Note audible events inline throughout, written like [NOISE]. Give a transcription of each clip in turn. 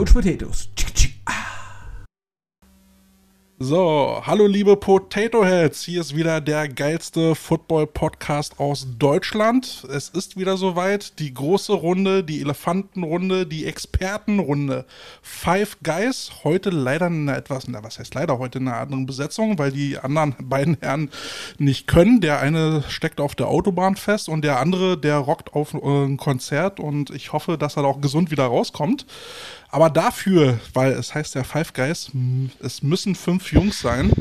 Coach Potatoes. So, hallo liebe Potato Heads, hier ist wieder der geilste Football-Podcast aus Deutschland. Es ist wieder soweit, die große Runde, die Elefantenrunde, die Expertenrunde. Five Guys, heute leider in einer etwas, na was heißt leider, heute in einer anderen Besetzung, weil die anderen [LAUGHS] beiden Herren nicht können. Der eine steckt auf der Autobahn fest und der andere, der rockt auf äh, ein Konzert und ich hoffe, dass er auch gesund wieder rauskommt. Aber dafür, weil es heißt ja Five Guys, es müssen fünf Jungs sein.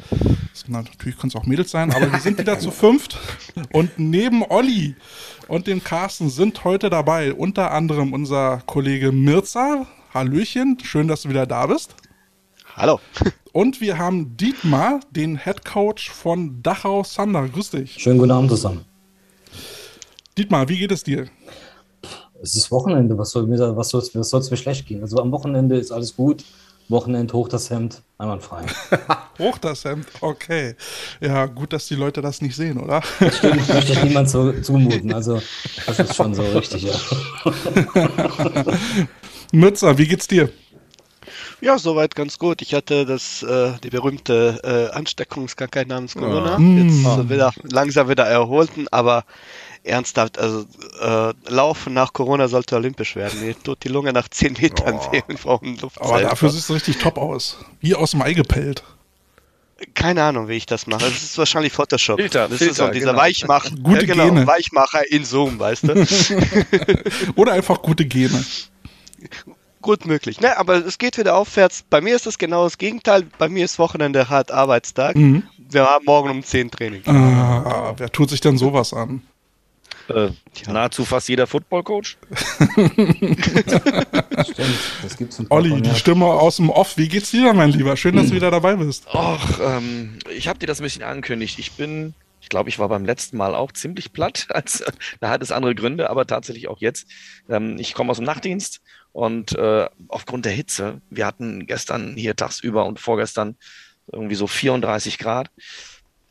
Na, natürlich können es auch Mädels sein, aber wir sind wieder zu [LAUGHS] fünft. Und neben Olli und dem Carsten sind heute dabei unter anderem unser Kollege Mirza. Hallöchen, schön, dass du wieder da bist. Hallo. [LAUGHS] Und wir haben Dietmar, den Head Coach von Dachau Sander. Grüß dich. Schönen guten Abend zusammen. Dietmar, wie geht es dir? Es ist Wochenende, was soll mir, was soll was soll's mir schlecht gehen? Also am Wochenende ist alles gut. Wochenende hoch das Hemd, einwandfrei. [LAUGHS] hoch das Hemd, okay. Ja, gut, dass die Leute das nicht sehen, oder? Das stimmt, möchte ich [LAUGHS] niemand so, zumuten. Also, das ist schon so richtig, ja. [LAUGHS] Mützer, wie geht's dir? Ja, soweit ganz gut. Ich hatte das, äh, die berühmte äh, Ansteckungskrankheit namens Corona. Oh. Jetzt äh, wieder langsam wieder erholten, aber ernsthaft, also äh, Laufen nach Corona sollte olympisch werden. Mir tut die Lunge nach 10 Metern Oh. und brauchen Luft. Aber dafür siehst du richtig top aus. Wie aus dem Ei gepellt. Keine Ahnung, wie ich das mache. Das ist wahrscheinlich Photoshop. Filter, das ist so Filter, dieser genau. Weichmacher. Gute ja, genau, Gene. Weichmacher in Zoom, weißt du? [LAUGHS] Oder einfach gute Gene. Gut möglich. Ne, aber es geht wieder aufwärts. Bei mir ist das genau das Gegenteil. Bei mir ist Wochenende hart Arbeitstag. Mhm. Wir haben morgen um 10 Training. Ah, wer tut sich denn sowas an? Äh, nahezu fast jeder Football-Coach. [LAUGHS] Stimmt, das gibt's Olli, die ja. Stimme aus dem Off. Wie geht's dir, mein Lieber? Schön, dass du wieder dabei bist. Och, ähm, ich habe dir das ein bisschen angekündigt. Ich bin, ich glaube, ich war beim letzten Mal auch ziemlich platt. [LAUGHS] Als, da hat es andere Gründe, aber tatsächlich auch jetzt. Ähm, ich komme aus dem Nachtdienst und äh, aufgrund der Hitze, wir hatten gestern hier tagsüber und vorgestern irgendwie so 34 Grad.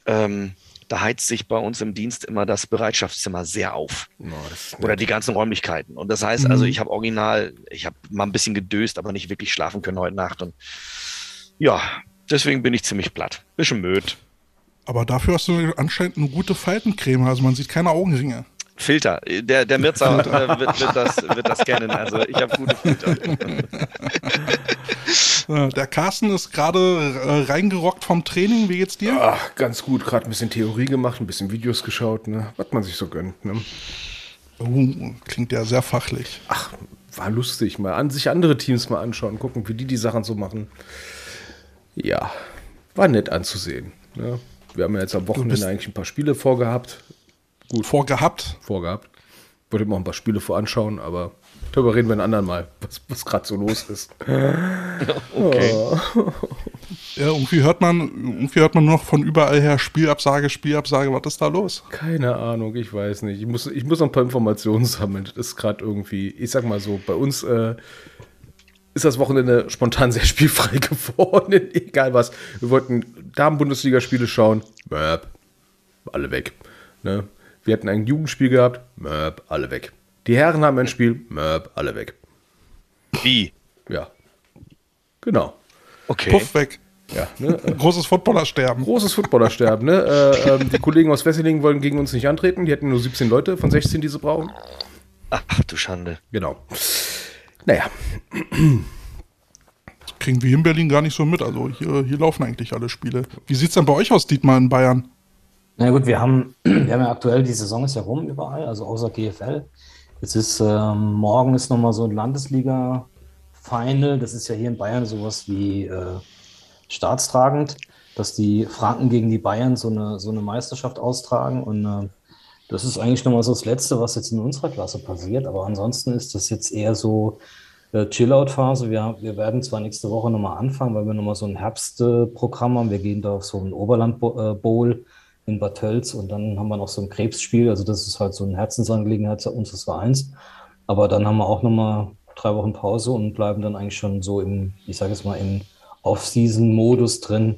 Ähm, da heizt sich bei uns im Dienst immer das Bereitschaftszimmer sehr auf. Oder die ganzen Räumlichkeiten. Und das heißt also, Mhm. ich habe original, ich habe mal ein bisschen gedöst, aber nicht wirklich schlafen können heute Nacht. Und ja, deswegen bin ich ziemlich platt. Bisschen müd. Aber dafür hast du anscheinend eine gute Faltencreme. Also man sieht keine Augenringe. Filter. Der, der Mirza [LAUGHS] äh, wird, wird, das, wird das kennen. Also ich habe gute Filter. [LAUGHS] Der Carsten ist gerade äh, reingerockt vom Training. Wie geht's dir? Ach, ganz gut. Gerade ein bisschen Theorie gemacht, ein bisschen Videos geschaut, ne? was man sich so gönnt. Ne? Uh, klingt ja sehr fachlich. Ach, war lustig. Mal an sich andere Teams mal anschauen, gucken, wie die die Sachen so machen. Ja, war nett anzusehen. Ne? Wir haben ja jetzt am Wochenende eigentlich ein paar Spiele vorgehabt. Gut. Vorgehabt. Vorgehabt. Wollte mir auch ein paar Spiele voranschauen, aber darüber reden wir ein andermal, was, was gerade so los ist. [LAUGHS] Okay. Ja, irgendwie hört man, irgendwie hört man nur noch von überall her Spielabsage, Spielabsage. Was ist da los? Keine Ahnung, ich weiß nicht. Ich muss, ich muss noch ein paar Informationen sammeln. Das ist gerade irgendwie, ich sag mal so, bei uns äh, ist das Wochenende spontan sehr spielfrei [LAUGHS] geworden. Egal was. Wir wollten Damen-Bundesliga-Spiele schauen. Möp. Alle weg. Ne? Wir hatten ein Jugendspiel gehabt. Möp. Alle weg. Die Herren haben ein Spiel. Möp. Alle weg. Wie? Ja. Genau. Okay. Puff weg. Ja, ne? [LAUGHS] Großes Footballersterben. Großes Footballersterben, ne? Äh, ähm, die Kollegen aus Wesseling wollen gegen uns nicht antreten. Die hätten nur 17 Leute von 16, die sie brauchen. Ach du Schande. Genau. Naja, Kriegen wir hier in Berlin gar nicht so mit. Also hier, hier laufen eigentlich alle Spiele. Wie sieht's denn bei euch aus, Dietmar, in Bayern? Na gut, wir haben, [CLEARS THROAT] wir haben ja aktuell, die Saison ist ja rum überall, also außer GFL. Jetzt ist, ähm, morgen ist nochmal so ein Landesliga-Final. Das ist ja hier in Bayern sowas wie äh, staatstragend, dass die Franken gegen die Bayern so eine, so eine Meisterschaft austragen. Und äh, das ist eigentlich nochmal so das Letzte, was jetzt in unserer Klasse passiert. Aber ansonsten ist das jetzt eher so äh, Chill-Out-Phase. Wir, wir werden zwar nächste Woche nochmal anfangen, weil wir nochmal so ein Herbstprogramm haben. Wir gehen da auf so ein Oberland-Bowl in Bad Tölz und dann haben wir noch so ein Krebsspiel. Also das ist halt so eine Herzensangelegenheit unseres Vereins. Aber dann haben wir auch nochmal drei Wochen Pause und bleiben dann eigentlich schon so im, ich sage es mal, im Off-Season-Modus drin.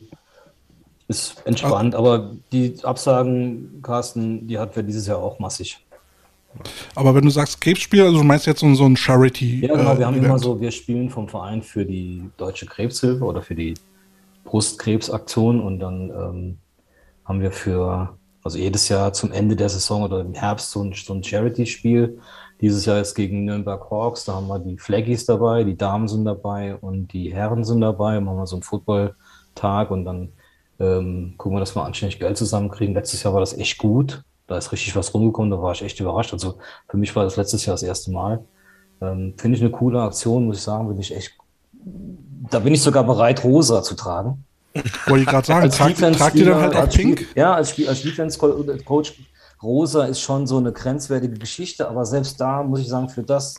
Ist entspannt, aber die Absagen, Carsten, die hatten wir dieses Jahr auch massig. Aber wenn du sagst Krebsspiel, also du meinst jetzt so, ein Charity. Ja, genau, wir haben Event. immer so, wir spielen vom Verein für die Deutsche Krebshilfe oder für die Brustkrebsaktion und dann ähm, haben wir für, also jedes Jahr zum Ende der Saison oder im Herbst so ein, so ein Charity-Spiel. Dieses Jahr ist gegen Nürnberg Hawks, da haben wir die Flaggies dabei, die Damen sind dabei und die Herren sind dabei. Machen wir so einen Football-Tag und dann ähm, gucken wir, dass wir anständig Geld zusammenkriegen. Letztes Jahr war das echt gut. Da ist richtig was rumgekommen, da war ich echt überrascht. Also für mich war das letztes Jahr das erste Mal. Ähm, Finde ich eine coole Aktion, muss ich sagen, bin ich echt. Da bin ich sogar bereit, rosa zu tragen. Wollte ich gerade sagen, tragt, Defense- tragt ihr dann halt auch als Spiel- pink? Ja, als, Spiel, als Defense-Coach, rosa ist schon so eine grenzwertige Geschichte, aber selbst da muss ich sagen, für das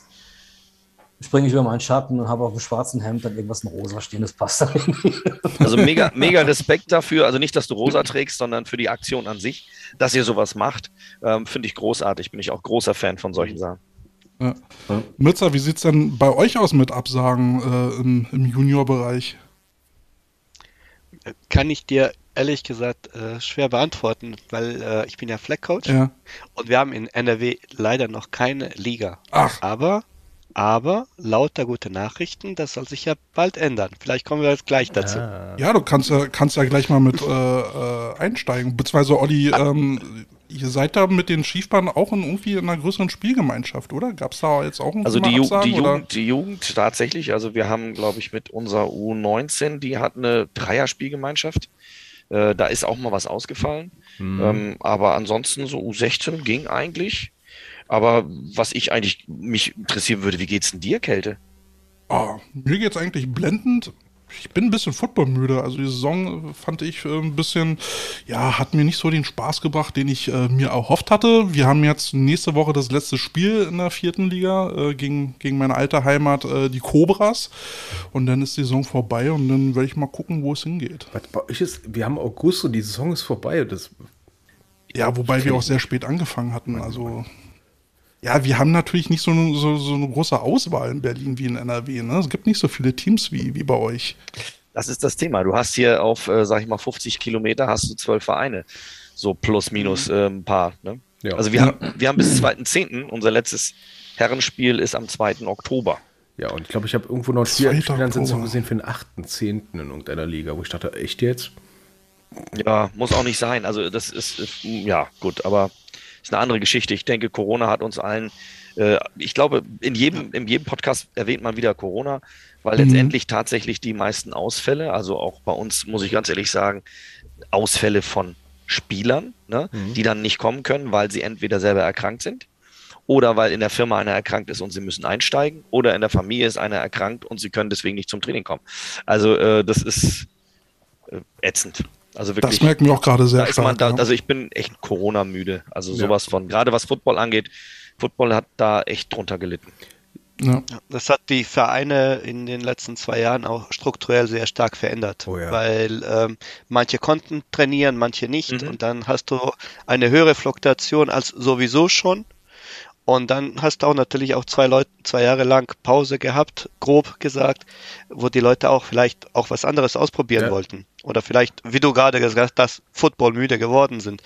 springe ich über meinen Schatten und habe auf dem schwarzen Hemd dann irgendwas in rosa stehen, das passt dann irgendwie. [LAUGHS] Also mega, [LAUGHS] mega Respekt dafür. Also nicht, dass du rosa trägst, sondern für die Aktion an sich, dass ihr sowas macht. Ähm, Finde ich großartig. Bin ich auch großer Fan von solchen Sachen. Ja. Mützer, wie sieht's denn bei euch aus mit Absagen äh, im, im Juniorbereich? Kann ich dir ehrlich gesagt äh, schwer beantworten, weil äh, ich bin ja Flag Coach Ja. und wir haben in NRW leider noch keine Liga. Ach, Aber, aber lauter gute Nachrichten, das soll sich ja bald ändern. Vielleicht kommen wir jetzt gleich dazu. Ah. ja, du kannst ja, kannst ja gleich mal mit äh, äh, einsteigen. Beziehungsweise, Olli, ähm, ihr seid da mit den Schiefbahnen auch in irgendwie in einer größeren Spielgemeinschaft, oder? Gab es da jetzt auch irgendwie Also die, Ju Absagen, die? Jugend, die Jugend tatsächlich, also wir haben, glaube ich, mit unserer U19, die hat eine Dreierspielgemeinschaft. Äh, da ist auch mal was ausgefallen. Hm. Ähm, aber ansonsten so U16 ging eigentlich. Aber was ich eigentlich mich interessieren würde, wie geht's denn dir, Kälte? Ah, mir geht's eigentlich blendend. Ich bin ein bisschen footballmüde. Also die Saison fand ich äh, ein bisschen, ja, hat mir nicht so den Spaß gebracht, den ich äh, mir erhofft hatte. Wir haben jetzt nächste Woche das letzte Spiel in der vierten Liga äh, gegen, gegen meine alte Heimat, äh, die Cobras. Und dann ist die Saison vorbei und dann werde ich mal gucken, wo es hingeht. Was bei euch ist, wir haben August und die Saison ist vorbei. Das, Ja, wobei wir auch sehr spät angefangen hatten. Also ja, wir haben natürlich nicht so eine, so, so eine große Auswahl in Berlin wie in NRW. Ne? Es gibt nicht so viele Teams wie, wie bei euch. Das ist das Thema. Du hast hier auf, äh, sag ich mal, 50 Kilometer hast du zwölf Vereine. So plus, minus äh, ein paar. Ne? Ja. Also wir, Ja. haben, wir haben bis 2.10. Unser letztes Herrenspiel ist am 2. Oktober. ja, und ich glaube, ich habe irgendwo noch ein Spiel- Zweiter Spielansetzung Oktober. gesehen für den 8.10. in irgendeiner Liga, wo ich dachte, echt jetzt? Ja, muss auch nicht sein. Also das ist, ist ja gut, aber ist eine andere Geschichte. Ich denke, Corona hat uns allen, äh, ich glaube, in jedem, in jedem Podcast erwähnt man wieder Corona, weil Mhm. letztendlich tatsächlich die meisten Ausfälle, also auch bei uns, muss ich ganz ehrlich sagen, Ausfälle von Spielern, ne, die dann nicht kommen können, weil sie entweder selber erkrankt sind oder weil in der Firma einer erkrankt ist und sie müssen einsteigen oder in der Familie ist einer erkrankt und sie können deswegen nicht zum Training kommen. Also äh, das ist äh, ätzend. Also wirklich. Das merken wir auch gerade sehr Da stark. da, ja. also ich bin echt Corona-müde. Also Ja. sowas von, gerade was Football angeht, Football hat da echt drunter gelitten. ja. Das hat die Vereine in den letzten zwei Jahren auch strukturell sehr stark verändert, Oh ja. weil ähm, manche konnten trainieren, manche nicht Mhm. und dann hast du eine höhere Fluktuation als sowieso schon und dann hast du auch natürlich auch zwei Leute zwei Jahre lang Pause gehabt, grob gesagt, wo die Leute auch vielleicht auch was anderes ausprobieren Ja. wollten oder vielleicht, wie du gerade gesagt hast, Football müde geworden sind.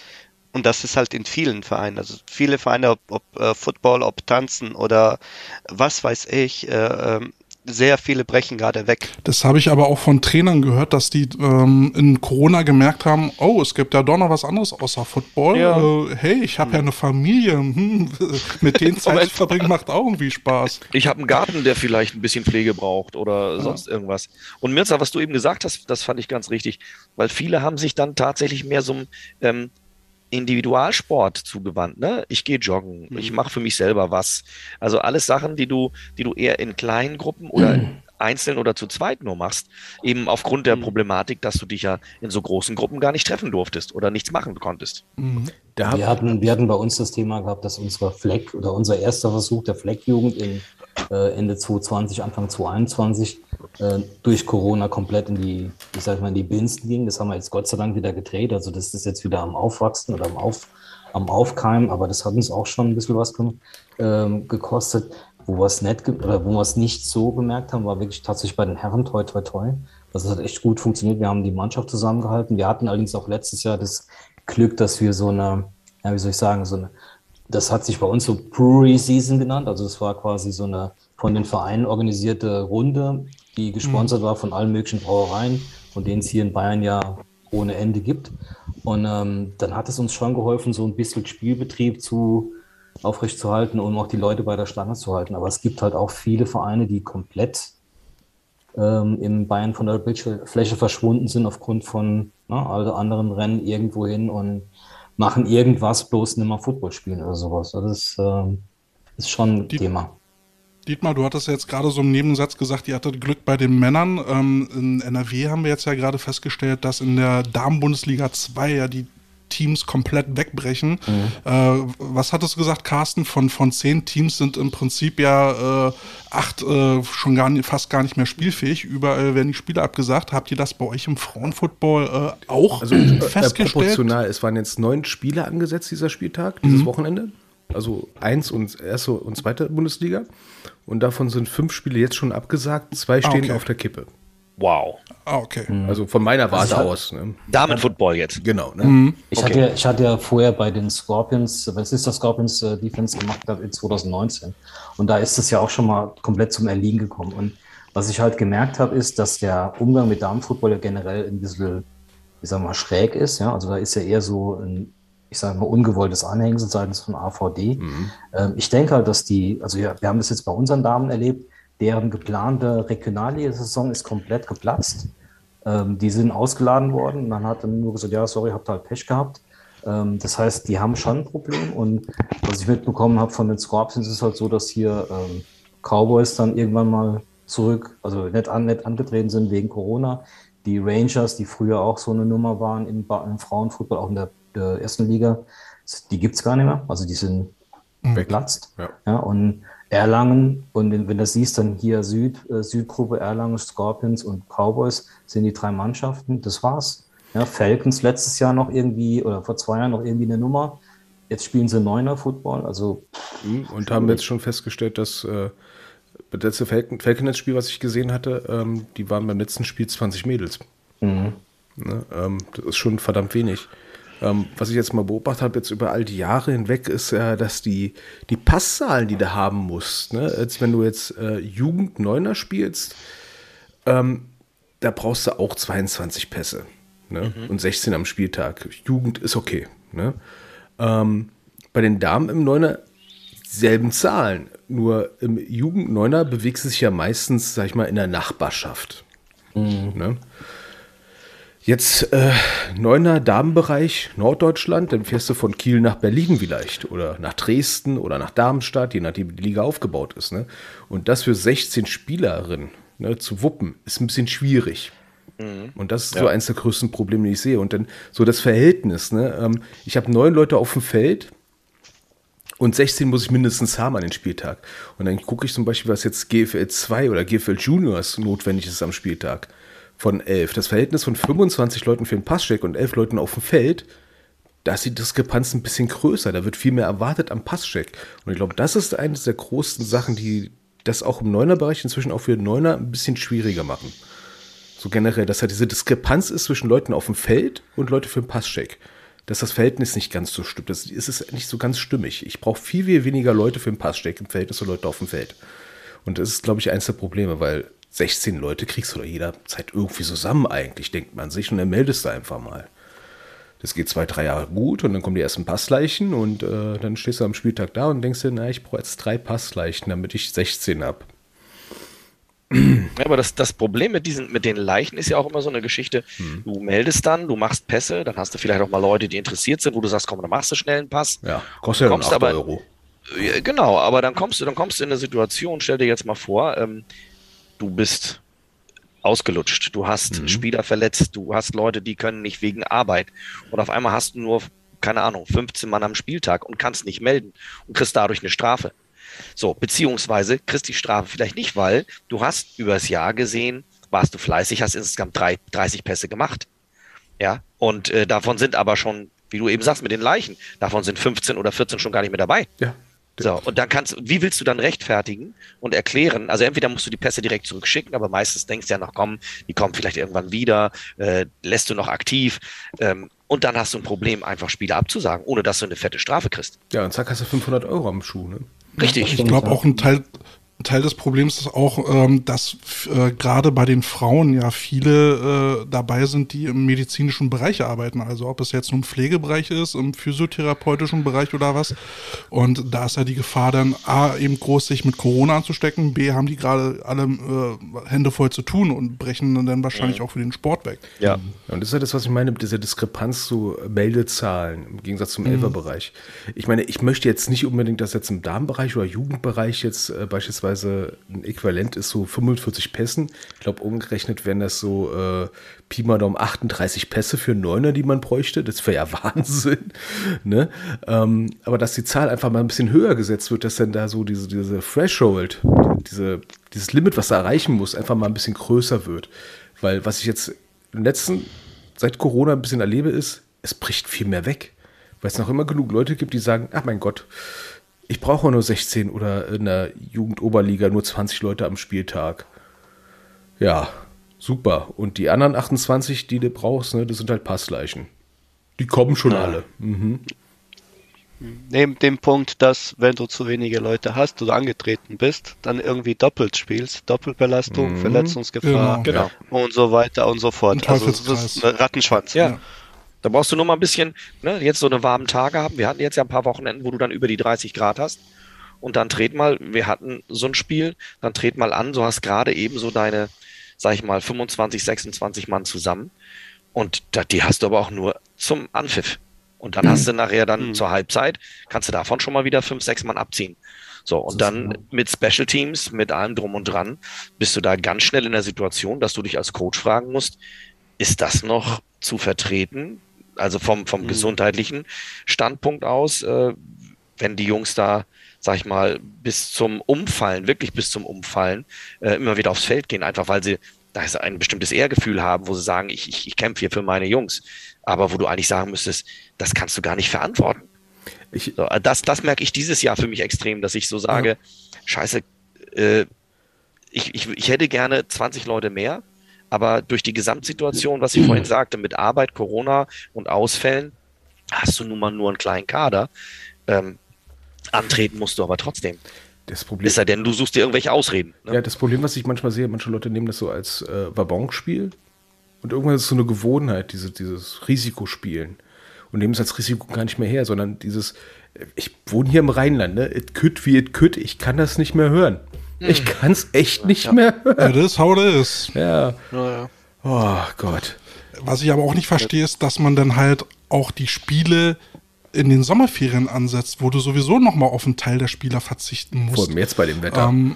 Und das ist halt in vielen Vereinen. Also viele Vereine, ob, ob äh, Football, ob Tanzen oder was weiß ich, äh, ähm, sehr viele brechen gerade weg. Das habe ich aber auch von Trainern gehört, dass die ähm, in Corona gemerkt haben, oh, es gibt ja doch noch was anderes außer Football. Ja. Äh, hey, ich habe ja eine Familie. Hm, [LAUGHS] mit denen Zeit verbringen macht auch irgendwie Spaß. Ich habe einen Garten, der vielleicht ein bisschen Pflege braucht oder sonst irgendwas. Und Mirza, was du eben gesagt hast, das fand ich ganz richtig, weil viele haben sich dann tatsächlich mehr so ähm, Individualsport zugewandt. Ne? Ich gehe joggen, ich mache für mich selber was. Also alles Sachen, die du, die du eher in kleinen Gruppen oder einzeln oder zu zweit nur machst, eben aufgrund der Problematik, dass du dich ja in so großen Gruppen gar nicht treffen durftest oder nichts machen konntest. Mhm. Wir hatten, wir hatten bei uns das Thema gehabt, dass unsere Fleck oder unser erster Versuch der Fleckjugend in äh, Ende 2020, Anfang 2021 äh, durch Corona komplett in die, ich sag mal, in die Binsen ging. Das haben wir jetzt Gott sei Dank wieder gedreht. Also das ist jetzt wieder am Aufwachsen oder am, Auf, am Aufkeimen, aber das hat uns auch schon ein bisschen was ähm, gekostet. Wo wir es nicht ge- oder wo wir es nicht so gemerkt haben, war wirklich tatsächlich bei den Herren toi toi toi. Das hat echt gut funktioniert. Wir haben die Mannschaft zusammengehalten. Wir hatten allerdings auch letztes Jahr das Glück, dass wir so eine, ja, wie soll ich sagen, so eine das hat sich bei uns so Brewery Season genannt. Also es war quasi so eine von den Vereinen organisierte Runde, die gesponsert war von allen möglichen Brauereien, von denen es hier in Bayern ja ohne Ende gibt. Und ähm, dann hat es uns schon geholfen, so ein bisschen Spielbetrieb zu aufrechtzuerhalten, um auch die Leute bei der Stange zu halten. Aber es gibt halt auch viele Vereine, die komplett ähm, in Bayern von der Bildfläche verschwunden sind aufgrund von na, alle anderen Rennen irgendwo hin und machen irgendwas, bloß nicht mehr Football spielen oder sowas. Also das äh, ist schon ein Die- Thema. Dietmar, du hattest ja jetzt gerade so im Nebensatz gesagt, ihr hattet Glück bei den Männern. Ähm, in NRW haben wir jetzt ja gerade festgestellt, dass in der Damen-Bundesliga 2 ja die Teams komplett wegbrechen. Äh, was hattest du gesagt, Carsten? Von, von zehn Teams sind im Prinzip ja äh, acht äh, schon gar nicht, fast gar nicht mehr spielfähig. Überall werden die Spiele abgesagt. Habt ihr das bei euch im Frauenfootball äh, auch Also äh, festgestellt? proportional, es waren jetzt neun Spiele angesetzt, dieser Spieltag, dieses Wochenende. Also eins und erste und zweite Bundesliga. Und davon sind fünf Spiele jetzt schon abgesagt, zwei stehen okay. auf der Kippe. Wow. Ah, okay. Also von meiner Warte Also- aus. Ne? Damenfootball jetzt. Genau. Ne? Ich, Okay. hatte, ja- ich hatte ja vorher bei den Scorpions, was ist das Scorpions äh, Defense gemacht habe in 2019. Und da ist es ja auch schon mal komplett zum Erliegen gekommen. Und was ich halt gemerkt habe, ist, dass der Umgang mit Damenfootball ja generell ein bisschen, ich sag mal, schräg ist. Ja? Also da ist ja eher so ein, ich sage mal, ungewolltes Anhängsel seitens von AVD. Ähm, ich denke halt, dass die, also ja, wir haben das jetzt bei unseren Damen erlebt, deren geplante Regionalliga-Saison ist komplett geplatzt. Ähm, die sind ausgeladen worden und dann hat dann nur gesagt, ja, sorry, habt halt Pech gehabt. Ähm, das heißt, die haben schon ein Problem und was ich mitbekommen habe von den Scorpions ist es halt so, dass hier Cowboys dann irgendwann mal zurück, also nicht, an, nicht angetreten sind wegen Corona. Die Rangers, die früher auch so eine Nummer waren im, im Frauenfußball, auch in der, der ersten Liga, die gibt es gar nicht mehr. Also die sind geplatzt. Ja. Ja, und Erlangen, und wenn du das siehst, dann hier Süd, äh, Südgruppe, Erlangen, Scorpions und Cowboys sind die drei Mannschaften. Das war's. Ja, Falcons letztes Jahr noch irgendwie, oder vor zwei Jahren noch irgendwie eine Nummer. Jetzt spielen sie Neuner Football. Also, Mhm. Und haben jetzt schon festgestellt, dass äh, das letzte Falcon, Falconet-Spiel, was ich gesehen hatte, ähm, die waren beim letzten Spiel 20 Mädels. Ne? Ähm, das ist schon verdammt wenig. Ähm, was ich jetzt mal beobachtet habe, jetzt über all die Jahre hinweg, ist ja, dass die, die Passzahlen, die du haben musst, ne? als wenn du jetzt äh, Jugend Neuner spielst, ähm, da brauchst du auch 22 Pässe ne? und 16 am Spieltag. Jugend ist okay. Ne? Ähm, bei den Damen im Neuner selben Zahlen. Nur im Jugend-Neuner bewegst du dich ja meistens, sag ich mal, in der Nachbarschaft. Ne? Jetzt äh, Neuner Damenbereich Norddeutschland, dann fährst du von Kiel nach Berlin vielleicht oder nach Dresden oder nach Darmstadt, je nachdem wie die Liga aufgebaut ist. Ne? Und das für 16 Spielerinnen ne, zu wuppen, ist ein bisschen schwierig. Und das ist so eins der größten Probleme, die ich sehe. Und dann so das Verhältnis. Ne? Ähm, ich habe neun Leute auf dem Feld und 16 muss ich mindestens haben an den Spieltag. Und dann gucke ich zum Beispiel, was jetzt GFL 2 oder GFL Juniors notwendig ist am Spieltag von 11. Das Verhältnis von 25 Leuten für den Passcheck und 11 Leuten auf dem Feld, da ist die Diskrepanz ein bisschen größer. Da wird viel mehr erwartet am Passcheck. Und ich glaube, das ist eines der großen Sachen, die das auch im Neuner-Bereich inzwischen auch für Neuner ein bisschen schwieriger machen. So generell, dass halt diese Diskrepanz ist zwischen Leuten auf dem Feld und Leute für den Passcheck. Dass das Verhältnis nicht ganz so stimmt. Das ist nicht so ganz stimmig. Ich brauche viel, viel weniger Leute für den Passcheck im Verhältnis zu Leute auf dem Feld. Und das ist, glaube ich, eins der Probleme, weil 16 Leute kriegst du doch jederzeit irgendwie zusammen eigentlich, denkt man sich. Und dann meldest du einfach mal. Das geht zwei, drei Jahre gut und dann kommen die ersten Passleichen und äh, dann stehst du am Spieltag da und denkst dir, na, ich brauche jetzt drei Passleichen, damit ich 16 habe. Ja, aber das, das Problem mit diesen, mit den Leichen ist ja auch immer so eine Geschichte. Du meldest dann, du machst Pässe, dann hast du vielleicht auch mal Leute, die interessiert sind, wo du sagst, komm, dann machst du schnell einen Pass. Ja, kostet ja dann Kommst 8 aber- Euro. Genau, aber dann kommst du, dann kommst du in eine Situation, stell dir jetzt mal vor, ähm, du bist ausgelutscht, du hast Mhm. Spieler verletzt, du hast Leute, die können nicht wegen Arbeit und auf einmal hast du nur, keine Ahnung, 15 Mann am Spieltag und kannst nicht melden und kriegst dadurch eine Strafe. So, beziehungsweise kriegst die Strafe vielleicht nicht, weil du hast übers Jahr gesehen, warst du fleißig, hast insgesamt drei, 30 Pässe gemacht. Ja, und äh, davon sind aber schon, wie du eben sagst, mit den Leichen, davon sind 15 oder 14 schon gar nicht mehr dabei. Ja. So, und dann kannst, wie willst du dann rechtfertigen und erklären? Also entweder musst du die Pässe direkt zurückschicken, aber meistens denkst du ja noch, komm, die kommen vielleicht irgendwann wieder, äh, lässt du noch aktiv. Ähm, Und dann hast du ein Problem, einfach Spiele abzusagen, ohne dass du eine fette Strafe kriegst. Ja, und zack hast du 500 Euro am Schuh. Ne? Richtig. Ich glaube auch ein Teil, Teil des Problems ist auch, ähm, dass äh, gerade bei den Frauen ja viele äh, dabei sind, die im medizinischen Bereich arbeiten. Also ob es jetzt nun im Pflegebereich ist, im physiotherapeutischen Bereich oder was. Und da ist ja die Gefahr dann A, eben groß, sich mit Corona anzustecken. B, haben die gerade alle äh, Hände voll zu tun und brechen dann wahrscheinlich auch für den Sport weg. Ja. Und das ist ja das, was ich meine mit dieser Diskrepanz zu Meldezahlen im Gegensatz zum Elferbereich. Ich meine, ich möchte jetzt nicht unbedingt, dass jetzt im Damenbereich oder Jugendbereich jetzt äh, beispielsweise ein Äquivalent ist so 45 Pässen. Ich glaube, umgerechnet wären das so äh, Pi mal Daumen 38 Pässe für Neuner, die man bräuchte. Das wäre ja [LAUGHS] Wahnsinn. ne? Ähm, aber dass die Zahl einfach mal ein bisschen höher gesetzt wird, dass dann da so diese, diese Threshold, diese, dieses Limit, was da erreichen muss, einfach mal ein bisschen größer wird. Weil was ich jetzt im letzten, seit Corona ein bisschen erlebe, ist, es bricht viel mehr weg. Weil es noch immer genug Leute gibt, die sagen, ach mein Gott, ich brauche nur 16 oder in der Jugendoberliga nur 20 Leute am Spieltag. Ja, super. Und die anderen 28, die du brauchst, ne, das sind halt Passleichen. Die kommen schon alle. Mhm. Neben dem Punkt, dass wenn du zu wenige Leute hast oder angetreten bist, dann irgendwie doppelt spielst. Doppelbelastung, Mhm. Verletzungsgefahr Genau. und so weiter und so fort. Ein Also das ist ein Rattenschwanz. Ja. Da brauchst du nur mal ein bisschen, ne, jetzt so eine warmen Tage haben. Wir hatten jetzt ja ein paar Wochenenden, wo du dann über die 30 Grad hast. Und dann tret mal, wir hatten so ein Spiel, dann tret mal an, so hast gerade eben so deine, sag ich mal, 25, 26 Mann zusammen. Und da, die hast du aber auch nur zum Anpfiff. Und dann hast du nachher dann zur Halbzeit, kannst du davon schon mal wieder fünf, sechs Mann abziehen. So, und dann mit Special Teams, mit allem drum und dran, bist du da ganz schnell in der Situation, dass du dich als Coach fragen musst, ist das noch zu vertreten? Also vom, vom gesundheitlichen Standpunkt aus, äh, wenn die Jungs da, sag ich mal, bis zum Umfallen, wirklich bis zum Umfallen, äh, immer wieder aufs Feld gehen, einfach weil sie da ist ein bestimmtes Ehrgefühl haben, wo sie sagen, ich, ich, ich kämpfe hier für meine Jungs. Aber wo du eigentlich sagen müsstest, das kannst du gar nicht verantworten. Ich, So, äh, das, das merke ich dieses Jahr für mich extrem, dass ich so sage, scheiße, äh, ich, ich, ich hätte gerne 20 Leute mehr, aber durch die Gesamtsituation, was ich vorhin sagte, mit Arbeit, Corona und Ausfällen, hast du nun mal nur einen kleinen Kader. Ähm, antreten musst du aber trotzdem. das Problem Es sei denn, du suchst dir irgendwelche Ausreden. Ne? Ja, das Problem, was ich manchmal sehe, manche Leute nehmen das so als äh, Wabonspiel und irgendwann ist es so eine Gewohnheit, diese, dieses Risikospielen und nehmen es als Risiko gar nicht mehr her, sondern dieses, äh, ich wohne hier im Rheinland, ne? It could wie it could, ich kann das nicht mehr hören. Ich kann es echt nicht mehr hören. It is how it is. Ja. Ja, Oh Gott. Was ich aber auch nicht verstehe, ist, dass man dann halt auch die Spiele in den Sommerferien ansetzt, wo du sowieso nochmal auf einen Teil der Spieler verzichten musst. Vor allem jetzt bei dem Wetter. Ähm,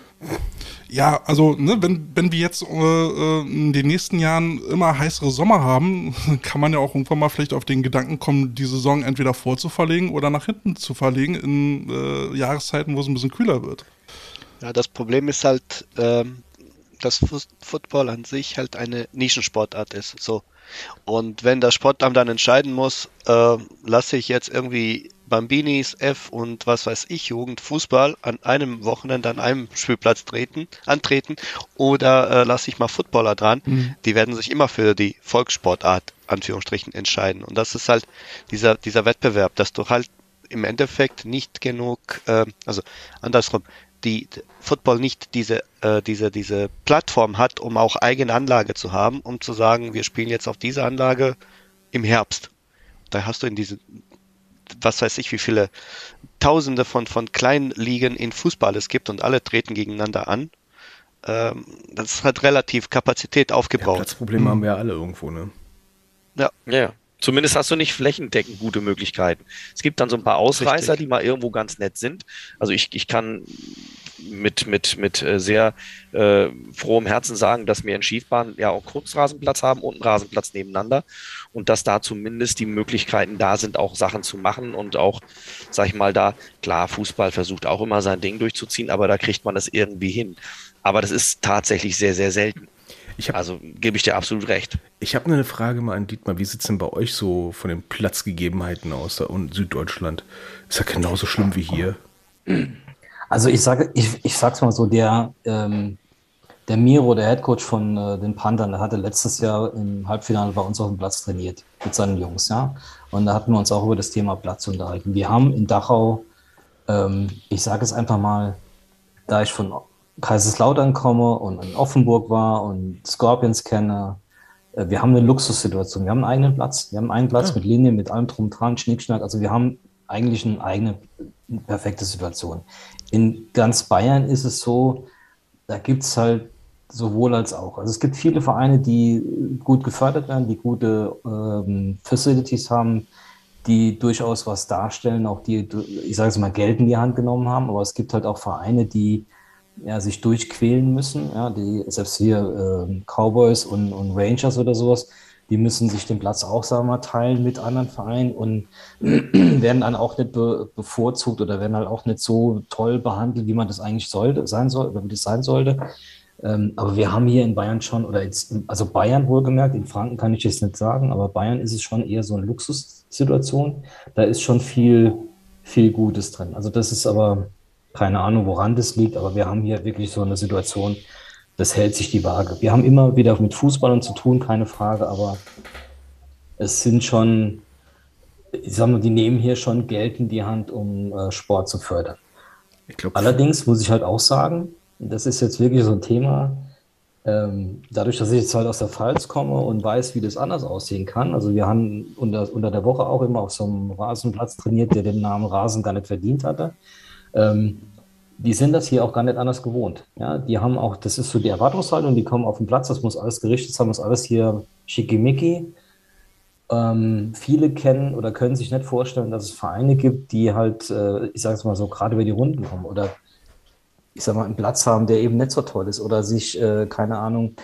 ja, also ne, wenn, wenn wir jetzt äh, äh, in den nächsten Jahren immer heißere Sommer haben, [LAUGHS] kann man ja auch irgendwann mal vielleicht auf den Gedanken kommen, die Saison entweder vorzuverlegen oder nach hinten zu verlegen in äh, Jahreszeiten, wo es ein bisschen kühler wird. Ja, das Problem ist halt, ähm, dass Fu- Football an sich halt eine Nischensportart ist. So. Und wenn das Sportamt dann entscheiden muss, äh, lasse ich jetzt irgendwie Bambinis, F und was weiß ich, Jugend, Fußball an einem Wochenende an einem Spielplatz treten, antreten oder äh, lasse ich mal Footballer dran, die werden sich immer für die Volkssportart, Anführungsstrichen, entscheiden. Und das ist halt dieser, dieser Wettbewerb, dass du halt im Endeffekt nicht genug, äh, also andersrum, die Football nicht diese, äh, diese, diese Plattform hat, um auch eigene Anlage zu haben, um zu sagen, wir spielen jetzt auf diese Anlage im Herbst. Da hast du in diesen, was weiß ich, wie viele Tausende von, von kleinen Ligen in Fußball es gibt und alle treten gegeneinander an. Ähm, das hat relativ Kapazität Ja, aufgebaut. Platzprobleme haben wir ja alle irgendwo, ne? Ja, Ja. Zumindest hast du nicht flächendeckend gute Möglichkeiten. Es gibt dann so ein paar Ausreißer, Richtig. die mal irgendwo ganz nett sind. Also ich, ich kann mit, mit, mit äh, sehr äh, frohem Herzen sagen, dass wir in Schiefbahn ja auch Kurzrasenplatz haben und einen Rasenplatz nebeneinander und dass da zumindest die Möglichkeiten da sind, auch Sachen zu machen und auch, sag ich mal, da, klar, Fußball versucht auch immer sein Ding durchzuziehen, aber da kriegt man das irgendwie hin. Aber das ist tatsächlich sehr, sehr selten. Ich habe Also gebe ich dir absolut recht. ich hab eine Frage mal an Dietmar. Wie sieht es denn bei euch so von den Platzgegebenheiten aus da unten Süddeutschland? Ist ja genauso schlimm wie hier. Also ich sage, ich, ich sag's mal so, der, ähm, der Miro, der Headcoach von äh, den Panthern, der hatte letztes Jahr im Halbfinale bei uns auf dem Platz trainiert mit seinen Jungs, ja. Und da hatten wir uns auch über das Thema Platz unterhalten. Wir haben in Dachau, ähm, ich sage es einfach mal, da ich von Kaiserslautern komme und in Offenburg war und Scorpions kenne, äh, wir haben eine Luxussituation. Wir haben einen eigenen Platz. Wir haben einen Platz ja. mit Linie, mit allem drum dran, Schnickschnack. Also wir haben eigentlich eine eigene perfekte Situation. In ganz Bayern ist es so, da gibt es halt sowohl als auch. Also es gibt viele Vereine, die gut gefördert werden, die gute ähm, Facilities haben, die durchaus was darstellen, auch die, ich sage es mal, Geld in die Hand genommen haben. Aber es gibt halt auch Vereine, die ja, sich durchquälen müssen. Ja, die, selbst hier äh, Cowboys und, und Rangers oder sowas, die müssen sich den Platz auch, sagen wir teilen mit anderen Vereinen und [CLEARS THROAT] werden dann auch nicht be bevorzugt oder werden halt auch nicht so toll behandelt, wie man das eigentlich sollte, sein soll, oder wie das sein sollte. Ähm, aber wir haben hier in Bayern schon, oder jetzt, also Bayern wohlgemerkt, in Franken kann ich jetzt nicht sagen, aber Bayern ist es schon eher so eine Luxussituation. Da ist schon viel, viel Gutes drin. Also das ist aber keine Ahnung, woran das liegt, aber wir haben hier wirklich so eine Situation, das hält sich die Waage. Wir haben immer wieder mit Fußballern zu tun, keine Frage, aber es sind schon, ich sag mal, die nehmen hier schon Geld in die Hand, um äh, Sport zu fördern. Glaub, Allerdings muss ich halt auch sagen, das ist jetzt wirklich so ein Thema, ähm, dadurch, dass ich jetzt halt aus der Pfalz komme und weiß, wie das anders aussehen kann. Also wir haben unter, unter der Woche auch immer auf so einem Rasenplatz trainiert, der den Namen Rasen gar nicht verdient hatte. Ähm, die sind das hier auch gar nicht anders gewohnt. Ja, die haben auch, das ist so die Erwartungshaltung, die kommen auf den Platz, das muss alles gerichtet sein, muss alles hier schickimicki. Ähm, viele kennen oder können sich nicht vorstellen, dass es Vereine gibt, die halt, äh, ich sage es mal so, gerade über die Runden kommen oder ich sag mal, einen Platz haben, der eben nicht so toll ist oder sich, äh, keine Ahnung,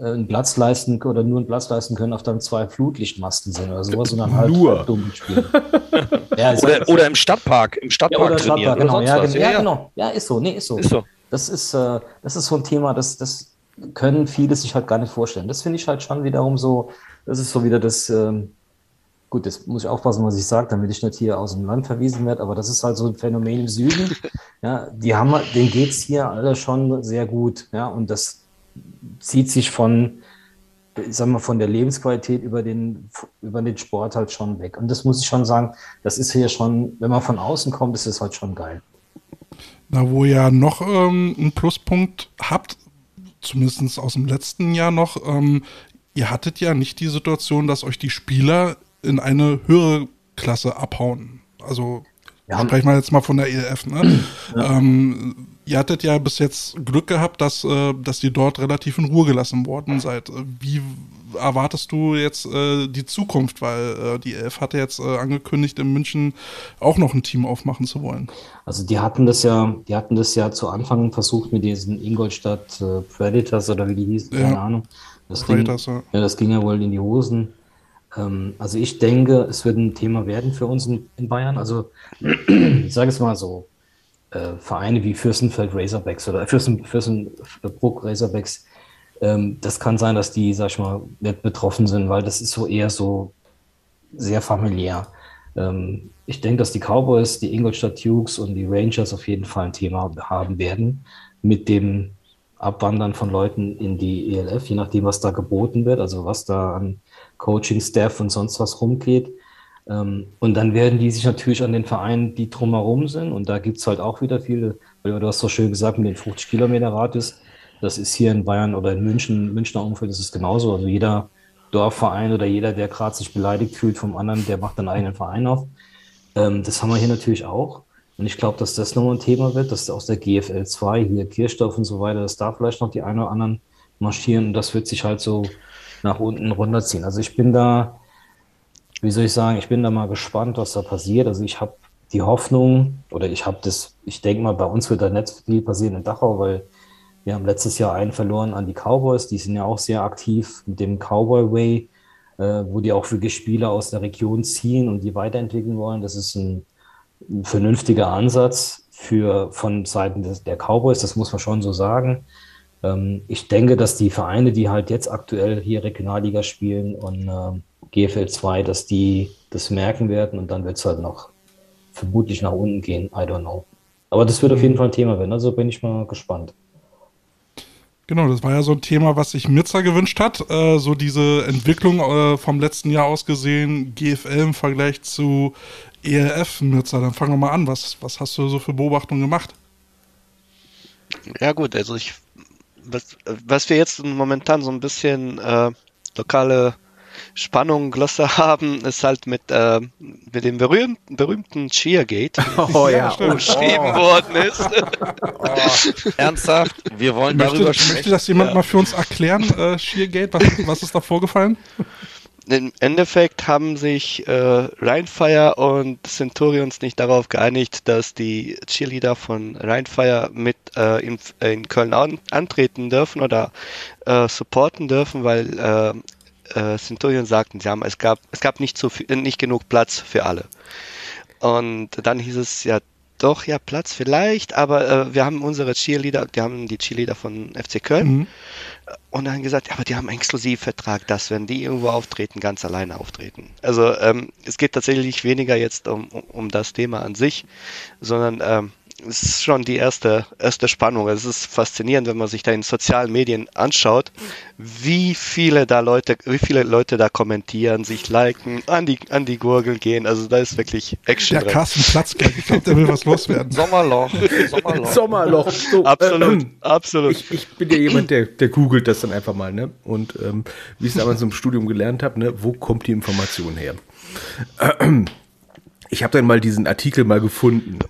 einen Platz leisten oder nur einen Platz leisten können, auf dann zwei Flutlichtmasten sind oder sowas, sondern halt nur. dumm spielen. [LAUGHS] ja, oder, oder, im Stadtpark, im Stadtpark ja, oder trainieren. Stadtpark, genau, ja, ja, ja, genau. Ja, ist so, nee, ist so. Ist so. Das ist, äh, das ist so ein Thema, das, das können viele sich halt gar nicht vorstellen. Das finde ich halt schon wiederum so, das ist so wieder das, ähm, gut, das muss ich aufpassen, was ich sage, damit ich nicht hier aus dem Land verwiesen werde, aber das ist halt so ein Phänomen im Süden. [LAUGHS] Ja, die haben, denen geht es hier alle schon sehr gut. Ja, und das zieht sich von, ich sag mal, von der Lebensqualität über den, über den Sport halt schon weg. Und das muss ich schon sagen, das ist hier schon, wenn man von außen kommt, ist es halt schon geil. Na, wo ihr noch ähm, einen Pluspunkt habt, zumindest aus dem letzten Jahr noch, ähm, ihr hattet ja nicht die Situation, dass euch die Spieler in eine höhere Klasse abhauen. Also ja. sprechen wir jetzt mal von der ELF, ne? [CLEARS THROAT] Ja. Ähm, ihr hattet ja bis jetzt Glück gehabt, dass, äh, dass ihr dort relativ in Ruhe gelassen worden seid. Wie erwartest du jetzt äh, die Zukunft? Weil äh, die Elf hatte jetzt äh, angekündigt, in München auch noch ein Team aufmachen zu wollen. Also die hatten das ja, die hatten das ja zu Anfang versucht mit diesen Ingolstadt äh, Predators oder wie die hießen, keine ja. Ahnung. Das Predators, ging, ja. ja. das ging ja wohl in die Hosen. Ähm, also ich denke, es wird ein Thema werden für uns in, Bayern. Also [CLEARS THROAT] ich sage es mal so, äh, Vereine wie Fürstenfeld Razorbacks oder Fürsten, Fürstenbruck Razorbacks, ähm, das kann sein, dass die, sag ich mal, nicht betroffen sind, weil das ist so eher so sehr familiär. Ähm, ich denke, dass die Cowboys, die Ingolstadt Dukes und die Rangers auf jeden Fall ein Thema haben werden mit dem Abwandern von Leuten in die ELF, je nachdem, was da geboten wird, also was da an Coaching-Staff und sonst was rumgeht. Ähm, und dann werden die sich natürlich an den Vereinen, die drumherum sind, und da gibt es halt auch wieder viele, weil du hast so schön gesagt, mit den 50 Kilometer Radius, das ist hier in Bayern oder in München, Münchner Umfeld ist es genauso. Also jeder Dorfverein oder jeder, der gerade sich beleidigt fühlt vom anderen, der macht einen eigenen Verein auf. Ähm, das haben wir hier natürlich auch. Und ich glaube, dass das nochmal ein Thema wird, dass aus der GFL 2, hier Kirchdorf und so weiter, dass da vielleicht noch die einen oder anderen marschieren und das wird sich halt so nach unten runterziehen. Also ich bin da, wie soll ich sagen, ich bin da mal gespannt, was da passiert. Also ich habe die Hoffnung oder ich habe das, ich denke mal, bei uns wird da nicht viel passieren in Dachau, weil wir haben letztes Jahr einen verloren an die Cowboys, die sind ja auch sehr aktiv mit dem Cowboy Way, äh, wo die auch wirklich Spieler aus der Region ziehen und die weiterentwickeln wollen. Das ist ein, ein vernünftiger Ansatz für, von Seiten des, der Cowboys, das muss man schon so sagen. Ähm, ich denke, dass die Vereine, die halt jetzt aktuell hier Regionalliga spielen und äh, GFL 2, dass die das merken werden und dann wird es halt noch vermutlich nach unten gehen. I don't know. Aber das wird auf jeden Fall ein Thema werden, also bin ich mal gespannt. Genau, das war ja so ein Thema, was sich Mirza gewünscht hat. Äh, so diese Entwicklung äh, vom letzten Jahr aus gesehen, GFL im Vergleich zu ELF, Mirza. Dann fangen wir mal an. Was, was hast du so für Beobachtungen gemacht? Ja gut, also ich, was, was wir jetzt momentan so ein bisschen äh, lokale Spannung, Glosse [LAUGHS] haben, ist halt mit, äh, mit dem berühmten, berühmten Cheergate, [LAUGHS] Oh ja, wie beschrieben worden ist. [LAUGHS] Ernsthaft, wir wollen Möchte, darüber möchte sprechen. das jemand mal für uns erklären, äh, Sheergate? Was, was ist da vorgefallen? Im Endeffekt haben sich äh, Rheinfire und Centurions nicht darauf geeinigt, dass die Cheerleader von Rheinfire mit äh, in, in Köln an, antreten dürfen oder äh, supporten dürfen, weil äh, äh, Centurion sagten, sie haben, es gab, es gab nicht, so viel, nicht genug Platz für alle. Und dann hieß es ja doch, ja, Platz vielleicht, aber äh, wir haben unsere Cheerleader, die haben die Cheerleader von FC Köln Mhm. und dann gesagt, ja, aber die haben einen Exklusivvertrag, dass wenn die irgendwo auftreten, ganz alleine auftreten. Also ähm, es geht tatsächlich weniger jetzt um, um, um das Thema an sich, sondern ähm, es ist schon die erste, erste Spannung. Es ist faszinierend, wenn man sich da in sozialen Medien anschaut, wie viele da Leute, wie viele Leute da kommentieren, sich liken, an die, an die Gurgel gehen. Also da ist wirklich Action Der drin. Carsten Platz. Ich glaube, der will was loswerden. Sommerloch, Sommerloch. [LAUGHS] Sommerloch. So, Absolut, äh, absolut. Ich, ich bin ja jemand, der, der googelt das dann einfach mal, ne? Und ähm, wie ich es damals im Studium gelernt habe, ne, wo kommt die Information her? [CLEARS THROAT] Ich habe dann mal diesen Artikel mal gefunden.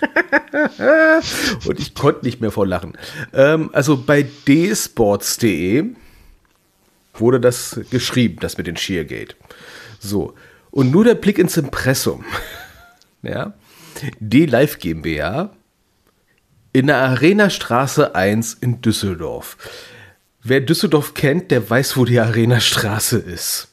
[LAUGHS] Und ich konnte nicht mehr vor Lachen. Ähm, also bei dsports.de wurde das geschrieben, das mit den Sheergate. So. Und nur der Blick ins Impressum. [LAUGHS] Ja. D-Live GmbH in der Arenastraße 1 in Düsseldorf. Wer Düsseldorf kennt, der weiß, wo die Arenastraße ist.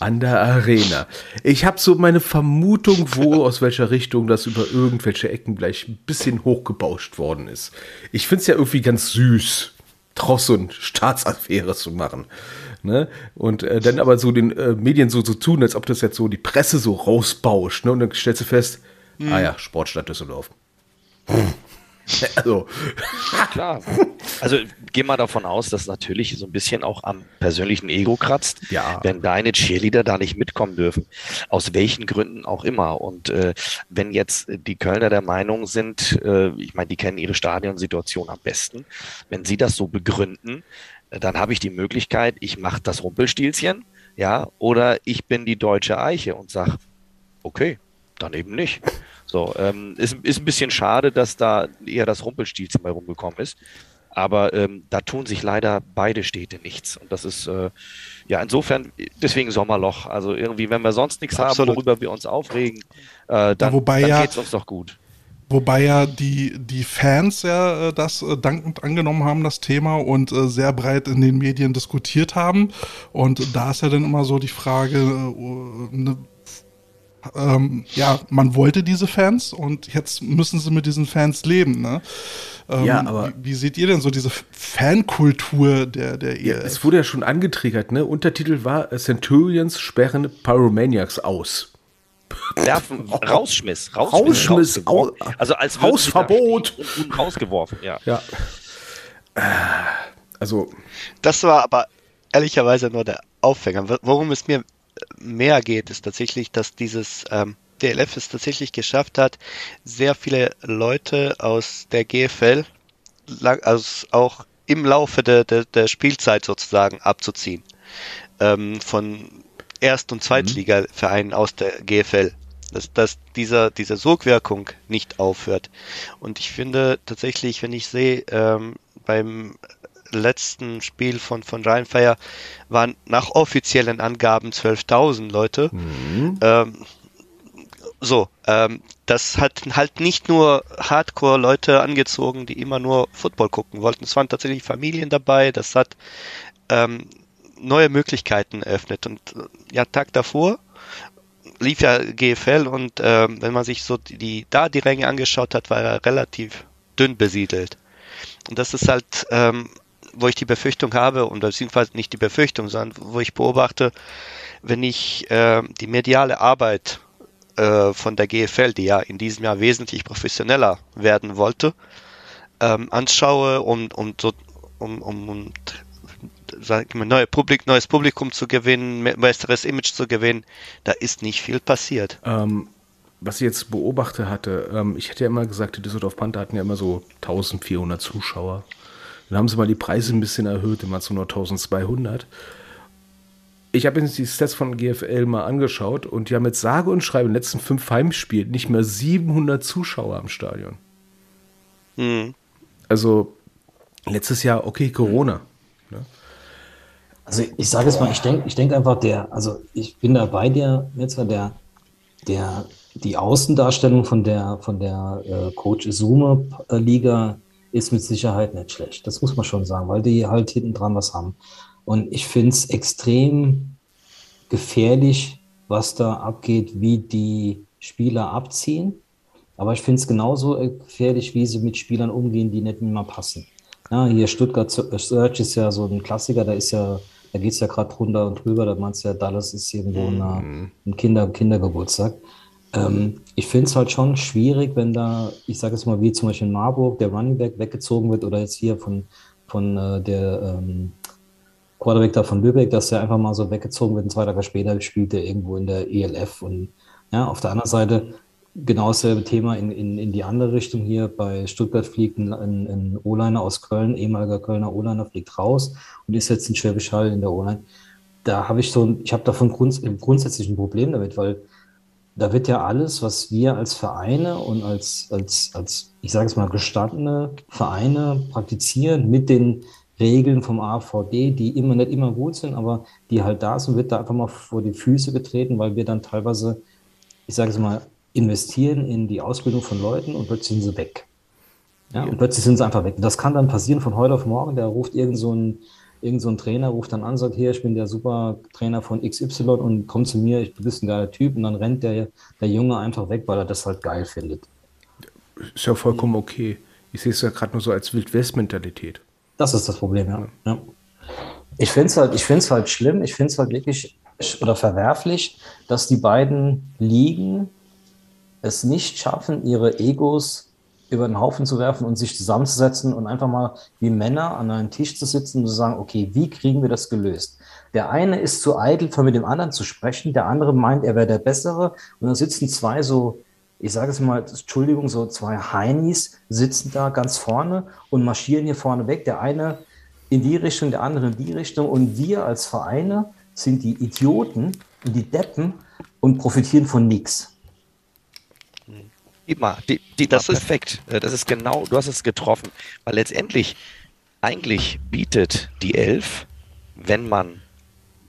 An der Arena. Ich habe so meine Vermutung, wo, aus welcher Richtung das über irgendwelche Ecken gleich ein bisschen hochgebauscht worden ist. Ich finde es ja irgendwie ganz süß, so eine Staatsaffäre zu machen. Ne? Und äh, dann aber so den äh, Medien so zu so tun, als ob das jetzt so die Presse so rausbauscht. Ne? Und dann stellst du fest, ah ja, Sportstadt Düsseldorf. [LAUGHS] also, Klar. Also geh mal davon aus, dass natürlich so ein bisschen auch am persönlichen Ego kratzt, Ja. wenn deine Cheerleader da nicht mitkommen dürfen. Aus welchen Gründen auch immer. Und äh, wenn jetzt die Kölner der Meinung sind, äh, ich meine, die kennen ihre Stadionsituation am besten, wenn sie das so begründen, dann habe ich die Möglichkeit, ich mache das Rumpelstilzchen, ja, oder ich bin die deutsche Eiche und sag, okay, dann eben nicht. So, ähm, ist, ist ein bisschen schade, dass da eher das Rumpelstilzchen bei rumgekommen ist. Aber ähm, da tun sich leider beide Städte nichts. Und das ist, äh, ja, insofern, deswegen Sommerloch. Also irgendwie, wenn wir sonst nichts haben, Absolut. worüber wir uns aufregen, äh, dann, wobei dann ja- geht's uns doch gut. Wobei ja die, die Fans ja äh, das äh, dankend angenommen haben, das Thema, und äh, sehr breit in den Medien diskutiert haben. Und da ist ja dann immer so die Frage, äh, ne, ähm, ja, man wollte diese Fans und jetzt müssen sie mit diesen Fans leben. Ne? Ähm, Ja, aber- wie, wie seht ihr denn so diese Fankultur der, der ja, ELF? es wurde ja schon angetriggert, ne? Untertitel war äh, Centurions sperren Pyromaniacs aus. Werfen, rausschmiss, rausschmiss, Rausschmiss, rausgeworfen. au- also als Hausverbot. rausgeworfen, ja. Ja. Äh, Also, Das war aber ehrlicherweise nur der Aufhänger. Wo- Worum es mir mehr geht, ist tatsächlich, dass dieses ähm, DLF es tatsächlich geschafft hat, sehr viele Leute aus der GFL lang, also auch im Laufe der, der, der Spielzeit sozusagen abzuziehen. Ähm, von Erst- und Zweitliga-Vereinen aus der GFL. Dass, dass dieser, diese Sogwirkung nicht aufhört. Und ich finde tatsächlich, wenn ich sehe, ähm, beim letzten Spiel von, von Rheinfire waren nach offiziellen Angaben 12.000 Leute. Ähm, so, ähm, das hat halt nicht nur Hardcore-Leute angezogen, die immer nur Football gucken wollten. Es waren tatsächlich Familien dabei. Das hat ähm, neue Möglichkeiten eröffnet. Und äh, ja, Tag davor lief ja GFL und ähm, wenn man sich so die, die da die Ränge angeschaut hat, war er relativ dünn besiedelt. Und das ist halt, ähm, wo ich die Befürchtung habe, und beziehungsweise nicht die Befürchtung, sondern wo ich beobachte, wenn ich äh, die mediale Arbeit äh, von der GFL, die ja in diesem Jahr wesentlich professioneller werden wollte, ähm, anschaue, um, um, so, um, um, um sag mal, neue Publik, neues Publikum zu gewinnen, besseres Image zu gewinnen, da ist nicht viel passiert. Ähm, was ich jetzt beobachte hatte, ähm, ich hätte ja immer gesagt, die Düsseldorf Panther hatten ja immer so 1400 Zuschauer. Dann haben sie mal die Preise ein bisschen erhöht, immer zu nur 1200. Ich habe jetzt die Stats von GFL mal angeschaut und die haben jetzt sage und schreibe in den letzten fünf Heimspielen nicht mehr 700 Zuschauer am Stadion. Mhm. Also letztes Jahr, okay, Corona. Ne? Also ich sage es mal, ich denke ich denk einfach, der, also ich bin da bei dir, jetzt der, der, die Außendarstellung von der, von der äh, Coach Isume Liga ist mit Sicherheit nicht schlecht. Das muss man schon sagen, weil die halt hinten dran was haben. Und ich finde es extrem gefährlich, was da abgeht, wie die Spieler abziehen. Aber ich finde es genauso gefährlich, wie sie mit Spielern umgehen, die nicht mehr passen. Ja, hier Stuttgart Search ist ja so ein Klassiker, da ist ja, da geht es ja gerade runter und drüber, da meinst du ja, Dallas ist irgendwo mhm. ein Kinder, Kindergeburtstag. Ähm, ich finde es halt schon schwierig, wenn da, ich sage es mal, wie zum Beispiel in Marburg, der Running Back weggezogen wird oder jetzt hier von, von äh, der ähm, Quarterback da von Lübeck, dass der einfach mal so weggezogen wird und zwei Tage später spielt er irgendwo in der ELF. Und ja, auf der anderen Seite genau dasselbe Thema in, in, in die andere Richtung hier. Bei Stuttgart fliegt ein, ein, ein O-Liner aus Köln, ehemaliger Kölner O-Liner, fliegt raus und ist jetzt in Schwäbisch Hall in der O-Line. Da habe ich so, ich habe davon grunds grundsätzlich ein Problem damit, weil da wird ja alles, was wir als Vereine und als, als, als ich sage es mal, gestandene Vereine praktizieren mit den Regeln vom AVD, die immer nicht immer gut sind, aber die halt da sind, wird da einfach mal vor die Füße getreten, weil wir dann teilweise, ich sage es mal, investieren in die Ausbildung von Leuten und plötzlich sind sie weg. Ja, und plötzlich sind sie einfach weg. Das kann dann passieren von heute auf morgen. Der ruft irgend so ein, irgend so ein Trainer, ruft dann an, sagt, hier, ich bin der super Trainer von XY und komm zu mir, ich, bist ein geiler Typ. Und dann rennt der, der Junge einfach weg, weil er das halt geil findet. Ist ja vollkommen okay. Ich sehe es ja gerade nur so als Wildwest-Mentalität. Das ist das Problem, ja. ja. Ich finde es halt, halt schlimm, ich finde es halt wirklich oder verwerflich, dass die beiden Ligen es nicht schaffen, ihre Egos über den Haufen zu werfen und sich zusammenzusetzen und einfach mal wie Männer an einen Tisch zu sitzen und zu sagen, okay, wie kriegen wir das gelöst? Der eine ist zu eitel, von mit dem anderen zu sprechen, der andere meint, er wäre der Bessere und dann sitzen zwei so ich sage es mal, Entschuldigung, so zwei Heinis sitzen da ganz vorne und marschieren hier vorne weg. Der eine in die Richtung, der andere in die Richtung. Und wir als Vereine sind die Idioten und die Deppen und profitieren von nichts. Immer, die, die, das ist perfekt. Das ist genau, du hast es getroffen. Weil letztendlich, eigentlich bietet die Elf, wenn man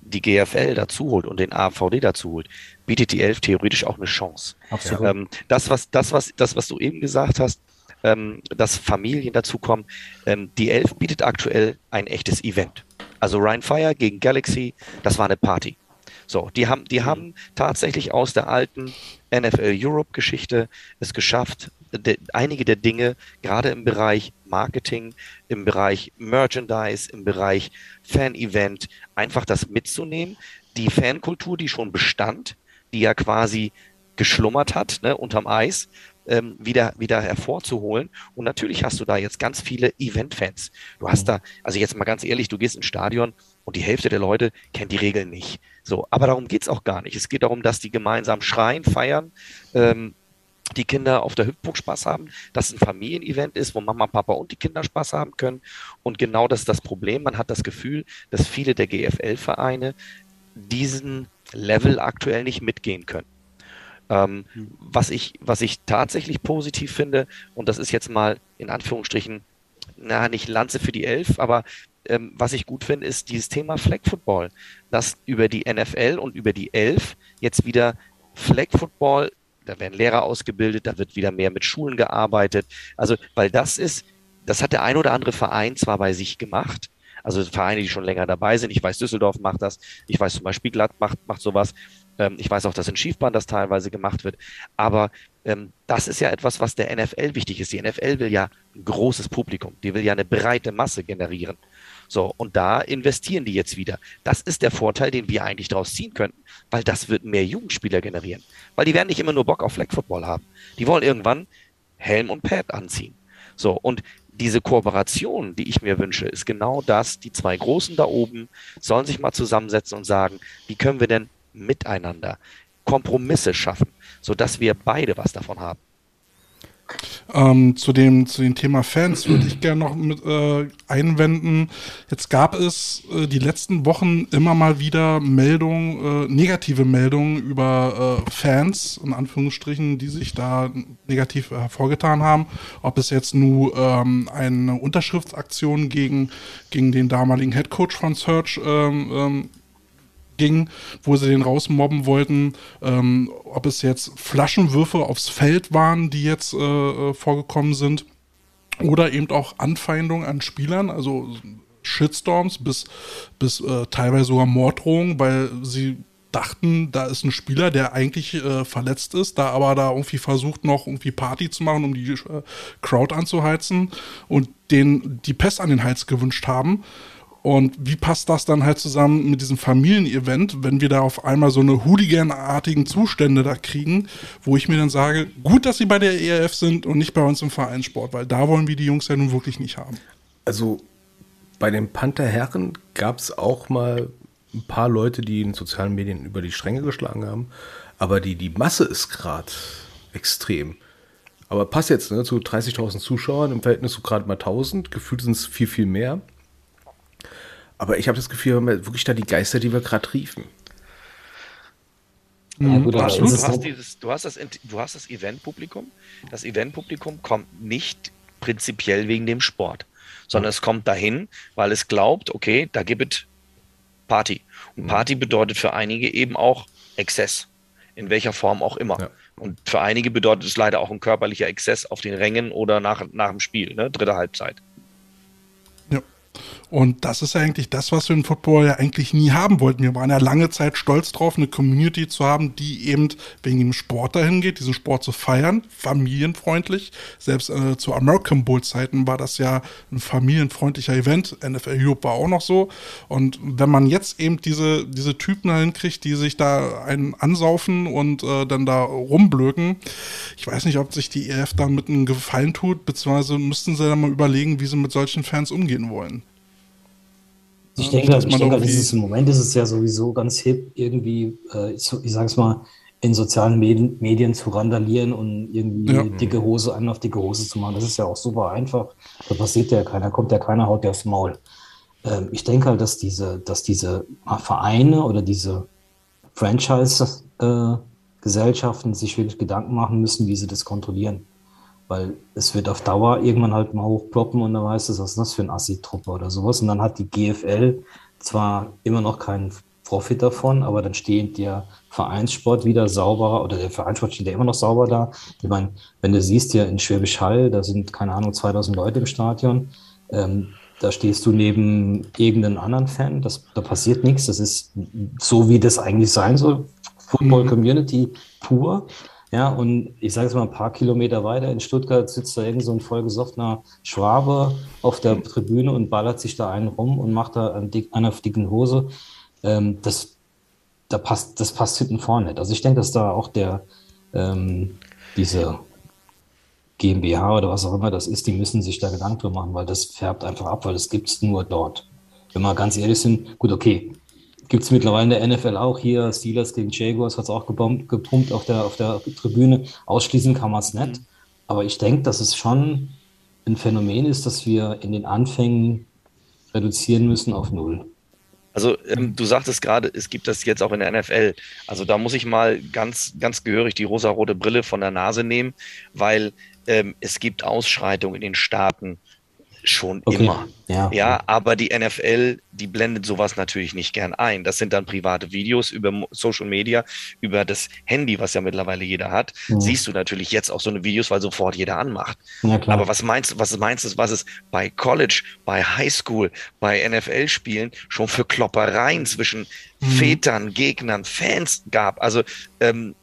die GFL dazu holt und den AVD dazu holt, bietet die Elf theoretisch auch eine Chance. Absolut. Ähm, das, was, das, was, das, was du eben gesagt hast, ähm, dass Familien dazukommen, ähm, die Elf bietet aktuell ein echtes Event. Also Ryan Fire gegen Galaxy, das war eine Party. So, die haben, die mhm. haben tatsächlich aus der alten NFL Europe Geschichte es geschafft, de, einige der Dinge, gerade im Bereich Marketing, im Bereich Merchandise, im Bereich Fan-Event, einfach das mitzunehmen. Die Fankultur, die schon bestand, die ja quasi geschlummert hat, ne, unterm Eis, ähm, wieder, wieder hervorzuholen. Und natürlich hast du da jetzt ganz viele Event-Fans. Du hast da, also jetzt mal ganz ehrlich, du gehst ins Stadion und die Hälfte der Leute kennt die Regeln nicht. So, aber darum geht's auch gar nicht. Es geht darum, dass die gemeinsam schreien, feiern, ähm, die Kinder auf der Hüpfburg Spaß haben, dass es ein Familienevent ist, wo Mama, Papa und die Kinder Spaß haben können. Und genau das ist das Problem. Man hat das Gefühl, dass viele der GFL-Vereine diesen Level aktuell nicht mitgehen können. Ähm, mhm. was, ich, was ich tatsächlich positiv finde, und das ist jetzt mal in Anführungsstrichen, na, nicht Lanze für die Elf, aber ähm, was ich gut finde, ist dieses Thema Flag Football, dass über die NFL und über die Elf jetzt wieder Flag Football, da werden Lehrer ausgebildet, da wird wieder mehr mit Schulen gearbeitet. Also, weil das ist, das hat der ein oder andere Verein zwar bei sich gemacht, also Vereine, die schon länger dabei sind. Ich weiß, Düsseldorf macht das. Ich weiß zum Beispiel Glatt macht, macht sowas. Ähm, ich weiß auch, dass in Schiefbahn das teilweise gemacht wird. Aber ähm, das ist ja etwas, was der NFL wichtig ist. Die NFL will ja ein großes Publikum. Die will ja eine breite Masse generieren. So, und da investieren die jetzt wieder. Das ist der Vorteil, den wir eigentlich daraus ziehen könnten, weil das wird mehr Jugendspieler generieren. Weil die werden nicht immer nur Bock auf Flag Football haben. Die wollen irgendwann Helm und Pad anziehen. So, und diese Kooperation, die ich mir wünsche, ist genau das. Die zwei Großen da oben sollen sich mal zusammensetzen und sagen, wie können wir denn miteinander Kompromisse schaffen, sodass wir beide was davon haben. Ähm, zu, dem, zu dem Thema Fans würde ich gerne noch mit äh, einwenden. Jetzt gab es äh, die letzten Wochen immer mal wieder Meldungen, äh, negative Meldungen über äh, Fans, in Anführungsstrichen, die sich da negativ hervorgetan haben. Ob es jetzt nur ähm, eine Unterschriftsaktion gegen, gegen den damaligen Headcoach von Search ähm, ähm ging, wo sie den rausmobben wollten, ähm, ob es jetzt Flaschenwürfe aufs Feld waren, die jetzt äh, äh, vorgekommen sind, oder eben auch Anfeindungen an Spielern, also Shitstorms bis, bis äh, teilweise sogar Morddrohungen, weil sie dachten, da ist ein Spieler, der eigentlich äh, verletzt ist, da aber da irgendwie versucht noch irgendwie Party zu machen, um die äh, Crowd anzuheizen und den die Pest an den Hals gewünscht haben. Und wie passt das dann halt zusammen mit diesem Familienevent, wenn wir da auf einmal so eine Hooligan-artigen Zustände da kriegen, wo ich mir dann sage, gut, dass sie bei der ERF sind und nicht bei uns im Vereinssport, weil da wollen wir die Jungs ja nun wirklich nicht haben. Also bei den Pantherherren gab es auch mal ein paar Leute, die in sozialen Medien über die Stränge geschlagen haben, aber die, die Masse ist gerade extrem. Aber passt jetzt ne, zu 30.000 Zuschauern im Verhältnis zu gerade mal 1000. Gefühlt sind es viel, viel mehr. Aber ich habe das Gefühl, wir haben wirklich da die Geister, die wir gerade riefen. Ja, gut, du, hast, du, hast dieses, du, hast das, du hast das Eventpublikum. Das Eventpublikum kommt nicht prinzipiell wegen dem Sport, sondern es kommt dahin, weil es glaubt, okay, da gibt es Party. Und mhm. Party bedeutet für einige eben auch Exzess, in welcher Form auch immer. Ja. Und für einige bedeutet es leider auch ein körperlicher Exzess auf den Rängen oder nach, nach dem Spiel, ne? dritte Halbzeit. Und das ist ja eigentlich das, was wir im Football ja eigentlich nie haben wollten. Wir waren ja lange Zeit stolz drauf, eine Community zu haben, die eben wegen dem Sport dahin geht, diesen Sport zu feiern, familienfreundlich. Selbst äh, zu American Bowl Zeiten war das ja ein familienfreundlicher Event. NFL Europe war auch noch so. Und wenn man jetzt eben diese, diese Typen dahin kriegt, die sich da einen ansaufen und äh, dann da rumblöken, ich weiß nicht, ob sich die EF damit einen Gefallen tut, beziehungsweise müssten sie dann mal überlegen, wie sie mit solchen Fans umgehen wollen. Ich denke, ich denke ist, im Moment ist es ja sowieso ganz hip, irgendwie, äh, ich, ich sage es mal, in sozialen Medien, Medien, zu randalieren und irgendwie ja. dicke Hose an auf dicke Hose zu machen. Das ist ja auch super einfach. Da passiert ja keiner, kommt ja keiner, haut ja aufs Maul. Ähm, ich denke halt, dass diese, dass diese Vereine oder diese Franchise-Gesellschaften äh, sich wirklich Gedanken machen müssen, wie sie das kontrollieren. Weil es wird auf Dauer irgendwann halt mal hochploppen und dann weißt du, was ist das für ein Assi-Truppe oder sowas. Und dann hat die GFL zwar immer noch keinen Profit davon, aber dann steht der Vereinssport wieder sauberer oder der Vereinssport steht ja immer noch sauber da. Ich meine, wenn du siehst hier in Schwäbisch Hall, da sind, keine Ahnung, 2000 Leute im Stadion, ähm, da stehst du neben irgendeinem anderen Fan, das, da passiert nichts, das ist so, wie das eigentlich sein soll. Football mhm. Community pur. Ja, und ich sage jetzt mal ein paar Kilometer weiter in Stuttgart sitzt da irgend so ein vollgesoffener Schwabe auf der Tribüne und ballert sich da einen rum und macht da einen, dick, einen auf dicken Hose. Ähm, das, da passt, das passt hinten vorne nicht. Also ich denke, dass da auch der, ähm, diese GmbH oder was auch immer das ist, die müssen sich da Gedanken machen, weil das färbt einfach ab, weil das gibt es nur dort. Wenn wir ganz ehrlich sind, gut, okay, Gibt es mittlerweile in der NFL auch hier. Steelers gegen Jaguars hat es auch gebombt, gepumpt auf der, auf der Tribüne. Ausschließen kann man es nicht. Mhm. Aber ich denke, dass es schon ein Phänomen ist, dass wir in den Anfängen reduzieren müssen auf Null. Also ähm, du sagtest gerade, es gibt das jetzt auch in der NFL. Also da muss ich mal ganz, ganz gehörig die rosa-rote Brille von der Nase nehmen, weil ähm, es gibt Ausschreitungen in den Staaten Schon okay. immer. Ja, okay. ja, aber die NFL, die blendet sowas natürlich nicht gern ein. Das sind dann private Videos über Social Media, über das Handy, was ja mittlerweile jeder hat. Ja. Siehst du natürlich jetzt auch so eine Videos, weil sofort jeder anmacht. Ja, aber was meinst du, was meinst du, was es bei College, bei Highschool, bei NFL-Spielen schon für Kloppereien zwischen mhm. Vätern, Gegnern, Fans gab? Also ähm,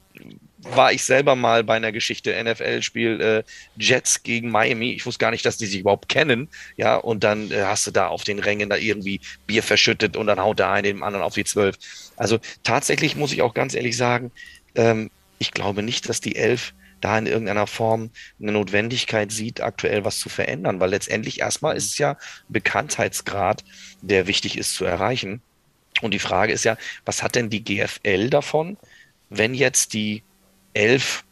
war ich selber mal bei einer Geschichte NFL-Spiel äh, Jets gegen Miami. Ich wusste gar nicht, dass die sich überhaupt kennen. Ja, und dann äh, hast du da auf den Rängen da irgendwie Bier verschüttet und dann haut der eine dem anderen auf die zwölf. Also tatsächlich muss ich auch ganz ehrlich sagen, ähm, ich glaube nicht, dass die elf da in irgendeiner Form eine Notwendigkeit sieht, aktuell was zu verändern, weil letztendlich erstmal ist es ja Bekanntheitsgrad, der wichtig ist zu erreichen. Und die Frage ist ja, was hat denn die GFL davon, wenn jetzt die elf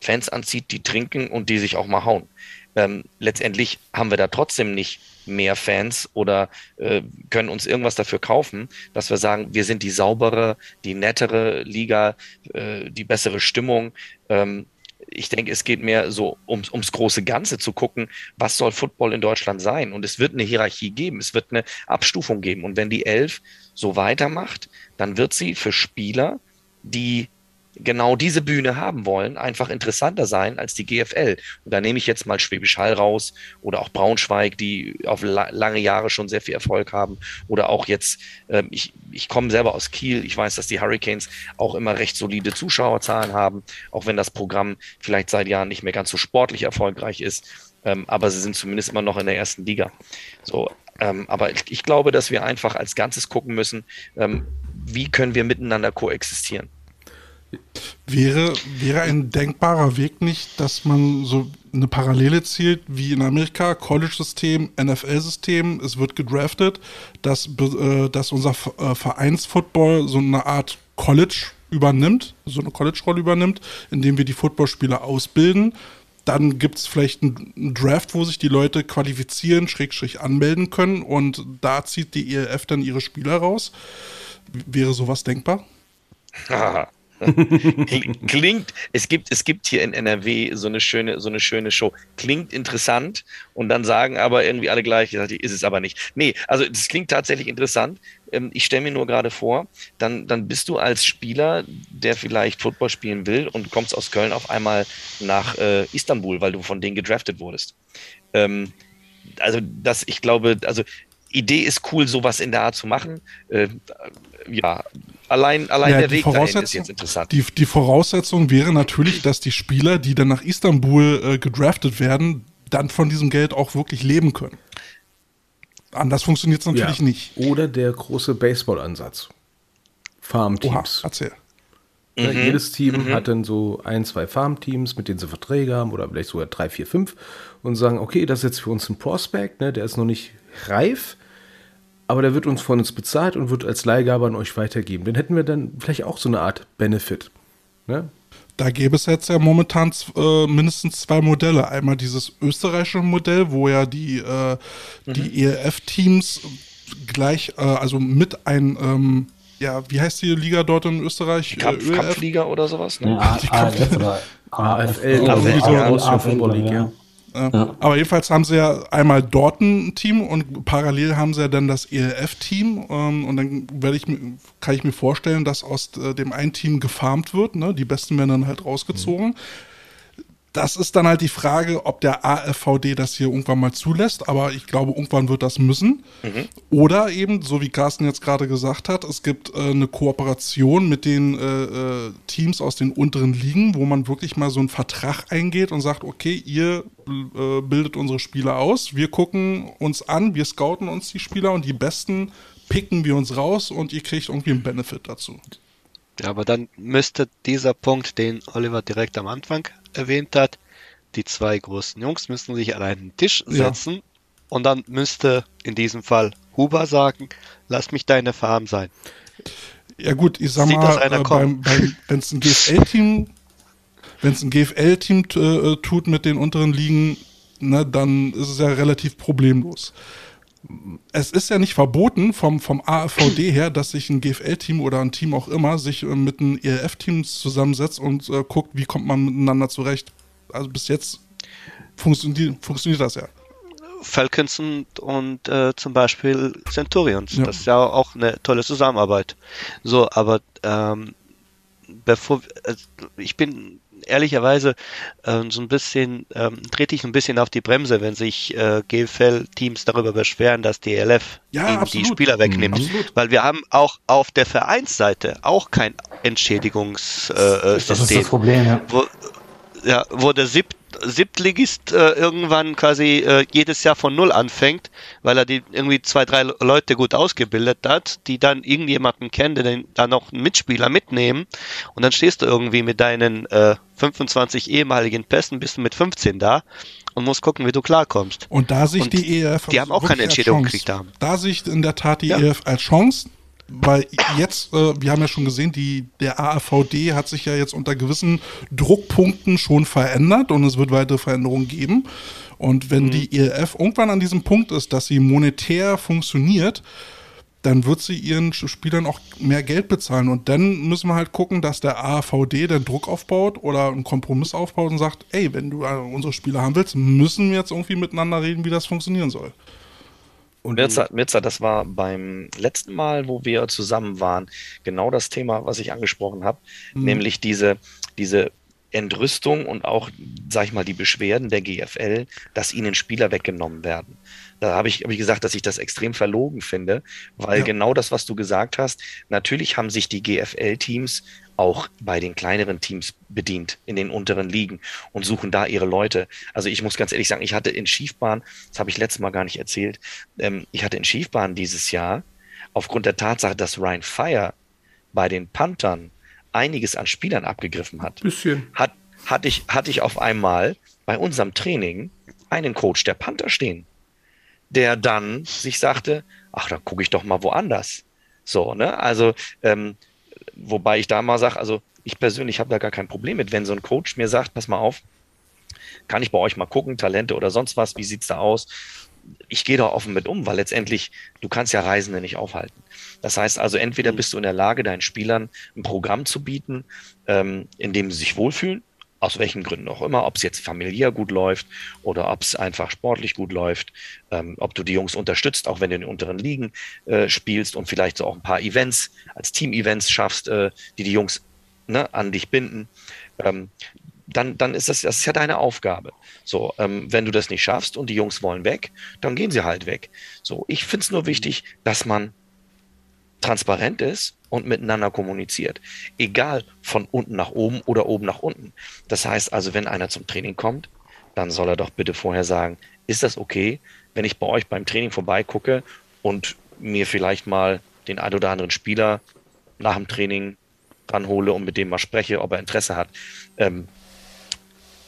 Fans anzieht, die trinken und die sich auch mal hauen? Ähm, letztendlich haben wir da trotzdem nicht mehr Fans oder äh, können uns irgendwas dafür kaufen, dass wir sagen, wir sind die saubere, die nettere Liga, äh, die bessere Stimmung. Ähm, ich denke, es geht mehr so ums, ums große Ganze zu gucken, was soll Football in Deutschland sein? Und es wird eine Hierarchie geben, es wird eine Abstufung geben. Und wenn die Elf so weitermacht, dann wird sie für Spieler, die genau diese Bühne haben wollen, einfach interessanter sein als die GFL. Und da nehme ich jetzt mal Schwäbisch Hall raus oder auch Braunschweig, die auf la lange Jahre schon sehr viel Erfolg haben. Oder auch jetzt, äh, ich, ich komme selber aus Kiel, ich weiß, dass die Hurricanes auch immer recht solide Zuschauerzahlen haben, auch wenn das Programm vielleicht seit Jahren nicht mehr ganz so sportlich erfolgreich ist. Ähm, aber sie sind zumindest immer noch in der ersten Liga. So, ähm, aber ich, ich, glaube, dass wir einfach als Ganzes gucken müssen, ähm, wie können wir miteinander koexistieren. Wäre, wäre ein denkbarer Weg nicht, dass man so eine Parallele zielt wie in Amerika, College-System, NFL-System, es wird gedraftet, dass, äh, dass unser äh, Vereinsfootball so eine Art College übernimmt, so eine College-Rolle übernimmt, indem wir die Footballspieler ausbilden. Dann gibt es vielleicht einen Draft, wo sich die Leute qualifizieren, schrägstrich anmelden können und da zieht die ELF dann ihre Spieler raus. Wäre sowas denkbar? [LAUGHS] [LAUGHS] Klingt, es gibt, es gibt hier in NRW so eine schöne, so eine schöne Show. Klingt interessant und dann sagen aber irgendwie alle gleich, ist es aber nicht. Nee, also das klingt tatsächlich interessant. Ähm, ich stelle mir nur gerade vor, dann, dann bist du als Spieler, der vielleicht Football spielen will und kommst aus Köln auf einmal nach äh, Istanbul, weil du von denen gedraftet wurdest. Ähm, also das, ich glaube, also Idee ist cool, sowas in der Art zu machen. Äh, ja, allein, allein ja, der Weg dahin ist jetzt interessant. Die, die Voraussetzung wäre natürlich, dass die Spieler, die dann nach Istanbul äh, gedraftet werden, dann von diesem Geld auch wirklich leben können. Anders funktioniert es natürlich ja. nicht. Oder der große Baseball-Ansatz. Farmteams. Oha, erzähl. Ja, mhm. Jedes Team mhm. hat dann so ein, zwei Farmteams, mit denen sie Verträge haben oder vielleicht sogar drei, vier, fünf und sagen, okay, das ist jetzt für uns ein Prospect, ne, der ist noch nicht reif, aber der wird uns von uns bezahlt und wird als Leihgabe an euch weitergeben. Dann hätten wir dann vielleicht auch so eine Art Benefit. Ne? Da gäbe es jetzt ja momentan äh, mindestens zwei Modelle. Einmal dieses österreichische Modell, wo ja die, äh, mhm. die ELF-Teams gleich, äh, also mit ein, ähm, ja, wie heißt die Liga dort in Österreich? Die Kampf, Kampfliga oder sowas? Ne? Ja, die AFL oder AFL. AFL, ja. Ja. Aber jedenfalls haben sie ja einmal dort ein Team und parallel haben sie ja dann das ELF-Team. Ähm, und dann werde ich, kann ich mir vorstellen, dass aus äh, dem einen Team gefarmt wird. Ne? Die Besten werden dann halt rausgezogen. Mhm das ist dann halt die Frage, ob der AFVD das hier irgendwann mal zulässt, aber ich glaube, irgendwann wird das müssen. Mhm. Oder eben, so wie Carsten jetzt gerade gesagt hat, es gibt äh, eine Kooperation mit den äh, äh, Teams aus den unteren Ligen, wo man wirklich mal so einen Vertrag eingeht und sagt, okay, ihr äh, bildet unsere Spieler aus, wir gucken uns an, wir scouten uns die Spieler und die besten picken wir uns raus und ihr kriegt irgendwie einen Benefit dazu. Ja, aber dann müsste dieser Punkt, den Oliver direkt am Anfang erwähnt hat, die zwei großen Jungs müssen sich an einen Tisch setzen ja. und dann müsste in diesem Fall Huber sagen, lass mich deine Farm sein. Ja gut, ich sag Sieht mal, äh, wenn es ein GFL-Team wenn es ein GFL-Team äh, tut mit den unteren Ligen, ne, dann ist es ja relativ problemlos es ist ja nicht verboten vom, vom AVD her, dass sich ein GFL-Team oder ein Team auch immer sich äh, mit einem ELF-Team zusammensetzt und äh, guckt, wie kommt man miteinander zurecht. Also bis jetzt funktioniert, funktioniert das ja. Falcons und, und äh, zum Beispiel Centurions. Ja. Das ist ja auch eine tolle Zusammenarbeit. So, aber ähm, bevor äh, ich bin ehrlicherweise äh, so ein bisschen, ähm, trete ich ein bisschen auf die Bremse, wenn sich äh, GFL-Teams darüber beschweren, dass die LF ja, ihnen die Spieler wegnimmt. Mhm. Weil wir haben auch auf der Vereinsseite auch kein Entschädigungssystem. Äh, das ist das Problem, ja. Wo, ja, wo der Sieb Siebtligist äh, irgendwann quasi äh, jedes Jahr von Null anfängt, weil er die irgendwie zwei, drei Leute gut ausgebildet hat, die dann irgendjemanden kennen, der dann da noch einen Mitspieler mitnehmen und dann stehst du irgendwie mit deinen äh, 25 ehemaligen Pässen, bist du mit 15 da und musst gucken, wie du klarkommst. Und da sich Und die ERF die haben auch keine Entschädigung gekriegt haben. Da sehe ich in der Tat die Ja. ERF als Chance, weil jetzt, äh, wir haben ja schon gesehen, die, der AAVD hat sich ja jetzt unter gewissen Druckpunkten schon verändert und es wird weitere Veränderungen geben. Und wenn die ERF irgendwann an diesem Punkt ist, dass sie monetär funktioniert, dann wird sie ihren Spielern auch mehr Geld bezahlen. Und dann müssen wir halt gucken, dass der AVD den Druck aufbaut oder einen Kompromiss aufbaut und sagt, ey, wenn du äh, unsere Spieler haben willst, müssen wir jetzt irgendwie miteinander reden, wie das funktionieren soll. Und Mirza, Mirza, das war beim letzten Mal, wo wir zusammen waren, genau das Thema, was ich angesprochen habe, nämlich diese, diese Entrüstung und auch, sag ich mal, die Beschwerden der GFL, dass ihnen Spieler weggenommen werden. Da habe ich, hab ich gesagt, dass ich das extrem verlogen finde, weil Ja. genau das, was du gesagt hast, natürlich haben sich die GFL-Teams auch bei den kleineren Teams bedient, in den unteren Ligen und suchen da ihre Leute. Also ich muss ganz ehrlich sagen, ich hatte in Schiefbahn, das habe ich letztes Mal gar nicht erzählt, ähm, ich hatte in Schiefbahn dieses Jahr aufgrund der Tatsache, dass Ryan Fire bei den Panthern einiges an Spielern abgegriffen hat, Bisschen. hat, hatte, ich, hatte ich auf einmal bei unserem Training einen Coach der Panther stehen, der dann sich sagte, ach, da gucke ich doch mal woanders. So, ne? Also, ähm, wobei ich da mal sage, also ich persönlich habe da gar kein Problem mit, wenn so ein Coach mir sagt, pass mal auf, kann ich bei euch mal gucken, Talente oder sonst was, wie sieht's da aus? Ich gehe da offen mit um, weil letztendlich, du kannst ja Reisende nicht aufhalten. Das heißt also, entweder bist du in der Lage, deinen Spielern ein Programm zu bieten, ähm, in dem sie sich wohlfühlen, aus welchen Gründen auch immer, ob es jetzt familiär gut läuft oder ob es einfach sportlich gut läuft, ähm, ob du die Jungs unterstützt, auch wenn du in den unteren Ligen äh, spielst und vielleicht so auch ein paar Events als Team-Events schaffst, äh, die die Jungs ne, an dich binden. Ähm, dann, dann ist das, das ist ja deine Aufgabe. So, ähm, wenn du das nicht schaffst und die Jungs wollen weg, dann gehen sie halt weg. So, ich finde es nur wichtig, dass man transparent ist und miteinander kommuniziert. Egal von unten nach oben oder oben nach unten. Das heißt also, wenn einer zum Training kommt, dann soll er doch bitte vorher sagen, ist das okay, wenn ich bei euch beim Training vorbeigucke und mir vielleicht mal den ein oder anderen Spieler nach dem Training ranhole und mit dem mal spreche, ob er Interesse hat. Ähm,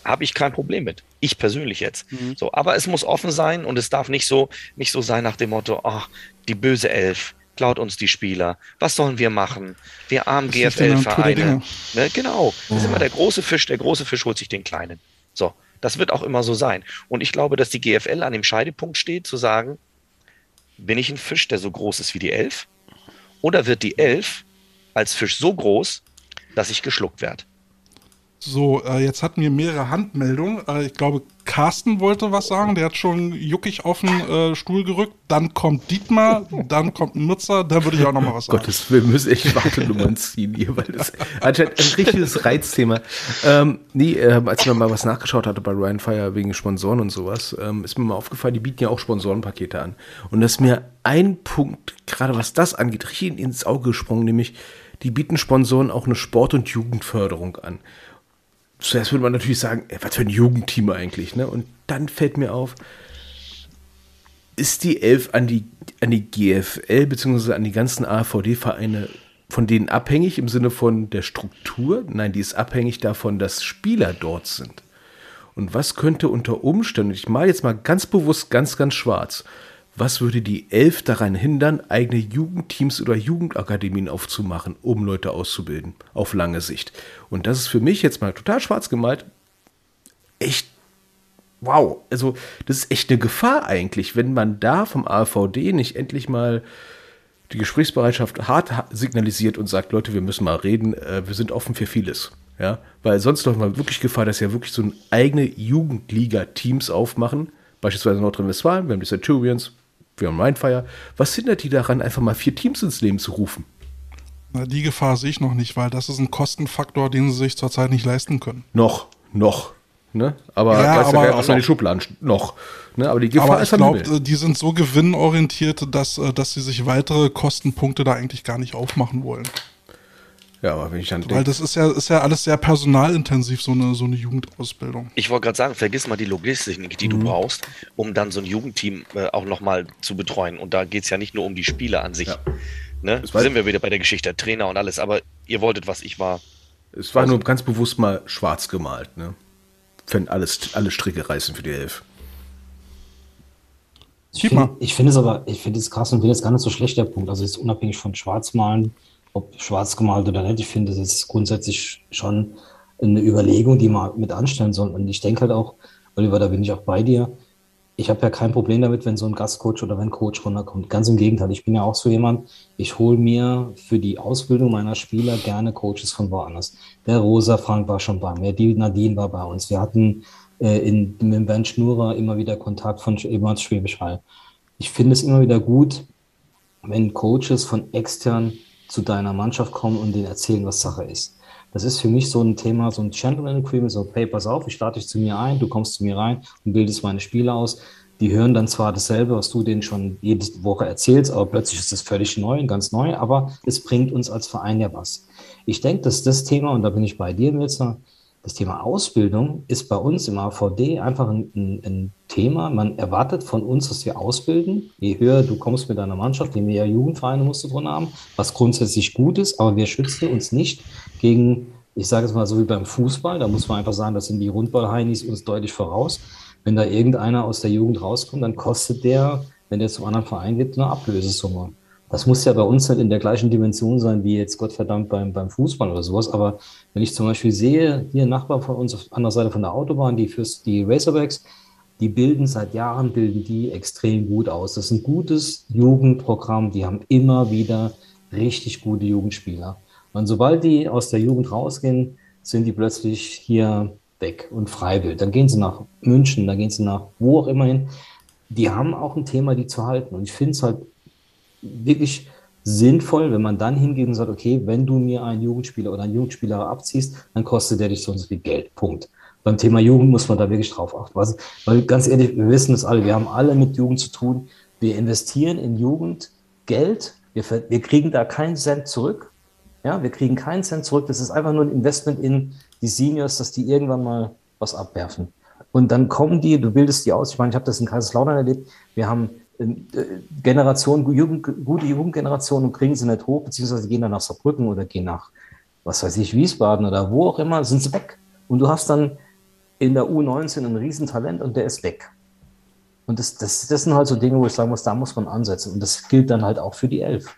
habe ich kein Problem mit. Ich persönlich jetzt. So, aber es muss offen sein und es darf nicht so, nicht so sein nach dem Motto, ach, die böse Elf klaut uns die Spieler. Was sollen wir machen? Wir armen GFL-Vereine. Ne, genau. Das ist immer der große Fisch. Der große Fisch holt sich den kleinen. So, das wird auch immer so sein. Und ich glaube, dass die GFL an dem Scheidepunkt steht, zu sagen, bin ich ein Fisch, der so groß ist wie die Elf? Oder wird die Elf als Fisch so groß, dass ich geschluckt werde? So, äh, jetzt hatten wir mehrere Handmeldungen. Äh, ich glaube, Carsten wollte was sagen. Der hat schon juckig auf den äh, Stuhl gerückt. Dann kommt Dietmar, dann kommt Mirza. Da würde ich auch noch mal was sagen. Gottes Willen, wir müssen echt Wartenummern ziehen hier, weil das anscheinend ein richtiges Reizthema. Ähm, nee, ähm, als ich mir mal was nachgeschaut hatte bei Ryan Fire wegen Sponsoren und sowas, ähm, ist mir mal aufgefallen, die bieten ja auch Sponsorenpakete an. Und das ist mir ein Punkt, gerade was das angeht, richtig ins Auge gesprungen, nämlich die bieten Sponsoren auch eine Sport- und Jugendförderung an. Zuerst würde man natürlich sagen, ey, was für ein Jugendteam eigentlich, ne? Und dann fällt mir auf, ist die Elf an die, an die GFL bzw. an die ganzen AVD-Vereine von denen abhängig im Sinne von der Struktur? Nein, die ist abhängig davon, dass Spieler dort sind. Und was könnte unter Umständen, ich male jetzt mal ganz bewusst ganz, ganz schwarz, was würde die Elf daran hindern, eigene Jugendteams oder Jugendakademien aufzumachen, um Leute auszubilden, auf lange Sicht? Und das ist für mich jetzt mal total schwarz gemalt, echt wow, also das ist echt eine Gefahr eigentlich, wenn man da vom AVD nicht endlich mal die Gesprächsbereitschaft hart ha- signalisiert und sagt, Leute, wir müssen mal reden, äh, wir sind offen für vieles. Ja, weil sonst läuft man wirklich Gefahr, dass ja wirklich so eigene Jugendliga-Teams aufmachen, beispielsweise Nordrhein-Westfalen, wir haben die Centurions, wir haben Rheinfire. Was hindert die daran, einfach mal vier Teams ins Leben zu rufen? Na, die Gefahr sehe ich noch nicht, weil das ist ein Kostenfaktor, den sie sich zurzeit nicht leisten können. Noch, noch. Ne? Aber Ja, aber- aus seine Schubladen noch. Ne? Aber die Gefahr Aber ich glaube, die sind so gewinnorientiert, dass, äh, dass sie sich weitere Kostenpunkte da eigentlich gar nicht aufmachen wollen. Ja, aber wenn ich dann Weil das ist ja, ist ja alles sehr personalintensiv, so eine, so eine Jugendausbildung. Ich wollte gerade sagen, vergiss mal die Logistik, die du Mhm. brauchst, um dann so ein Jugendteam äh, auch nochmal zu betreuen. Und da geht es ja nicht nur um die Spieler an sich. Ja. Ne? Sind wir wieder bei der Geschichte der Trainer und alles. Aber ihr wolltet, was ich war. Es war nur ganz bewusst mal schwarz gemalt, ne? Wenn alles, alle Stricke reißen für die Elf. Ich finde finde es aber, ich finde es krass und finde es gar nicht so schlecht, der Punkt. Also jetzt unabhängig von Schwarzmalen, ob schwarz gemalt oder nicht, ich finde, das ist grundsätzlich schon eine Überlegung, die man mit anstellen soll. Und ich denke halt auch, Oliver, da bin ich auch bei dir. Ich habe ja kein Problem damit, wenn so ein Gastcoach oder wenn ein Coach runterkommt. Ganz im Gegenteil, ich bin ja auch so jemand, ich hole mir für die Ausbildung meiner Spieler gerne Coaches von woanders. Der Rosa Frank war schon bei mir, die Nadine war bei uns. Wir hatten äh, in, mit Ben Schnurer immer wieder Kontakt von ehemals Schwäbisch Hall. Ich finde es immer wieder gut, wenn Coaches von extern zu deiner Mannschaft kommen und denen erzählen, was Sache ist. Das ist für mich so ein Thema, so ein Gentleman Agreement, so, hey, pass auf, ich starte dich zu mir ein, du kommst zu mir rein und bildest meine Spieler aus. Die hören dann zwar dasselbe, was du denen schon jede Woche erzählst, aber plötzlich ist das völlig neu und ganz neu, aber es bringt uns als Verein ja was. Ich denke, dass das Thema, und da bin ich bei dir, Milzer, das Thema Ausbildung ist bei uns im AVD einfach ein, ein, ein Thema. Man erwartet von uns, dass wir ausbilden. Je höher du kommst mit deiner Mannschaft, je mehr Jugendvereine musst du drin haben, was grundsätzlich gut ist, aber wir schützen uns nicht gegen, ich sage es mal so wie beim Fußball, da muss man einfach sagen, das sind die Rundball-Heinis uns deutlich voraus. Wenn da irgendeiner aus der Jugend rauskommt, dann kostet der, wenn der zum anderen Verein geht, eine Ablösesumme. Das muss ja bei uns nicht in der gleichen Dimension sein wie jetzt Gottverdammt beim, beim Fußball oder sowas. Aber wenn ich zum Beispiel sehe, hier Nachbar von uns auf anderer Seite von der Autobahn, die fürs die Racerbacks, die bilden seit Jahren bilden die extrem gut aus. Das ist ein gutes Jugendprogramm. Die haben immer wieder richtig gute Jugendspieler. Und sobald die aus der Jugend rausgehen, sind die plötzlich hier weg und freiwillig. Dann gehen sie nach München, dann gehen sie nach wo auch immer hin. Die haben auch ein Thema, die zu halten. Und ich finde es halt wirklich sinnvoll, wenn man dann hingeht und sagt, okay, wenn du mir einen Jugendspieler oder einen Jugendspieler abziehst, dann kostet der dich so und so viel Geld. Punkt. Beim Thema Jugend muss man da wirklich drauf achten. Was, weil ganz ehrlich, wir wissen das alle, wir haben alle mit Jugend zu tun. Wir investieren in Jugend Geld, wir, wir kriegen da keinen Cent zurück. Ja, wir kriegen keinen Cent zurück. Das ist einfach nur ein Investment in die Seniors, dass die irgendwann mal was abwerfen. Und dann kommen die, du bildest die aus. Ich meine, ich habe das in Kaiserslautern erlebt. Wir haben Generation, Jugend, gute Jugendgeneration und kriegen sie nicht hoch, beziehungsweise gehen dann nach Saarbrücken oder gehen nach, was weiß ich, Wiesbaden oder wo auch immer, sind sie weg. Und du hast dann in der U19 ein Riesentalent und der ist weg. Und das, das, das sind halt so Dinge, wo ich sagen muss, da muss man ansetzen. Und das gilt dann halt auch für die Elf.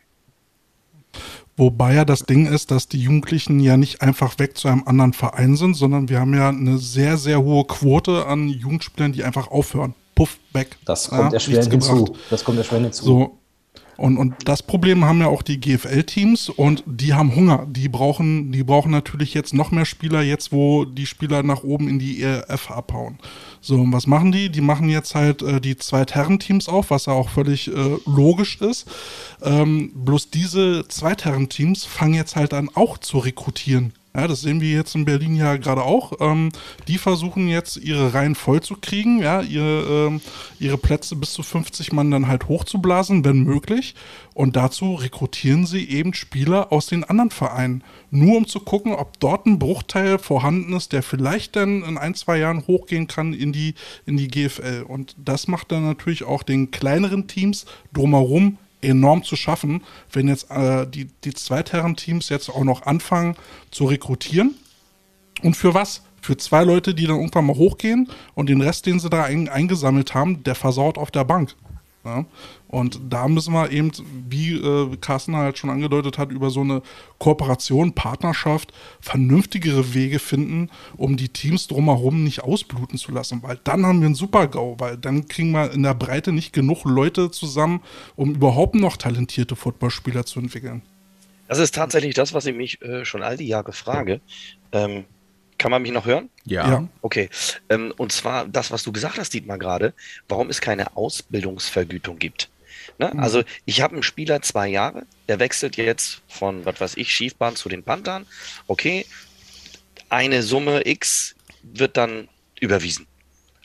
Wobei ja das Ding ist, dass die Jugendlichen ja nicht einfach weg zu einem anderen Verein sind, sondern wir haben ja eine sehr, sehr hohe Quote an Jugendspielern, die einfach aufhören. Puff, weg. Das Ja, kommt erschwerend nichts hinzu. Das kommt erschwerend hinzu. So. Und, und das Problem haben ja auch die GFL-Teams und die haben Hunger. Die brauchen, die brauchen natürlich jetzt noch mehr Spieler, jetzt wo die Spieler nach oben in die ERF abhauen. So, und was machen die? Die machen jetzt halt äh, die Zweitherren-Teams auf, was ja auch völlig äh, logisch ist. Ähm, bloß diese Zweitherren-Teams fangen jetzt halt an auch zu rekrutieren. Ja, das sehen wir jetzt in Berlin ja gerade auch. Ähm, die versuchen jetzt ihre Reihen voll zu kriegen, ja, ihre, ähm, ihre Plätze bis zu 50 Mann dann halt hochzublasen, wenn möglich. Und dazu rekrutieren sie eben Spieler aus den anderen Vereinen. Nur um zu gucken, ob dort ein Bruchteil vorhanden ist, der vielleicht dann in ein, zwei Jahren hochgehen kann in die, in die GFL. Und das macht dann natürlich auch den kleineren Teams drumherum enorm zu schaffen, wenn jetzt äh, die, die Zweitherren-Teams jetzt auch noch anfangen zu rekrutieren. Und für was? Für zwei Leute, die dann irgendwann mal hochgehen und den Rest, den sie da ein, eingesammelt haben, der versaut auf der Bank. Ja? Und da müssen wir eben, wie äh, Carsten halt schon angedeutet hat, über so eine Kooperation, Partnerschaft, vernünftigere Wege finden, um die Teams drumherum nicht ausbluten zu lassen. Weil dann haben wir einen Super-GAU, weil dann kriegen wir in der Breite nicht genug Leute zusammen, um überhaupt noch talentierte Footballspieler zu entwickeln. Das ist tatsächlich das, was ich mich äh, schon all die Jahre frage. Ähm, kann man mich noch hören? Ja. Ja. Okay. Ähm, und zwar das, was du gesagt hast, Dietmar, gerade, warum es keine Ausbildungsvergütung gibt. Ne? Also ich habe einen Spieler zwei Jahre, der wechselt jetzt von, was weiß ich, Schiefbahn zu den Panthern. Okay, eine Summe X wird dann überwiesen.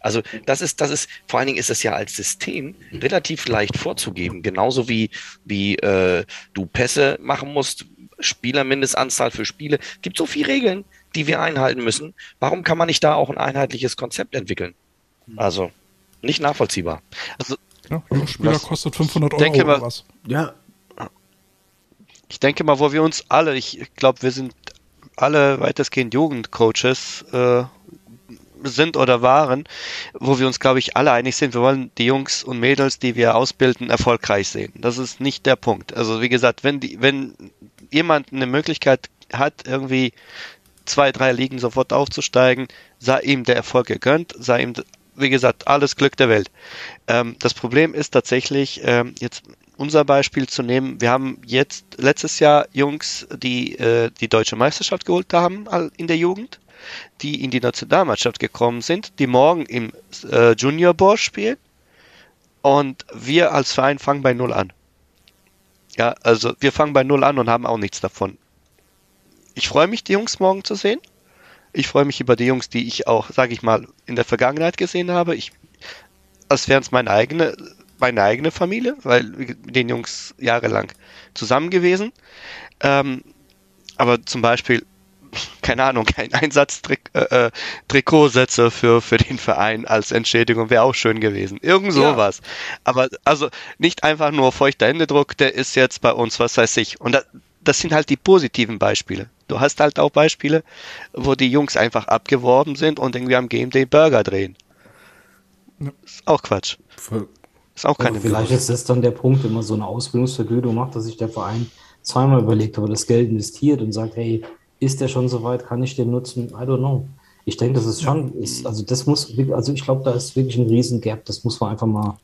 Also das ist, das ist, vor allen Dingen ist es ja als System relativ leicht vorzugeben, genauso wie, wie äh, du Pässe machen musst, Spielermindestanzahl für Spiele. Gibt so viele Regeln, die wir einhalten müssen. Warum kann man nicht da auch ein einheitliches Konzept entwickeln? Also nicht nachvollziehbar. Also ja, Spieler was, kostet 500 Euro denke mal, oder was. Ja. Ich denke mal, wo wir uns alle, ich glaube, wir sind alle weitestgehend Jugendcoaches äh, sind oder waren, wo wir uns, glaube ich, alle einig sind, wir wollen die Jungs und Mädels, die wir ausbilden, erfolgreich sehen. Das ist nicht der Punkt. Also wie gesagt, wenn die, wenn jemand eine Möglichkeit hat, irgendwie zwei, drei Ligen sofort aufzusteigen, sei ihm der Erfolg gegönnt, sei ihm, wie gesagt, alles Glück der Welt. Ähm, das Problem ist tatsächlich, ähm, jetzt unser Beispiel zu nehmen, wir haben jetzt letztes Jahr Jungs, die äh, die deutsche Meisterschaft geholt haben in der Jugend die in die Nationalmannschaft gekommen sind, die morgen im äh, Junior Board spielen. Und wir als Verein fangen bei Null an. Ja, also wir fangen bei Null an und haben auch nichts davon. Ich freue mich, die Jungs morgen zu sehen. Ich freue mich über die Jungs, die ich auch, sage ich mal, in der Vergangenheit gesehen habe. Ich, als wären es meine eigene, meine eigene Familie, weil mit den Jungs jahrelang zusammen gewesen. Ähm, aber zum Beispiel [LAUGHS] keine Ahnung, kein Einsatz-Trikot äh, äh für, für den Verein als Entschädigung, wäre auch schön gewesen. Irgend sowas. Ja. Aber also nicht einfach nur feuchter Händedruck, der ist jetzt bei uns, was weiß ich. Und das, das sind halt die positiven Beispiele. Du hast halt auch Beispiele, wo die Jungs einfach abgeworben sind und irgendwie am Game Day Burger drehen. Ja. Ist auch Quatsch. Ist auch keine Vielleicht ist das dann der Punkt, wenn man so eine Ausbildungsvergütung macht, dass sich der Verein zweimal überlegt, ob er das Geld investiert und sagt, hey, ist der schon so weit? Kann ich den nutzen? I don't know. Ich denke, das ist schon, ist, also das muss, also ich glaube, da ist wirklich ein Riesengap. Das muss man einfach mal,